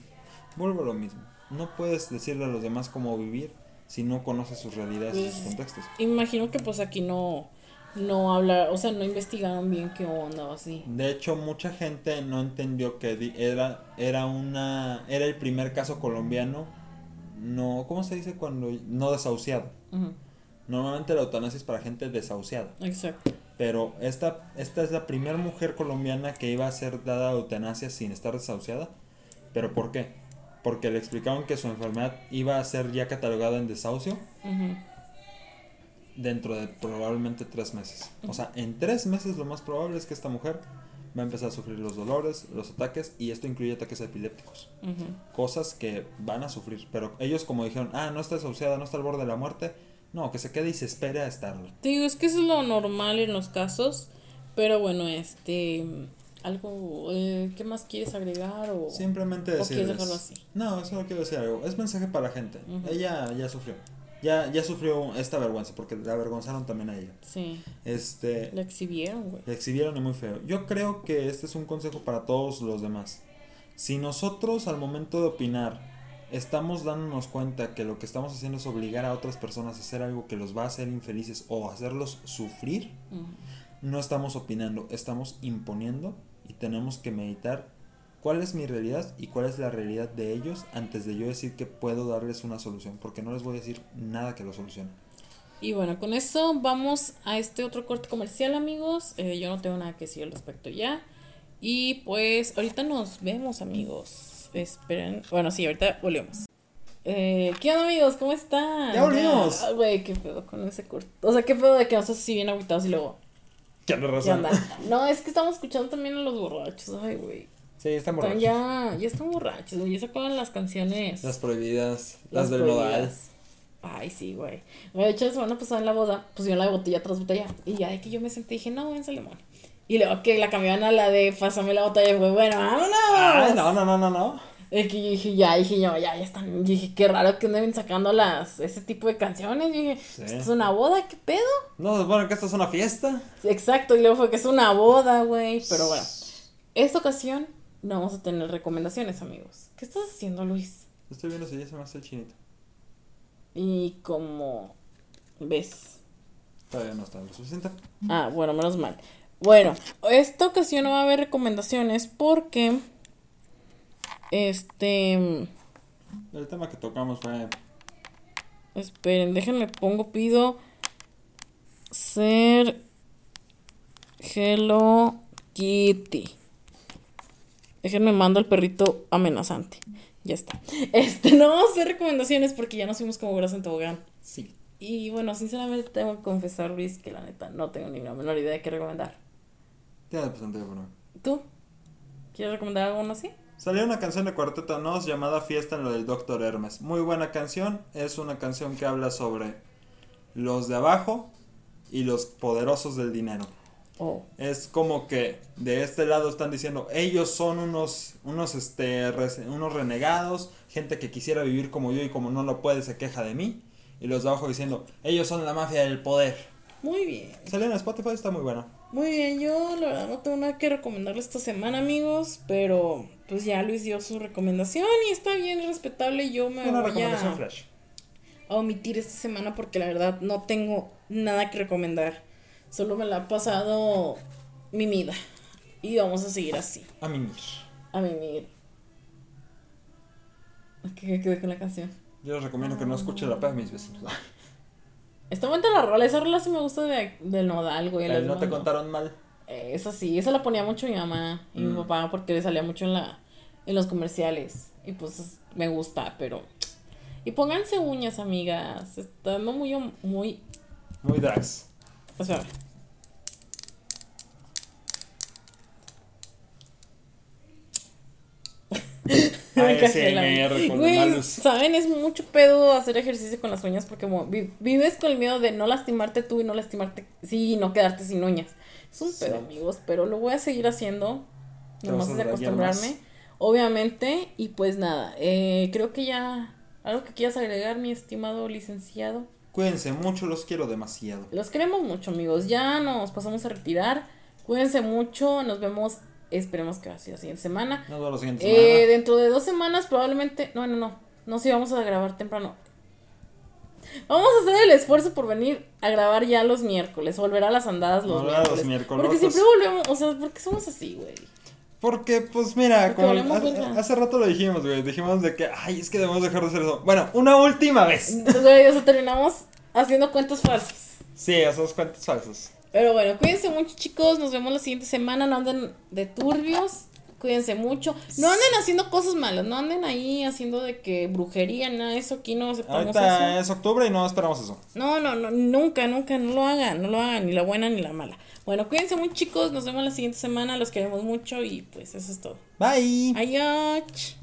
A: Vuelvo a lo mismo. No puedes decirle a los demás cómo vivir si no conoces sus realidades y sus pues, contextos.
B: Imagino que pues aquí no, no habla, o sea, no investigaron bien qué onda o así.
A: De hecho, mucha gente no entendió que era, era una, era el primer caso colombiano, no, ¿cómo se dice cuando? No desahuciado. Normalmente la eutanasia es para gente desahuciada. Exacto. Pero esta, esta es la primera mujer colombiana que iba a ser dada eutanasia sin estar desahuciada. ¿Pero por qué? Porque le explicaron que su enfermedad iba a ser ya catalogada en desahucio dentro de probablemente tres meses. O sea, en tres meses lo más probable es que esta mujer va a empezar a sufrir los dolores, los ataques, y esto incluye ataques epilépticos. Cosas que van a sufrir. Pero ellos como dijeron, ah, no está desahuciada, no está al borde de la muerte, no, que se quede y se espere a estarlo.
B: Te digo, es que eso es lo normal en los casos. Pero bueno, este. Algo. Eh, ¿Qué más quieres agregar? O,
A: Simplemente decir. así? No, solo quiero decir algo. Es mensaje para la gente. Ella ya sufrió. Ya, ya sufrió esta vergüenza, porque la avergonzaron también a ella. Sí. Este.
B: La exhibieron, güey.
A: La exhibieron y muy feo. Yo creo que este es un consejo para todos los demás. Si nosotros al momento de opinar estamos dándonos cuenta que lo que estamos haciendo es obligar a otras personas a hacer algo que los va a hacer infelices o hacerlos sufrir, no estamos opinando, estamos imponiendo y tenemos que meditar cuál es mi realidad y cuál es la realidad de ellos antes de yo decir que puedo darles una solución, porque no les voy a decir nada que lo solucione.
B: Y bueno, con eso vamos a este otro corte comercial, amigos. Eh, yo no tengo nada que decir al respecto ya. Y pues ahorita nos vemos, amigos. Esperen. Bueno, sí, ahorita volvemos. Eh, ¿Qué onda, amigos? ¿Cómo están? Ya volvimos. Güey, qué pedo con ese corto. O sea, qué pedo de que nos así bien aguitados y luego. ¿Qué onda, ¿Qué onda? No, es que estamos escuchando también a los borrachos. Ay, güey. Sí, están borrachos. ya, ya están borrachos, güey. Ya se acaban las canciones.
A: Las prohibidas. Las, del modal.
B: Ay, sí, güey. De hecho, la semana pasada en la boda, pusieron la botella tras botella. Y ya de que yo me senté dije, no, ven, limón. Y luego que la cambiaban a la de pásame la botella, güey, bueno, vámonos. Ay,
A: no, no, no, no, no.
B: Es que yo dije, ya, dije yo, ya, ya están. Yo dije, qué raro que anden sacando las, ese tipo de canciones. Yo dije, ¿esto es una boda? ¿Qué pedo?
A: No, bueno, que esto es una fiesta.
B: Exacto, y luego fue que es una boda, güey. Pero bueno, esta ocasión no vamos a tener recomendaciones, amigos. ¿Qué estás haciendo, Luis?
A: Estoy viendo si ya se me hace el chinito.
B: Y como ves.
A: Todavía no está lo suficiente.
B: Ah, bueno, menos mal. Bueno, esta ocasión no va a haber recomendaciones porque. Este.
A: El tema que tocamos fue.
B: Esperen, déjenme pongo, pido. Ser. Hello Kitty. Déjenme mando el perrito amenazante. Ya está. Este, no vamos a hacer recomendaciones porque ya nos fuimos como brazos en tobogán. Sí. Y bueno, sinceramente tengo que confesar, Luis, que la neta no tengo ni la menor idea de qué recomendar.
A: Ya, pues, ¿Tú?
B: ¿Quieres recomendar algo así?
A: Salió una canción de Cuarteto Nos llamada Fiesta en lo del Doctor Hermes. Muy buena canción. Es una canción que habla sobre los de abajo y los poderosos del dinero. Oh. Es como que de este lado están diciendo, ellos son unos, unos, este, unos renegados, gente que quisiera vivir como yo y como no lo puede se queja de mí. Y los de abajo diciendo, ellos son la mafia del poder.
B: Muy bien.
A: En Spotify, está muy buena.
B: Muy bien, yo la verdad no tengo nada que recomendarle esta semana, amigos, pero pues ya Luis dio su recomendación y está bien, respetable. Yo me voy a, a omitir esta semana porque la verdad no tengo nada que recomendar. Solo me la ha pasado mimida. Y vamos a seguir así.
A: A mimir.
B: A mimir. ¿Qué quedé con la canción?
A: Yo les recomiendo que no escuchen la paz mis vecinos.
B: Está buena la rola, esa rola sí me gusta de, del nodal, güey.
A: no te contaron mal.
B: esa sí, esa la ponía mucho mi mamá y mi mm. papá porque le salía mucho en la en los comerciales. Y pues me gusta, pero. Y pónganse uñas, amigas. Estando muy. Muy.
A: Muy drags.
B: O sea. Güey, ¿saben? Es mucho pedo hacer ejercicio con las uñas porque vives con el miedo de no lastimarte tú y no lastimarte, sí, y no quedarte sin uñas. Es un pedo, amigos, pero lo voy a seguir haciendo. Nomás de acostumbrarme. Obviamente, y pues nada, eh, creo que ya. ¿Algo que quieras agregar, mi estimado licenciado?
A: Cuídense mucho, los quiero demasiado.
B: Los queremos mucho, amigos. Ya nos pasamos a retirar. Cuídense mucho, nos vemos Esperemos que así la siguiente semana.
A: Nos vemos la siguiente
B: eh, semana. dentro de dos semanas probablemente... No, no, no. No, sí, vamos a grabar temprano. Vamos a hacer el esfuerzo por venir a grabar ya los miércoles. Volver a las andadas los, miércoles. los miércoles. Porque siempre volvemos, o sea, ¿por qué somos así, güey?
A: Porque, pues mira, como hace, rato lo dijimos, güey. Dijimos de que, ay, es que debemos dejar de hacer eso. Bueno, una última vez.
B: Güey, o sea, terminamos haciendo cuentos falsos.
A: Sí, esos cuentos falsos.
B: Pero bueno, cuídense mucho, chicos. Nos vemos la siguiente semana. No anden de turbios. Cuídense mucho. No anden haciendo cosas malas. No anden ahí haciendo de que brujería, nada eso. Aquí no
A: aceptamos Ahorita es octubre y no esperamos eso.
B: No, no, no. Nunca, nunca. No lo hagan. No lo hagan. Ni la buena ni la mala. Bueno, cuídense mucho, chicos. Nos vemos la siguiente semana. Los queremos mucho. Y pues eso es todo.
A: Bye.
B: Adiós.